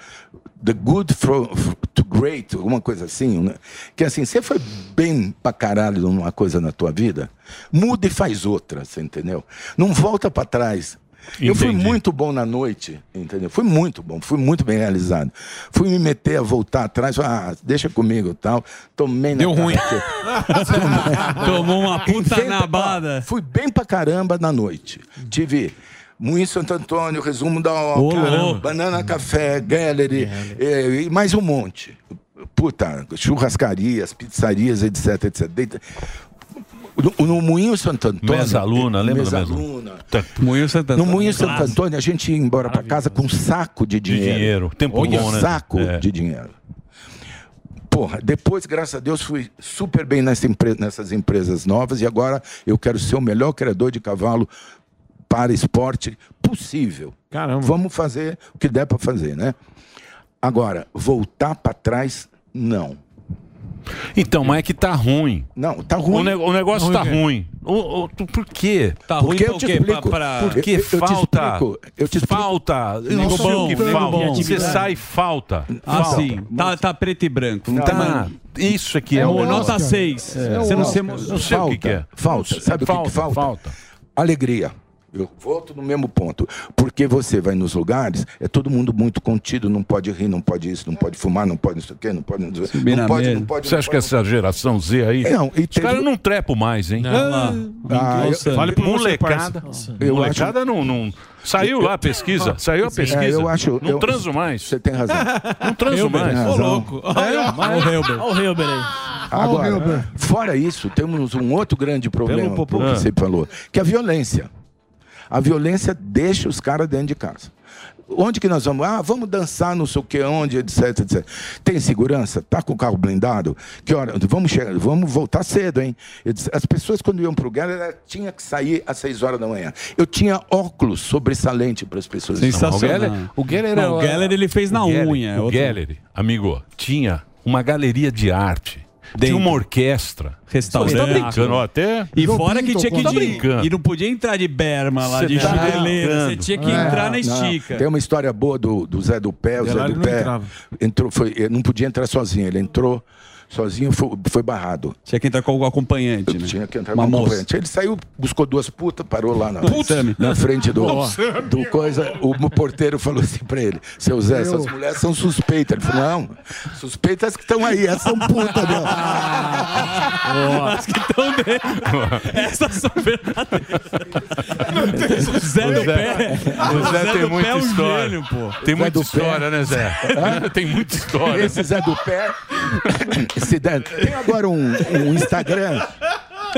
The Good Fro- to Great, alguma coisa assim, né? que é assim, você foi bem pra caralho numa coisa na tua vida, muda e faz outra, você entendeu? Não volta pra trás. Eu fui Entendi. muito bom na noite, entendeu? Fui muito bom, fui muito bem realizado. Fui me meter a voltar atrás, ah, deixa comigo e tal. Tomei na Deu ruim. Tomou uma puta Inventa- nabada. Fui bem pra caramba na noite. Tive Moinho Santo Antônio, resumo da Oca, louco. Banana Café, Gallery, eh, e mais um monte. Puta, churrascarias, pizzarias, etc, etc. No, no Moinho Santo Antônio. Mesa Luna, lembra Mesa do Mesa Luna. Moinho Santo No Antônio. Moinho Santo. Antônio, a gente ia embora pra casa com um saco de dinheiro. dinheiro. Tempo Olha, bom, né? saco É. de dinheiro. Porra, depois, graças a Deus, fui super bem nessa empre- nessas empresas novas e agora eu quero ser o melhor criador de cavalo para esporte possível. Caramba. Vamos fazer o que der para fazer, né? Agora, voltar para trás, não. Então, mas é que tá ruim. Não, tá ruim. O, ne- o negócio tá Ruim, ruim. O- o- tu- por quê? Tá Porque ruim eu te por quê? explico. Pra- pra- Porque Eu- eu falta. eu te explico. Falta. Eu não sei o que nego falta. bom. Você sai falta. Ah, falta. sim. Tá, tá preto e branco. Não Tá. tá Isso aqui é, É o nota 6. É. Você não se Não sei o que, que é. Falta. Sabe o que que Falta, falta? Alegria. Eu volto no mesmo ponto. Porque você vai nos lugares, é todo mundo muito contido, não pode rir, não pode isso, não pode fumar, não pode isso aqui, não pode. Não, na não pode, não pode. Você acha que pode. essa geração Z aí. Não, e os caras não trepam mais, hein? Ah, Fale você, molecada. molecada não, não. Saiu lá a pesquisa. Saiu a pesquisa. É, eu acho- Não eu- transo mais. Você tem razão. Não transo Hilber, mais. tem razão. É, mas- Olha o Hilber aí. Agora, fora isso, temos um outro grande problema Pelo que você falou, que é a violência. A violência deixa os caras dentro de casa. Onde que nós vamos? Ah, vamos dançar não sei o que, onde, etc, etc. Tem segurança? Tá com o carro blindado? Que hora? Vamos, chegar, vamos voltar cedo, hein? Disse, As pessoas, quando iam pro Geller, ela tinha que sair às 6 horas da manhã. Eu tinha óculos sobressalente para as pessoas. Sensacional. O Geller, o era- o Geller ele fez na o Geller- unha, é O outro- Geller, amigo, tinha uma galeria de arte. Tinha uma orquestra. Restaurante. Você tá brincando, ó, até. E fora que tinha que ir Tá brincando. E não podia entrar de berma lá, Cê de tá. Você brincando. tinha que É, entrar na não, estica. Tem uma história boa do, do Zé do Pé. O Zé do não Pé entrou, foi, ele não podia entrar sozinho. Ele entrou sozinho, foi, foi barrado. Tinha que entrar com o acompanhante, né? Tinha que entrar Uma com um moça. corrente. Ele saiu, buscou duas putas, parou lá na, na frente do, do coisa. O porteiro falou assim pra ele: Seu Zé, essas mulheres são suspeitas. Ele falou: Não, suspeitas que estão aí, essas são putas, meu. As que estão dentro. Essas são verdadeiras. O Zé do Pé. O Zé tem do muita Pé é um história. gênio, pô. Tem Zé muita história, né, Zé? tem muita história. Esse Zé do Pé. Esse tem agora um, um Instagram.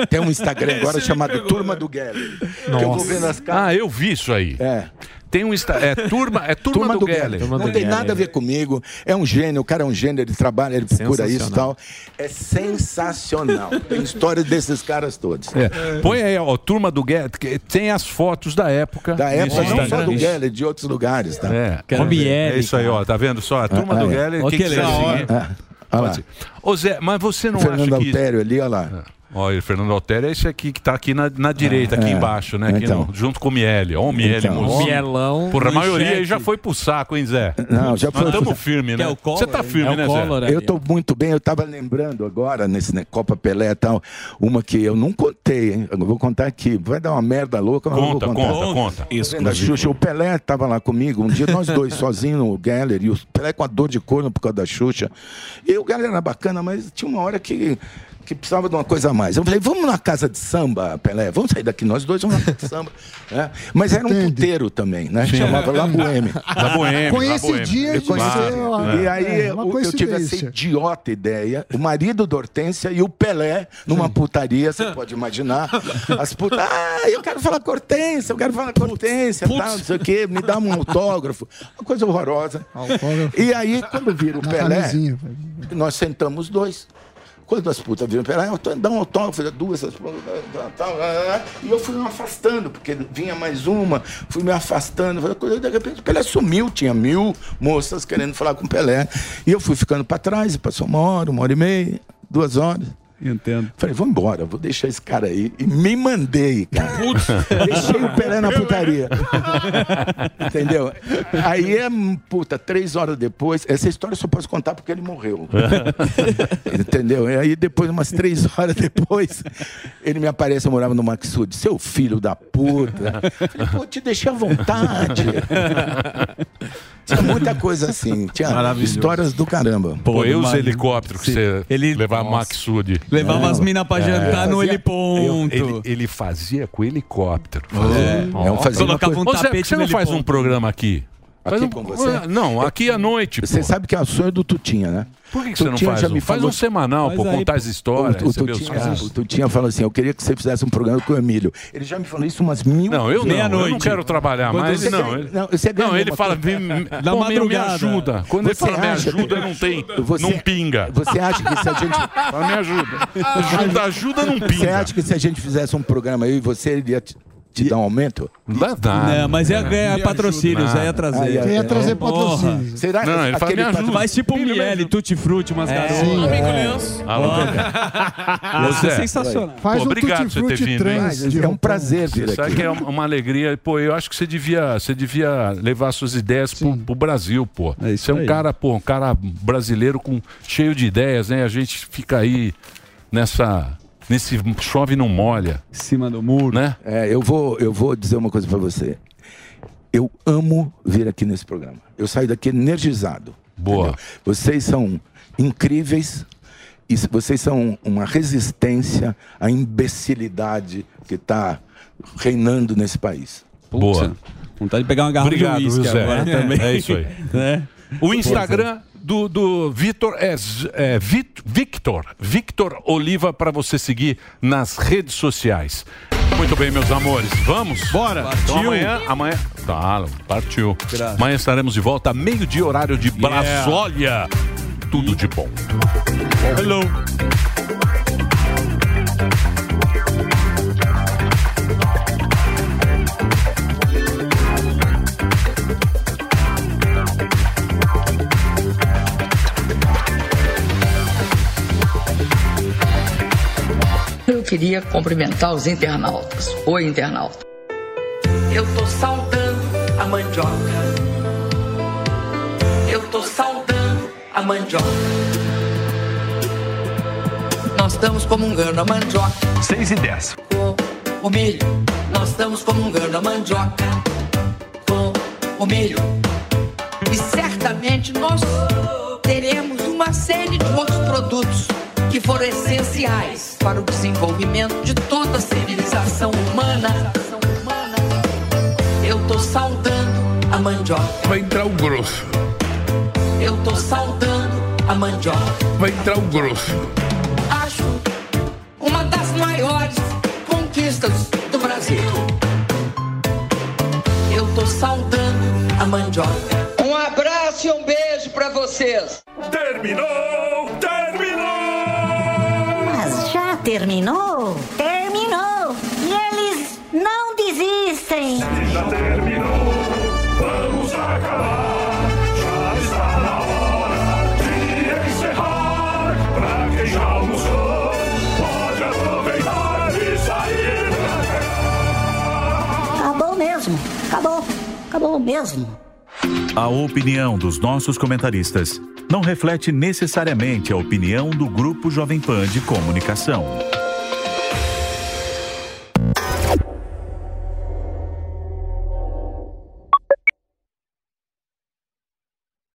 Tem um Instagram agora chamado Turma do Geller. Que eu vou vendo as caras. Ah, eu vi isso aí. É. Tem um Insta... É turma, é turma, do, Geller. Não tem nada a ver comigo. É um gênio, o cara é um gênio, ele trabalha, ele procura isso e tal. É sensacional. Tem história desses caras todos. É. Põe aí, ó, turma do Geller. que Tem as fotos da época. Da época, não só do Geller, de outros lugares. Tá? É, é isso aí, ó. Tá vendo só? A turma Ah, do é. Geller. Quem que quiser seguir. Ah. Ô Zé, mas você não Fernando acha que. Altério ali, olha lá. Olha, o Fernando Altério é esse aqui que tá aqui na, na direita, aqui é. embaixo, né? Aqui Então. no- junto com o Miele. Ó, o Miele, Então. moço. Mielão. Porra, a maioria aí já foi pro saco, hein, Zé? Não, já Nós foi. estamos firme, né? É o Collor, Você tá hein? firme, É o né, Collor, Zé? é. Eu tô muito bem, eu tava lembrando agora, nesse né, Copa Pelé e tal, uma que eu não contei, hein? Eu vou contar aqui. Vai dar uma merda louca, mas eu Conta, vou contar. conta, conta. Isso, a Xuxa, o Pelé tava lá comigo, um dia nós dois sozinhos no Geller, e o Pelé com a dor de corno por causa da Xuxa. E o Geller era bacana, mas tinha uma hora que, que precisava de uma coisa a mais. Eu falei, vamos na casa de samba, Pelé, vamos sair daqui, nós dois vamos na casa de samba. né? Mas era um puteiro também, né? Sim. Chamava La Boheme. La Boheme, Coincidia de Claro, é. E aí É, eu, eu tive essa idiota ideia, o marido da Hortência e o Pelé numa putaria, você pode imaginar. As putas, ah, eu quero falar com a Hortência, eu quero falar com a Hortência, tal, não sei o quê, me dá um autógrafo. Uma coisa horrorosa. E aí, quando vira o Pelé, camisinha. nós sentamos os dois. Quando as putas viram pra ela, dá um autógrafo, duas, e eu fui me afastando, porque vinha mais uma, fui me afastando. De repente, Pelé sumiu, tinha mil moças querendo falar com Pelé. E eu fui ficando pra trás, passou uma hora, uma hora e meia, duas horas. Entendo. Falei, vou embora, vou deixar esse cara aí. E me mandei, cara. Deixei o Pelé na putaria. Entendeu? Aí é, puta, três horas depois. Essa história eu só posso contar porque ele morreu. Entendeu? E aí, depois, umas três horas depois, ele me aparece, eu morava no Maxud. Seu filho da puta. Falei, pô, te deixei à vontade. Tinha muita coisa assim. Tinha histórias do caramba. Pô, e os helicópteros que você levava Maxud? Levava as mina pra jantar no Fazia- heliponto. Ele, ele fazia com helicóptero. É, eu fazia uma Colocava um tapete Ô, Zé, por que você no não faz um programa aqui? Aqui um- com você? Não, aqui à noite. Você pô. sabe que é o sonho do Tutinha, né? Por que, que você não faz? já um? me Faz falou- um semanal, pô, Faz aí, contar as histórias, O, o, Tutinha, o Tutinha falou assim: eu queria que você fizesse um programa com o Emílio. Ele já me falou isso umas mil Não, eu não. Eu não quero trabalhar Quando mais. você Não, ele, não, você ganha não, ele fala, Na pô, meu, me madrugada. ajuda. Quando ele Você fala me ajuda, que- não tem, Você- não pinga. Você acha que se a gente. Fala, me ajuda. Ajuda, ajuda, não Você pinga. acha que se a gente fizesse um programa aí, você ele ia te, te dar um aumento? Não dá. Não, mas ia ganhar patrocínios, aí ia trazer. Ah, ia- Ia trazer Porra. patrocínio. Será Não, ele aquele patro- Faz tipo Miele, Tutti Frutti, umas garotas. Sim. Amigo É. Alô, ser Zé. sensacional. Faz Pô, um obrigado por você ter vindo, hein? trans. É um prazer vir Sabe aqui. que é uma alegria. Pô, eu acho que você devia, você devia levar suas ideias pro, pro Brasil, pô. É isso você é um aí. cara, pô, um cara brasileiro com cheio de ideias, né? A gente fica aí nessa. Nesse chove e não molha, Em cima do muro. né? É, eu vou, eu vou dizer uma coisa pra você. Eu amo vir aqui nesse programa. Eu saio daqui energizado. Boa. entendeu? Vocês são incríveis e vocês são uma resistência à imbecilidade que está reinando nesse país. Boa. Vontade de pegar uma garrafa Obrigado, de uísque agora É, também. é isso aí. né? O Instagram do, do Vitor é, é Victor. Victor Oliva para você seguir nas redes sociais. Muito bem, meus amores. Vamos? Bora. Então Partiu. amanhã, amanhã. Tá, partiu. Amanhã estaremos de volta, meio-dia, horário de Brasólia. Tudo de bom. Hello. Queria cumprimentar os internautas. Oi, internauta. Eu tô saudando a mandioca. Eu tô saudando a mandioca. Nós estamos comungando a mandioca 6 e 10. com o milho. Nós estamos comungando a mandioca com o milho. E certamente nós teremos uma série de outros produtos que foram essenciais para o desenvolvimento de toda a civilização humana. Eu tô saudando a mandioca. Vai entrar o grosso. Eu tô saudando a mandioca. Vai entrar o grosso. Acho uma das maiores conquistas do Brasil. Eu tô saudando a mandioca. Um abraço e um beijo pra vocês. Terminou! Terminou! Terminou? Terminou! E eles não desistem! Já terminou! Vamos acabar! Já está na hora de encerrar! Pra quem já almoçou, pode aproveitar e sair pra cá! Acabou mesmo! Acabou! Acabou mesmo! A opinião dos nossos comentaristas não reflete necessariamente a opinião do Grupo Jovem Pan de Comunicação.